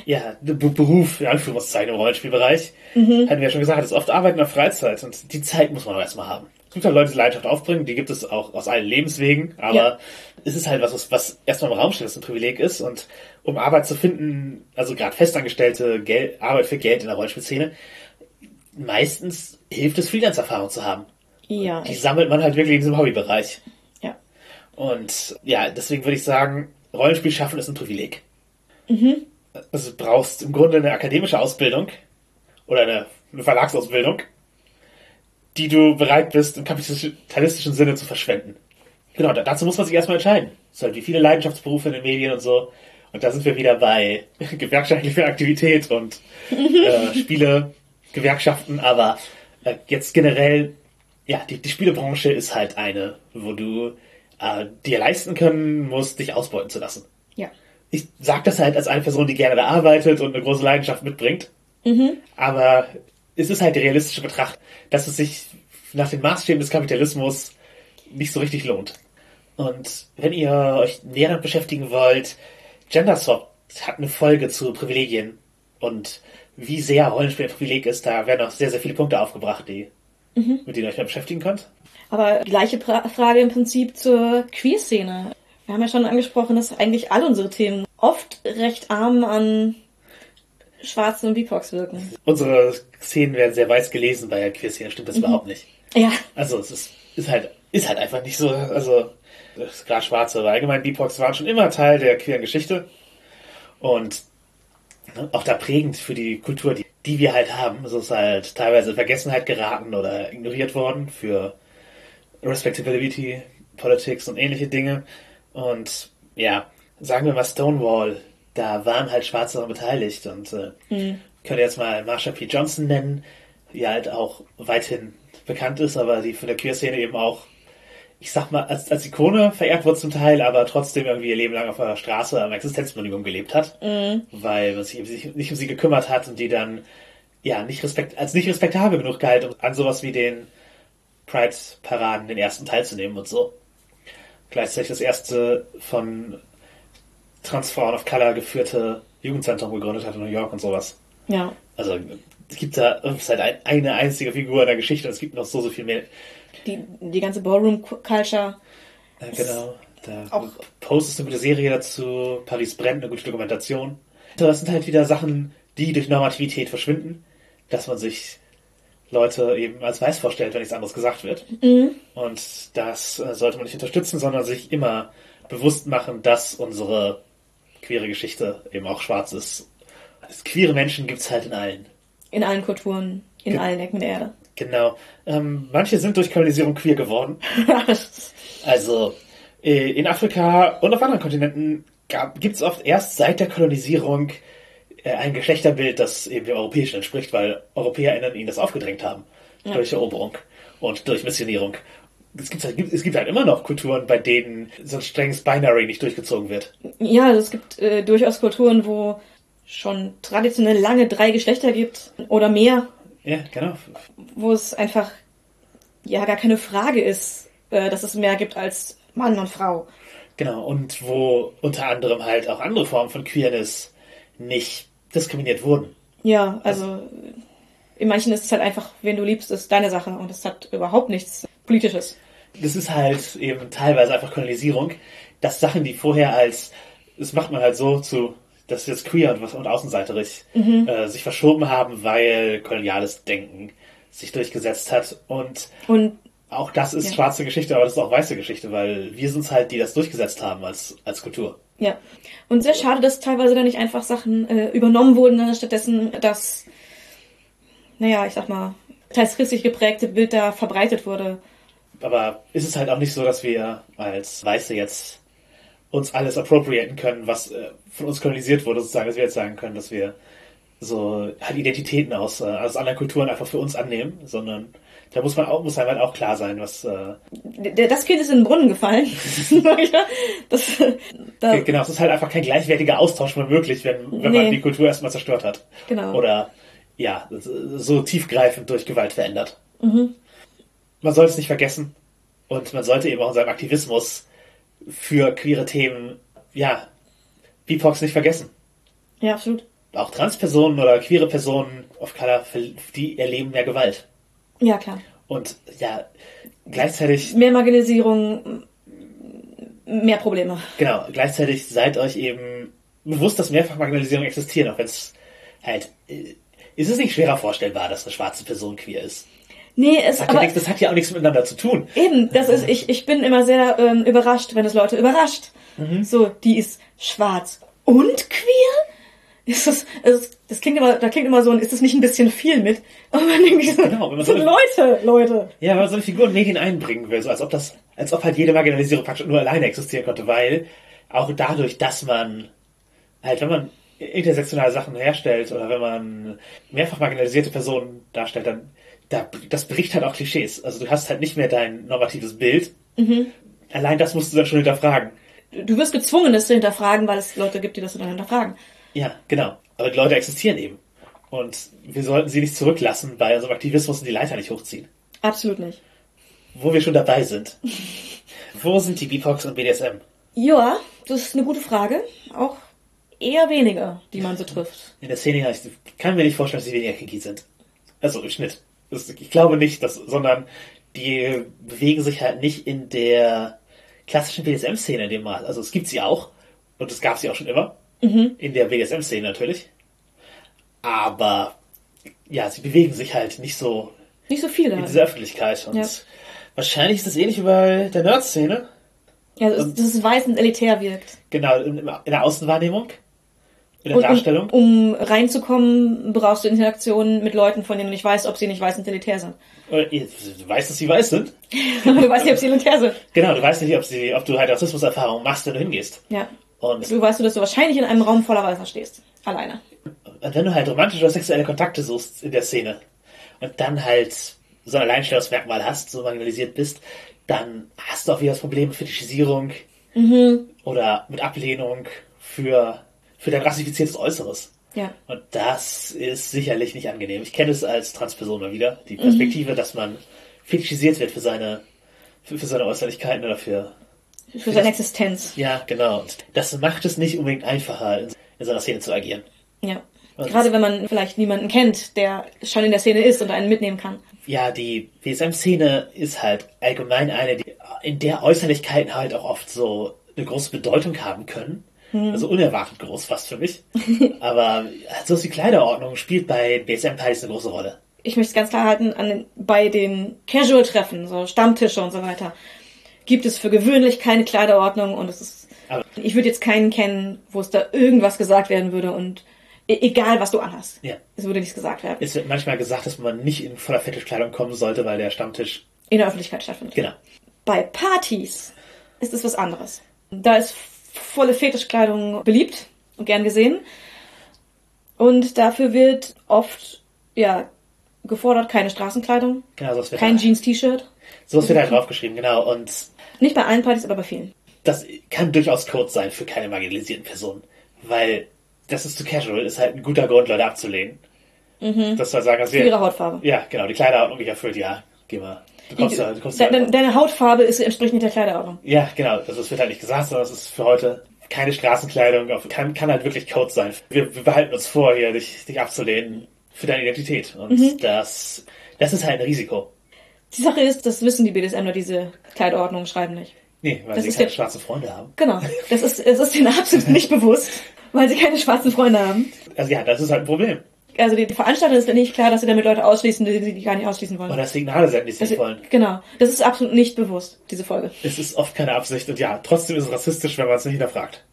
Speaker 3: ja, Beruf, in Anführungszeichen, im Rollenspielbereich, hatten wir ja schon gesagt, ist oft Arbeit in der Freizeit und die Zeit muss man auch erstmal haben. Es gibt halt Leute, die Leidenschaft aufbringen, die gibt es auch aus allen Lebenswegen, aber
Speaker 2: Ja.
Speaker 3: es ist halt was, was, was erstmal im Raum steht, was ein Privileg ist und um Arbeit zu finden, also gerade festangestellte Gel Arbeit für Geld in der Rollenspielszene, meistens hilft es, Freelance-Erfahrung zu haben.
Speaker 2: Ja.
Speaker 3: Die sammelt man halt wirklich in diesem Hobbybereich.
Speaker 2: ja.
Speaker 3: Und ja, deswegen würde ich sagen, Rollenspiel schaffen ist ein Privileg.
Speaker 2: Mhm.
Speaker 3: Also du brauchst im Grunde eine akademische Ausbildung oder eine, eine Verlagsausbildung, die du bereit bist, im kapitalistischen Sinne zu verschwenden. Genau, da, dazu muss man sich erstmal entscheiden. Halt wie viele Leidenschaftsberufe in den Medien und so. Und da sind wir wieder bei (laughs) gewerkschaftlicher Aktivität und (laughs) äh, Spiele, Gewerkschaften, aber äh, jetzt generell, ja, die, die Spielebranche ist halt eine, wo du äh, dir leisten können musst, dich ausbeuten zu lassen.
Speaker 2: Ja.
Speaker 3: Ich sag das halt als eine Person, die gerne da arbeitet und eine große Leidenschaft mitbringt. Aber es ist halt die realistische Betracht, dass es sich nach den Maßstäben des Kapitalismus nicht so richtig lohnt. Und wenn ihr euch näher damit beschäftigen wollt, GenderSwap hat eine Folge zu Privilegien und wie sehr Rollenspiel ein Privileg ist, da werden auch sehr, sehr viele Punkte aufgebracht, die, mit denen ihr euch mal beschäftigen könnt.
Speaker 2: Aber gleiche pra Frage im Prinzip zur Queer-Szene. Wir haben ja schon angesprochen, dass eigentlich all unsere Themen oft recht arm an Schwarzen und BIPOX wirken.
Speaker 3: Unsere Szenen werden sehr weiß gelesen bei der Queer-Szene, stimmt das überhaupt nicht.
Speaker 2: Ja.
Speaker 3: Also es ist, ist halt ist halt einfach nicht so. Also klar Schwarze, aber allgemein BIPOX waren schon immer Teil der queeren Geschichte und auch da prägend für die Kultur, die, die wir halt haben. Es ist halt teilweise in Vergessenheit geraten oder ignoriert worden für Respectability, Politics und ähnliche Dinge. Und ja, sagen wir mal Stonewall, da waren halt Schwarze daran beteiligt und äh, könnt ihr jetzt mal Marsha P. Johnson nennen, die halt auch weithin bekannt ist, aber die von der Queer-Szene eben auch, ich sag mal, als, als Ikone verehrt wurde zum Teil, aber trotzdem irgendwie ihr Leben lang auf der Straße am Existenzminimum gelebt hat, weil man sich, sich nicht um sie gekümmert hat und die dann ja nicht respekt, als nicht respektabel genug galt, um an sowas wie den Pride-Paraden den ersten teilzunehmen und so. Gleichzeitig das erste von Transfrauen of Color geführte Jugendzentrum gegründet hat in New York und sowas.
Speaker 2: Ja.
Speaker 3: Also es gibt da es ist halt ein, eine einzige Figur in der Geschichte und es gibt noch so, so viel mehr.
Speaker 2: Die, die ganze Ballroom-Culture
Speaker 3: Äh, genau. Da
Speaker 2: Auch-
Speaker 3: postest du eine gute Serie dazu, Paris brennt, eine gute Dokumentation. Das sind halt wieder Sachen, die durch Normativität verschwinden, dass man sich Leute eben als weiß vorstellt, wenn nichts anderes gesagt wird. Und das äh, sollte man nicht unterstützen, sondern sich immer bewusst machen, dass unsere queere Geschichte eben auch schwarz ist. Es- Queere Menschen gibt's halt in allen.
Speaker 2: In allen Kulturen, in
Speaker 3: Ge-
Speaker 2: allen Ecken der Erde.
Speaker 3: Genau. Ähm, manche sind durch Kolonisierung queer geworden. (laughs) Also äh, in Afrika und auf anderen Kontinenten gibt es oft erst seit der Kolonisierung äh, ein Geschlechterbild, das eben dem Europäischen entspricht, weil EuropäerInnen ihnen das aufgedrängt haben. Durch Eroberung und durch Missionierung. Es gibt, halt, es gibt halt immer noch Kulturen, bei denen so ein strenges Binary nicht durchgezogen wird.
Speaker 2: Ja, also es gibt äh, durchaus Kulturen, wo schon traditionell lange drei Geschlechter gibt oder mehr,
Speaker 3: Ja, genau.
Speaker 2: wo es einfach ja gar keine Frage ist, äh, dass es mehr gibt als Mann und Frau.
Speaker 3: Genau. Und wo unter anderem halt auch andere Formen von Queerness nicht diskriminiert wurden.
Speaker 2: Ja, also in manchen ist es halt einfach, wen du liebst, ist deine Sache und es hat überhaupt nichts Politisches.
Speaker 3: das ist halt eben teilweise einfach Kolonisierung, dass Sachen, die vorher als, das macht man halt so zu, dass jetzt queer und, und außenseiterig äh, sich verschoben haben, weil koloniales Denken sich durchgesetzt hat. Und
Speaker 2: Und
Speaker 3: auch das ist
Speaker 2: Ja.
Speaker 3: schwarze Geschichte, aber das ist auch weiße Geschichte, weil wir sind halt, die das durchgesetzt haben als, als Kultur.
Speaker 2: ja. Und sehr schade, dass teilweise da nicht einfach Sachen äh, übernommen wurden, sondern stattdessen das, naja, ich sag mal, teils christlich geprägte Bild da verbreitet wurde.
Speaker 3: Aber ist es halt auch nicht so, dass wir als Weiße jetzt uns alles appropriaten können, was äh, von uns kolonisiert wurde, sozusagen, dass wir jetzt sagen können, dass wir so halt Identitäten aus, äh, aus anderen Kulturen einfach für uns annehmen, sondern da muss man auch, muss einem halt auch klar sein, was, äh,
Speaker 2: Das Kind ist in den Brunnen gefallen. (laughs) das, da,
Speaker 3: genau, es ist halt einfach kein gleichwertiger Austausch mehr möglich, wenn, wenn
Speaker 2: Nee.
Speaker 3: man die Kultur erstmal zerstört hat.
Speaker 2: Genau.
Speaker 3: Oder, ja, so tiefgreifend durch Gewalt verändert.
Speaker 2: Mhm.
Speaker 3: Man sollte es nicht vergessen und man sollte eben auch in seinem Aktivismus für queere Themen, ja, BIPOX nicht vergessen.
Speaker 2: Ja, absolut.
Speaker 3: Auch Transpersonen oder queere Personen of Color, die erleben mehr Gewalt.
Speaker 2: Ja, klar.
Speaker 3: Und ja, gleichzeitig,
Speaker 2: Mehr Marginalisierung, mehr Probleme.
Speaker 3: genau, gleichzeitig seid euch eben bewusst, dass mehrfach Marginalisierung existieren, auch wenn es halt, äh, ist es nicht schwerer vorstellbar, dass eine schwarze Person queer ist.
Speaker 2: Nee, es
Speaker 3: hat, ja
Speaker 2: aber
Speaker 3: nichts, das hat ja auch nichts miteinander zu tun.
Speaker 2: eben, das ist, ich, ich bin immer sehr ähm, überrascht, wenn es Leute überrascht.
Speaker 3: Mhm.
Speaker 2: So, die ist schwarz und queer? Ist das, also, das klingt immer, da klingt immer so, ist das nicht ein bisschen viel mit? Und man denkt so,
Speaker 3: Genau, wenn man
Speaker 2: so
Speaker 3: so-
Speaker 2: Leute, Leute.
Speaker 3: Ja, weil man so eine Figur in Medien einbringen will, so als ob das, als ob halt jede Marginalisierung praktisch nur alleine existieren konnte, weil auch dadurch, dass man halt, wenn man intersektionale Sachen herstellt oder wenn man mehrfach marginalisierte Personen darstellt, dann da, das bricht halt auch Klischees. Also du hast halt nicht mehr dein normatives Bild. Allein das musst du dann schon hinterfragen.
Speaker 2: Du wirst gezwungen, das zu hinterfragen, weil es Leute gibt, die das dann hinterfragen.
Speaker 3: Ja, genau. Aber die Leute existieren eben. Und wir sollten sie nicht zurücklassen bei unserem Aktivismus und die Leiter nicht hochziehen.
Speaker 2: Absolut nicht.
Speaker 3: Wo wir schon dabei sind. (laughs) Wo sind die BIPOX und BDSM?
Speaker 2: Ja, das ist eine gute Frage. Auch eher weniger, die man so trifft.
Speaker 3: In der Szene, ja, ich kann mir nicht vorstellen, dass sie weniger kinky sind. Also im Schnitt. Das, ich glaube nicht, dass, sondern die bewegen sich halt nicht in der klassischen BDSM-Szene in dem Mal. Also es gibt sie auch. Und es gab sie auch schon immer. In der BDSM-Szene natürlich. Aber ja, sie bewegen sich halt nicht so
Speaker 2: Nicht so viele.
Speaker 3: in dieser Öffentlichkeit. Und
Speaker 2: Ja.
Speaker 3: wahrscheinlich ist das ähnlich wie bei der Nerd-Szene.
Speaker 2: Ja, dass es weiß und elitär wirkt.
Speaker 3: Genau, in, in der Außenwahrnehmung. In der
Speaker 2: Und
Speaker 3: Darstellung.
Speaker 2: um, um reinzukommen, brauchst du Interaktionen mit Leuten, von denen du nicht weißt, ob sie nicht weiß und elitär sind.
Speaker 3: Oder, Du weißt, dass sie weiß sind. (laughs)
Speaker 2: du weißt nicht, ob sie elitär sind.
Speaker 3: Genau, du weißt nicht, ob, sie, ob du halt Rassismuserfahrungen machst, wenn du hingehst.
Speaker 2: Ja.
Speaker 3: Und
Speaker 2: Du weißt, dass du wahrscheinlich in einem Raum voller Weißer stehst. Alleine.
Speaker 3: wenn du halt romantische oder sexuelle Kontakte suchst in der Szene und dann halt so ein Alleinstellungsmerkmal hast, so marginalisiert bist, dann hast du auch wieder das Problem mit Fetischisierung oder mit Ablehnung für, für dein rassifiziertes Äußeres.
Speaker 2: Ja.
Speaker 3: Und das ist sicherlich nicht angenehm. Ich kenne es als Transperson mal wieder, die Perspektive, dass man fetischisiert wird für seine, für, für seine Äußerlichkeiten oder für,
Speaker 2: Für seine Existenz.
Speaker 3: ja, genau. Und das macht es nicht unbedingt einfacher, in, in so einer Szene zu agieren.
Speaker 2: Ja.
Speaker 3: Und-
Speaker 2: Gerade wenn man vielleicht niemanden kennt, der schon in der Szene ist und einen mitnehmen kann.
Speaker 3: Ja, die BSM-Szene ist halt allgemein eine, die in der Äußerlichkeiten halt auch oft so eine große Bedeutung haben können. Also unerwartet groß fast für mich. (laughs) Aber so ist die Kleiderordnung spielt bei BSM-Partys eine große Rolle.
Speaker 2: Ich möchte es ganz klar halten, den, bei den Casual-Treffen, so Stammtische und so weiter, gibt es für gewöhnlich keine Kleiderordnung und es ist.
Speaker 3: Aber-
Speaker 2: ich würde jetzt keinen kennen, wo es da irgendwas gesagt werden würde und e egal was du anhast.
Speaker 3: Ja.
Speaker 2: Es würde nichts gesagt werden.
Speaker 3: Es wird manchmal gesagt, dass man nicht in voller Fetischkleidung kommen sollte, weil der Stammtisch.
Speaker 2: In der Öffentlichkeit stattfindet.
Speaker 3: Genau.
Speaker 2: Bei Partys ist es was anderes. Da ist volle Fetischkleidung beliebt und gern gesehen. Und dafür wird oft, ja, gefordert, keine Straßenkleidung,
Speaker 3: Genau, sowas wird,
Speaker 2: kein
Speaker 3: halt,
Speaker 2: Jeans-T-Shirt.
Speaker 3: sowas wird halt draufgeschrieben, genau. Und
Speaker 2: Nicht bei allen Partys, aber bei vielen.
Speaker 3: das kann durchaus Code sein für keine marginalisierten Personen. Weil das ist zu casual, ist halt ein guter Grund, Leute abzulehnen. Das soll sagen, dass
Speaker 2: Für ihre
Speaker 3: wir.
Speaker 2: Hautfarbe.
Speaker 3: Ja, genau, die Kleiderordnung nicht erfüllt, ja, geh mal. Du kommst du kommst ja.
Speaker 2: Deine, Hautfarbe ist entsprechend nicht der Kleiderordnung.
Speaker 3: Ja, genau. Also es wird halt nicht gesagt, sondern es ist für heute keine Straßenkleidung. Kann, kann halt wirklich Code sein. Wir, wir behalten uns vor, hier dich, dich abzulehnen für deine Identität. Und
Speaker 2: Mhm.
Speaker 3: das, das ist halt ein Risiko.
Speaker 2: Die Sache ist, das wissen die BDSMler, diese Kleiderordnungen schreiben nicht.
Speaker 3: Nee, weil
Speaker 2: Das
Speaker 3: sie keine
Speaker 2: jetzt-
Speaker 3: schwarzen Freunde haben.
Speaker 2: Genau. Das ist, es ist ihnen absolut nicht (laughs) bewusst, weil sie keine schwarzen Freunde haben.
Speaker 3: Also ja, das ist halt ein Problem.
Speaker 2: Also die Veranstalter ist nicht klar, dass sie damit Leute ausschließen, die sie gar nicht ausschließen wollen.
Speaker 3: Oder Signale senden, die sie nicht wollen.
Speaker 2: genau. Das ist absolut nicht bewusst, diese Folge.
Speaker 3: Es ist oft keine Absicht und ja, trotzdem ist es rassistisch, wenn man es nicht hinterfragt.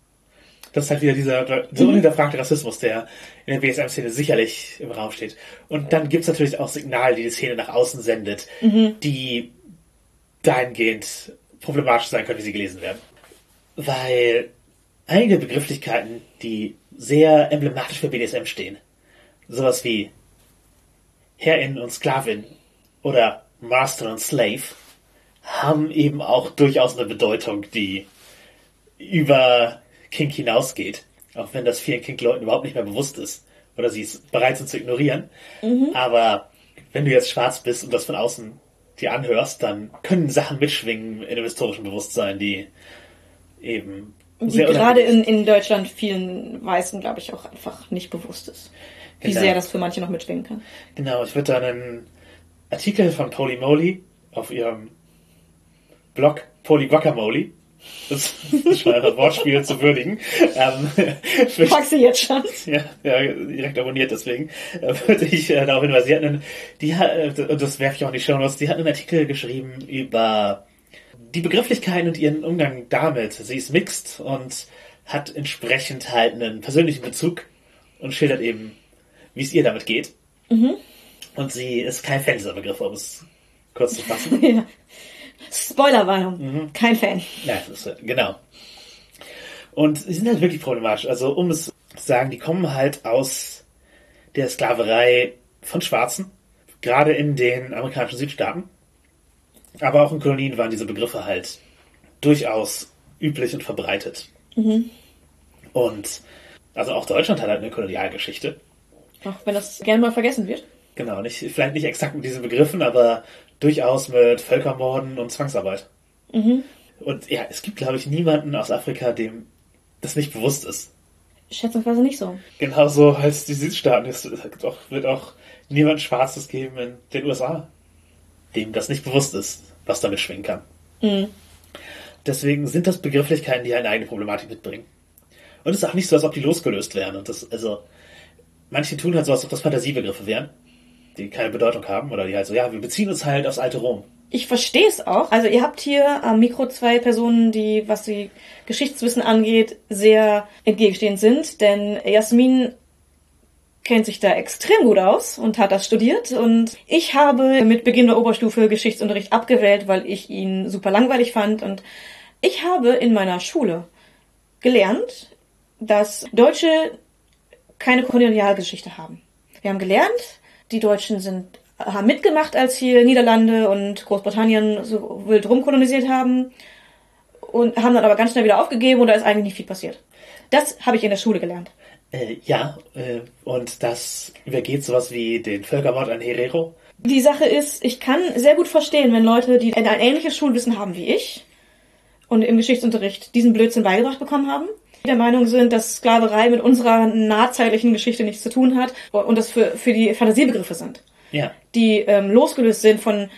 Speaker 3: Das ist halt wieder dieser, dieser unhinterfragte Rassismus, der in der BSM-Szene sicherlich im Raum steht. Und dann gibt's natürlich auch Signale, die die Szene nach außen sendet, die dahingehend problematisch sein können, wie sie gelesen werden. Weil einige Begrifflichkeiten, die sehr emblematisch für BDSM stehen, sowas wie Herrin und Sklavin oder Master und Slave, haben eben auch durchaus eine Bedeutung, die über Kink hinausgeht. Auch wenn das vielen Kink-Leuten überhaupt nicht mehr bewusst ist. Oder sie es bereit sind zu ignorieren. Aber wenn du jetzt schwarz bist und das von außen dir anhörst, dann können Sachen mitschwingen in dem historischen Bewusstsein, die eben
Speaker 2: Die gerade in, in Deutschland vielen Weißen, glaube ich, auch einfach nicht bewusst ist. Wie
Speaker 3: Genau.
Speaker 2: sehr das für manche noch mitschwingen kann.
Speaker 3: Genau, ich würde da einen Artikel von Poly Moly auf ihrem Blog Poly Guacamole, das ist schon ein Wortspiel zu würdigen, ähm, (laughs)
Speaker 2: Pack sie jetzt schon.
Speaker 3: ja, ja, direkt abonniert, deswegen äh, würde ich äh, darauf hinweisen. Die hatten einen, die hat, äh, und das werfe ich auch in die Show Notes, die hat einen Artikel geschrieben über die Begrifflichkeiten und ihren Umgang damit. Sie ist mixed und hat entsprechend halt einen persönlichen Bezug und schildert eben, wie es ihr damit geht. Und sie ist kein Fan dieser Begriffe, um es kurz zu fassen. (laughs)
Speaker 2: ja. Spoilerwarnung.
Speaker 3: Mhm.
Speaker 2: Kein Fan.
Speaker 3: Ja, ist, genau. Und sie sind halt wirklich problematisch. Also, um es zu sagen, die kommen halt aus der Sklaverei von Schwarzen, gerade in den amerikanischen Südstaaten. Aber auch in Kolonien waren diese Begriffe halt durchaus üblich und verbreitet. Und also auch Deutschland hat halt eine Kolonialgeschichte.
Speaker 2: Auch wenn das gerne mal vergessen wird.
Speaker 3: Genau, nicht, vielleicht nicht exakt mit diesen Begriffen, aber durchaus mit Völkermorden und Zwangsarbeit. Und ja, es gibt, glaube ich, niemanden aus Afrika, dem das nicht bewusst ist.
Speaker 2: Schätzungsweise nicht so.
Speaker 3: Genauso als die Südstaaten es wird auch niemand Schwarzes geben in den USA, dem das nicht bewusst ist, was damit schwingen kann. Deswegen sind das Begrifflichkeiten, die eine eigene Problematik mitbringen. Und es ist auch nicht so, als ob die losgelöst wären. Und das, also, manche tun halt so, als ob das Fantasiebegriffe wären, die keine Bedeutung haben, oder die halt so, ja, wir beziehen uns halt aufs alte Rom.
Speaker 2: Ich verstehe es auch. Also ihr habt hier am Mikro zwei Personen, die, was die Geschichtswissen angeht, sehr entgegenstehend sind. Denn Jasmin kennt sich da extrem gut aus und hat das studiert. Und ich habe mit Beginn der Oberstufe Geschichtsunterricht abgewählt, weil ich ihn super langweilig fand. Und ich habe in meiner Schule gelernt, dass Deutsche keine Kolonialgeschichte haben. Wir haben gelernt, die Deutschen sind haben mitgemacht, als hier Niederlande und Großbritannien so wild rumkolonisiert haben und haben dann aber ganz schnell wieder aufgegeben und da ist eigentlich nicht viel passiert. Das habe ich in der Schule gelernt.
Speaker 3: Äh, ja, äh, und das übergeht sowas wie den Völkermord an Herero.
Speaker 2: Die Sache ist, ich kann sehr gut verstehen, wenn Leute, die ein ähnliches Schulwissen haben wie ich und im Geschichtsunterricht diesen Blödsinn beigebracht bekommen haben, der Meinung sind, dass Sklaverei mit unserer nahzeitlichen Geschichte nichts zu tun hat und das für, für die Fantasiebegriffe sind.
Speaker 3: Ja,
Speaker 2: die ähm, losgelöst sind von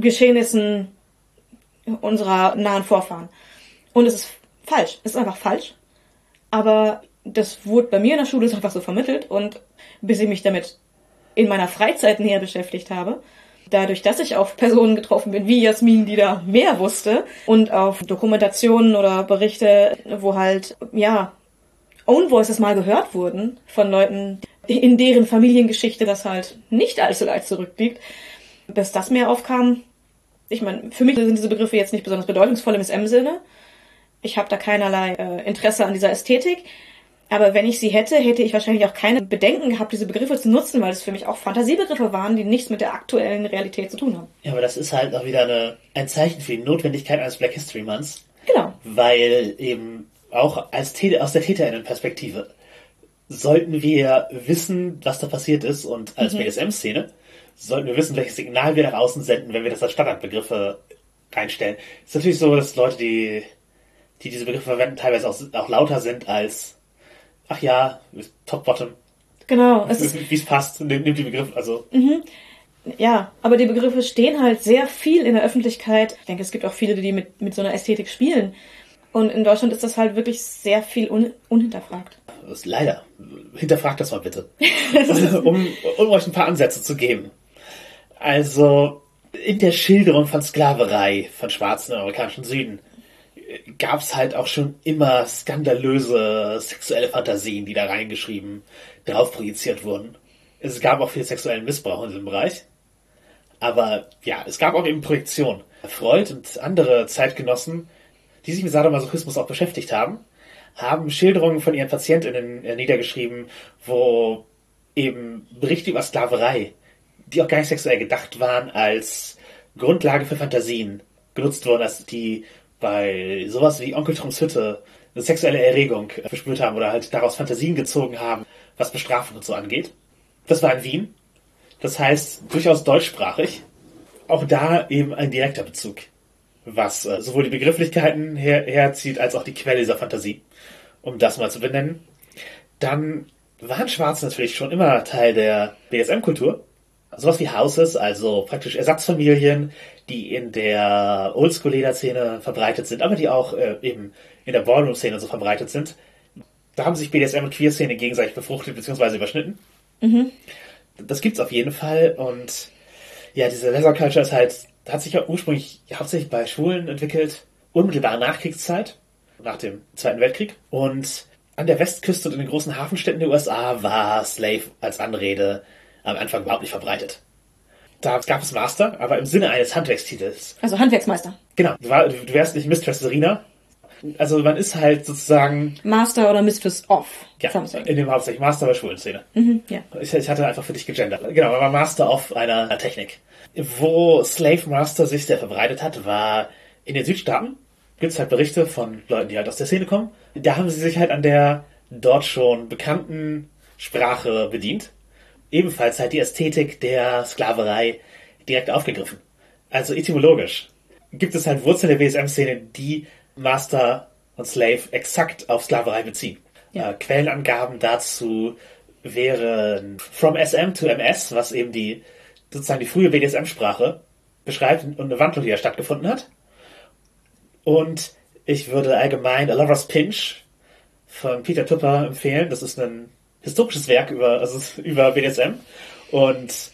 Speaker 2: Geschehnissen unserer nahen Vorfahren. Und es ist falsch. Es ist einfach falsch. Aber das wurde bei mir in der Schule einfach so vermittelt und bis ich mich damit in meiner Freizeit näher beschäftigt habe, dadurch, dass ich auf Personen getroffen bin, wie Jasmin, die da mehr wusste und auf Dokumentationen oder Berichte, wo halt, ja, Own Voices mal gehört wurden von Leuten, in deren Familiengeschichte das halt nicht allzu leicht zurückliegt, bis das mir aufkam. Ich meine, für mich sind diese Begriffe jetzt nicht besonders bedeutungsvoll im SM-Sinne. Ich habe da keinerlei äh, Interesse an dieser Ästhetik. Aber wenn ich sie hätte, hätte ich wahrscheinlich auch keine Bedenken gehabt, diese Begriffe zu nutzen, weil es für mich auch Fantasiebegriffe waren, die nichts mit der aktuellen Realität zu tun haben.
Speaker 3: Ja, aber das ist halt auch wieder eine, ein Zeichen für die Notwendigkeit eines Black History Months.
Speaker 2: Genau.
Speaker 3: Weil eben auch als Täter, aus der Täterinnenperspektive sollten wir wissen, was da passiert ist und als mhm. BDSM-Szene sollten wir wissen, welches Signal wir nach außen senden, wenn wir das als Standardbegriffe reinstellen. Es ist natürlich so, dass Leute, die, die diese Begriffe verwenden, teilweise auch, auch lauter sind als ach ja, Top-Bottom.
Speaker 2: Genau.
Speaker 3: Wie es passt, nimmt die Begriffe, also.
Speaker 2: Mhm. Ja, aber die Begriffe stehen halt sehr viel in der Öffentlichkeit. Ich denke, es gibt auch viele, die mit, mit so einer Ästhetik spielen. Und in Deutschland ist das halt wirklich sehr viel un, unhinterfragt.
Speaker 3: Leider. Hinterfragt das mal bitte. (laughs) (laughs) um, um euch ein paar Ansätze zu geben. Also, in der Schilderung von Sklaverei von Schwarzen im amerikanischen Süden gab es halt auch schon immer skandalöse sexuelle Fantasien, die da reingeschrieben, drauf projiziert wurden. Es gab auch viel sexuellen Missbrauch in diesem Bereich. Aber ja, es gab auch eben Projektionen. Freud und andere Zeitgenossen, die sich mit Sadomasochismus auch beschäftigt haben, haben Schilderungen von ihren Patientinnen äh, niedergeschrieben, wo eben Berichte über Sklaverei, die auch gar nicht sexuell gedacht waren, als Grundlage für Fantasien genutzt wurden, als die bei sowas wie Onkel Toms Hütte eine sexuelle Erregung verspürt haben oder halt daraus Fantasien gezogen haben, was Bestrafung und so angeht. Das war in Wien. Das heißt, durchaus deutschsprachig. Auch da eben ein direkter Bezug, was äh, sowohl die Begrifflichkeiten her herzieht, als auch die Quelle dieser Fantasie, um das mal zu benennen. Dann waren Schwarze natürlich schon immer Teil der BSM-Kultur. Sowas wie Houses, also praktisch Ersatzfamilien, die in der Oldschool-Leder-Szene verbreitet sind, aber die auch äh, eben in der Ballroom-Szene so verbreitet sind. Da haben sich BDSM und Queer-Szene gegenseitig befruchtet bzw. überschnitten. Mhm. Das gibt's auf jeden Fall und ja, diese Leather Culture ist halt, hat sich ja ursprünglich hauptsächlich bei Schwulen entwickelt, unmittelbar Nachkriegszeit, nach dem Zweiten Weltkrieg. Und an der Westküste und in den großen Hafenstädten der USA war Slave als Anrede am Anfang überhaupt nicht verbreitet. Da gab es Master, aber im Sinne eines Handwerkstitels.
Speaker 2: Also Handwerksmeister.
Speaker 3: Genau. Du, war, du wärst nicht Mistress Serena. Also man ist halt sozusagen...
Speaker 2: Master oder Mistress of
Speaker 3: ja, something. in dem hauptsächlich Master bei Schwulenszene.
Speaker 2: Mhm, ja.
Speaker 3: Ich, ich, hatte einfach für dich gegendert. Genau, man war Master of einer Technik. Wo Slave Master sich sehr verbreitet hat, war in den Südstaaten. Gibt es halt Berichte von Leuten, die halt aus der Szene kommen. Da haben sie sich halt an der dort schon bekannten Sprache bedient ebenfalls halt die Ästhetik der Sklaverei direkt aufgegriffen. Also etymologisch gibt es halt Wurzeln der BSM-Szene, die Master und Slave exakt auf Sklaverei beziehen. Ja. Äh, Quellenangaben dazu wären From SM to MS, was eben die sozusagen die frühe BDSM-Sprache beschreibt und eine Wandlung, die da stattgefunden hat. Und ich würde allgemein A Lover's Pinch von Peter Tupper empfehlen. Das ist ein historisches Werk über, also über BDSM. Und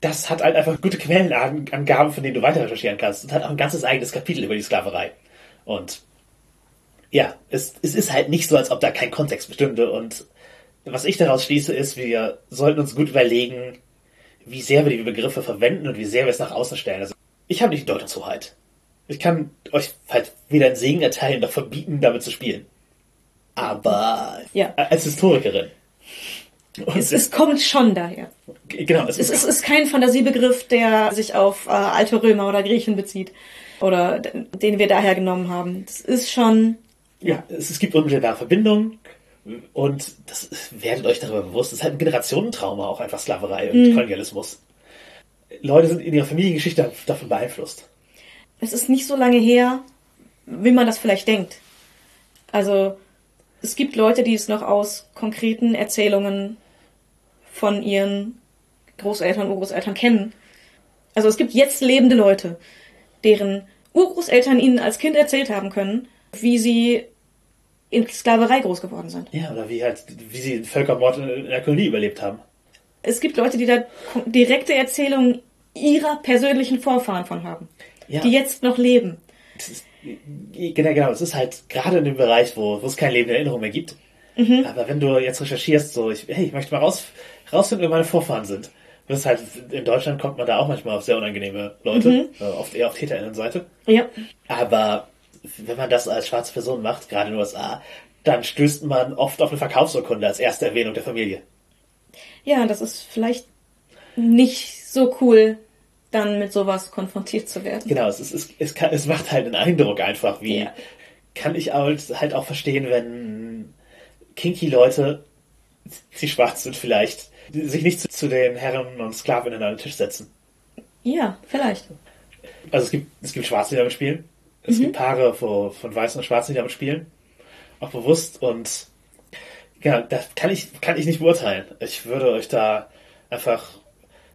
Speaker 3: das hat halt einfach gute Quellenangaben, von denen du weiter recherchieren kannst. Und hat auch ein ganzes eigenes Kapitel über die Sklaverei. Und ja, es, es ist halt nicht so, als ob da kein Kontext bestünde. Und was ich daraus schließe, ist, wir sollten uns gut überlegen, wie sehr wir die Begriffe verwenden und wie sehr wir es nach außen stellen. Also ich habe nicht die Deutungshoheit. Ich kann euch halt weder einen Segen erteilen noch verbieten, damit zu spielen aber ja. als Historikerin.
Speaker 2: Es, es, kommt schon daher.
Speaker 3: Genau.
Speaker 2: Es, es, es ist kein Fantasiebegriff, der sich auf äh, alte Römer oder Griechen bezieht oder den wir daher genommen haben. Es ist schon.
Speaker 3: Ja, es, es gibt unmittelbare Verbindungen und das werdet euch darüber bewusst. Es ist halt ein Generationentrauma auch einfach Sklaverei und mhm. Kolonialismus. Leute sind in ihrer Familiengeschichte davon beeinflusst.
Speaker 2: Es ist nicht so lange her, wie man das vielleicht denkt. Also es gibt Leute, die es noch aus konkreten Erzählungen von ihren Großeltern, Urgroßeltern kennen. Also es gibt jetzt lebende Leute, deren Urgroßeltern ihnen als Kind erzählt haben können, wie sie in Sklaverei groß geworden sind.
Speaker 3: Ja, oder wie halt, wie sie Völkermord in der Kolonie überlebt haben.
Speaker 2: Es gibt Leute, die da direkte Erzählungen ihrer persönlichen Vorfahren von haben,
Speaker 3: Ja.
Speaker 2: die jetzt noch leben.
Speaker 3: Das ist, genau, genau, es ist halt gerade in dem Bereich, wo, wo es keine lebende Erinnerung mehr gibt. Aber wenn du jetzt recherchierst, so, ich, hey, ich möchte mal raus, rausfinden, wer meine Vorfahren sind. Das ist halt, in Deutschland kommt man da auch manchmal auf sehr unangenehme Leute, äh, oft eher auf TäterInnenseite.
Speaker 2: Ja,
Speaker 3: Aber wenn man das als schwarze Person macht, gerade in den USA, dann stößt man oft auf eine Verkaufsurkunde als erste Erwähnung der Familie.
Speaker 2: ja, das ist vielleicht nicht so cool, dann mit sowas konfrontiert zu werden.
Speaker 3: Genau, es, ist, es, es, kann, es macht halt einen Eindruck einfach, wie
Speaker 2: Ja.
Speaker 3: kann ich halt, halt auch verstehen, wenn kinky Leute, die schwarz sind vielleicht, sich nicht zu, zu den Herren und Sklavinnen an den Tisch setzen.
Speaker 2: Ja, vielleicht.
Speaker 3: Also es gibt, es gibt Schwarze, die damit spielen. Es gibt Paare von, von Weißen und Schwarzen, die damit spielen. Auch bewusst und ja, das kann ich, kann ich nicht beurteilen. Ich würde euch da einfach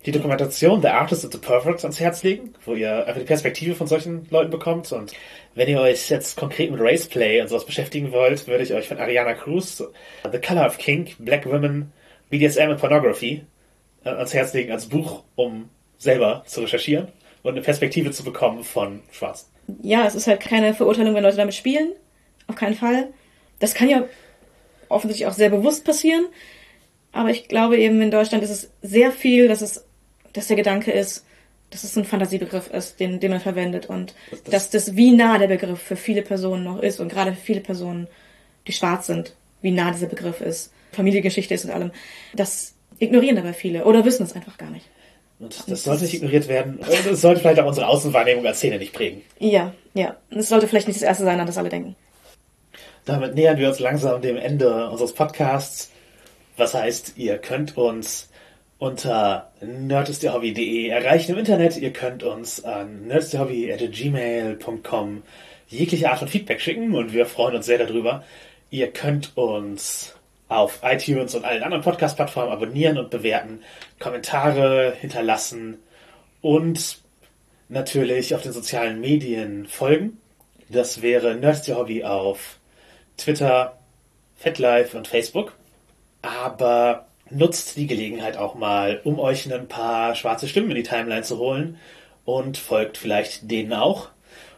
Speaker 3: die Dokumentation The Artist of the Perfect ans Herz legen, wo ihr einfach die Perspektive von solchen Leuten bekommt. Und wenn ihr euch jetzt konkret mit Raceplay und sowas beschäftigen wollt, würde ich euch von Ariana Cruz The Color of Kink, Black Women, BDSM and Pornography äh, ans Herz legen als Buch, um selber zu recherchieren und eine Perspektive zu bekommen von Schwarzen.
Speaker 2: Ja, es ist halt keine Verurteilung, wenn Leute damit spielen. Auf keinen Fall. Das kann ja offensichtlich auch sehr bewusst passieren. Aber ich glaube eben in Deutschland ist es sehr viel, dass es, dass der Gedanke ist, dass es ein Fantasiebegriff ist, den, den man verwendet und
Speaker 3: Das-
Speaker 2: dass das wie nah der Begriff für viele Personen noch ist und gerade für viele Personen, die schwarz sind, wie nah dieser Begriff ist, Familiengeschichte ist und allem. Das ignorieren dabei viele oder wissen es einfach gar nicht.
Speaker 3: Und das sollte nicht ignoriert werden. Und es sollte vielleicht auch unsere Außenwahrnehmung als Szene nicht prägen.
Speaker 2: Ja, ja. Es sollte vielleicht nicht das Erste sein, an das alle denken.
Speaker 3: Damit nähern wir uns langsam dem Ende unseres Podcasts. Was heißt, ihr könnt uns unter nerdistehobby.de erreichen im Internet. Ihr könnt uns an nerdistehobby.gmail.com jegliche Art von Feedback schicken und wir freuen uns sehr darüber. Ihr könnt uns auf iTunes und allen anderen Podcast-Plattformen abonnieren und bewerten, Kommentare hinterlassen und natürlich auf den sozialen Medien folgen. Das wäre Nerdsty auf Twitter, FetLife und Facebook. Aber nutzt die Gelegenheit auch mal, um euch ein paar schwarze Stimmen in die Timeline zu holen und folgt vielleicht denen auch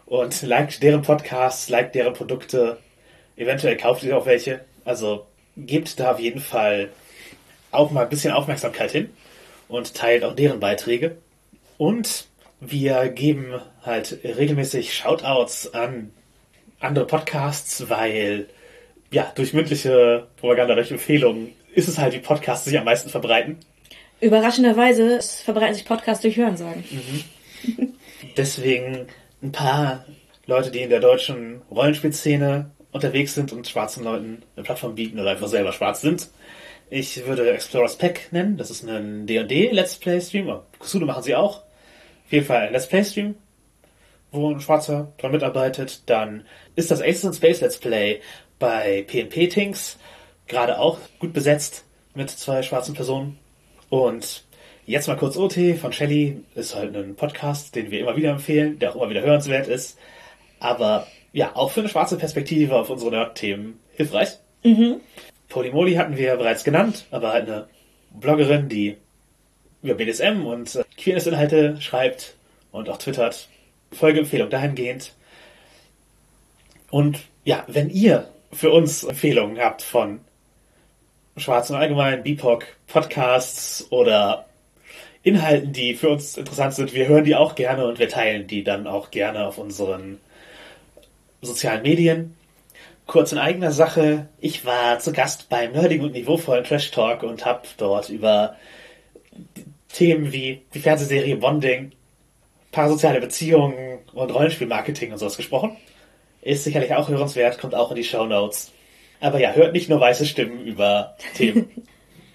Speaker 3: und liked deren Podcasts, liked deren Produkte. Eventuell kauft ihr auch welche. Also gebt da auf jeden Fall auch mal ein bisschen Aufmerksamkeit hin und teilt auch deren Beiträge. Und wir geben halt regelmäßig Shoutouts an andere Podcasts, weil ja, durch mündliche Propaganda, durch Empfehlungen ist es halt, wie Podcasts sich am meisten verbreiten.
Speaker 2: Überraschenderweise verbreiten sich Podcasts durch Hörensagen. (laughs)
Speaker 3: Deswegen ein paar Leute, die in der deutschen Rollenspielszene unterwegs sind und schwarzen Leuten eine Plattform bieten oder einfach selber schwarz sind. Ich würde Explorers Pack nennen. Das ist ein D&D Let's Play Stream. Cthulhu machen sie auch. Auf jeden Fall ein Let's Play Stream, wo ein Schwarzer dran mitarbeitet. Dann ist das Aces in Space Let's Play bei PNP Tinks gerade auch gut besetzt mit zwei schwarzen Personen. Und jetzt mal kurz OT von Shelly ist halt ein Podcast, den wir immer wieder empfehlen, der auch immer wieder hörenswert ist. Aber ja, auch für eine schwarze Perspektive auf unsere Nerd-Themen hilfreich. Polymoli hatten wir ja bereits genannt, aber halt eine Bloggerin, die über BDSM und äh, Queerness-Inhalte schreibt und auch twittert. Folgeempfehlung dahingehend. Und ja, wenn ihr für uns Empfehlungen habt von Schwarzen allgemein, BIPOC, Podcasts oder Inhalten, die für uns interessant sind, wir hören die auch gerne und wir teilen die dann auch gerne auf unseren sozialen Medien. Kurz in eigener Sache, ich war zu Gast beim nerdigen und niveauvollen Trash Talk und habe dort über Themen wie die Fernsehserie Bonding, parasoziale Beziehungen und Rollenspielmarketing und sowas gesprochen. Ist sicherlich auch hörenswert, kommt auch in die Show Notes. Aber ja, hört nicht nur weiße Stimmen über Themen. (laughs)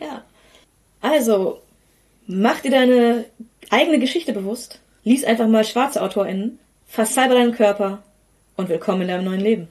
Speaker 2: Ja. Also, mach dir deine eigene Geschichte bewusst, lies einfach mal schwarze AutorInnen, versalber deinen Körper und willkommen in deinem neuen Leben.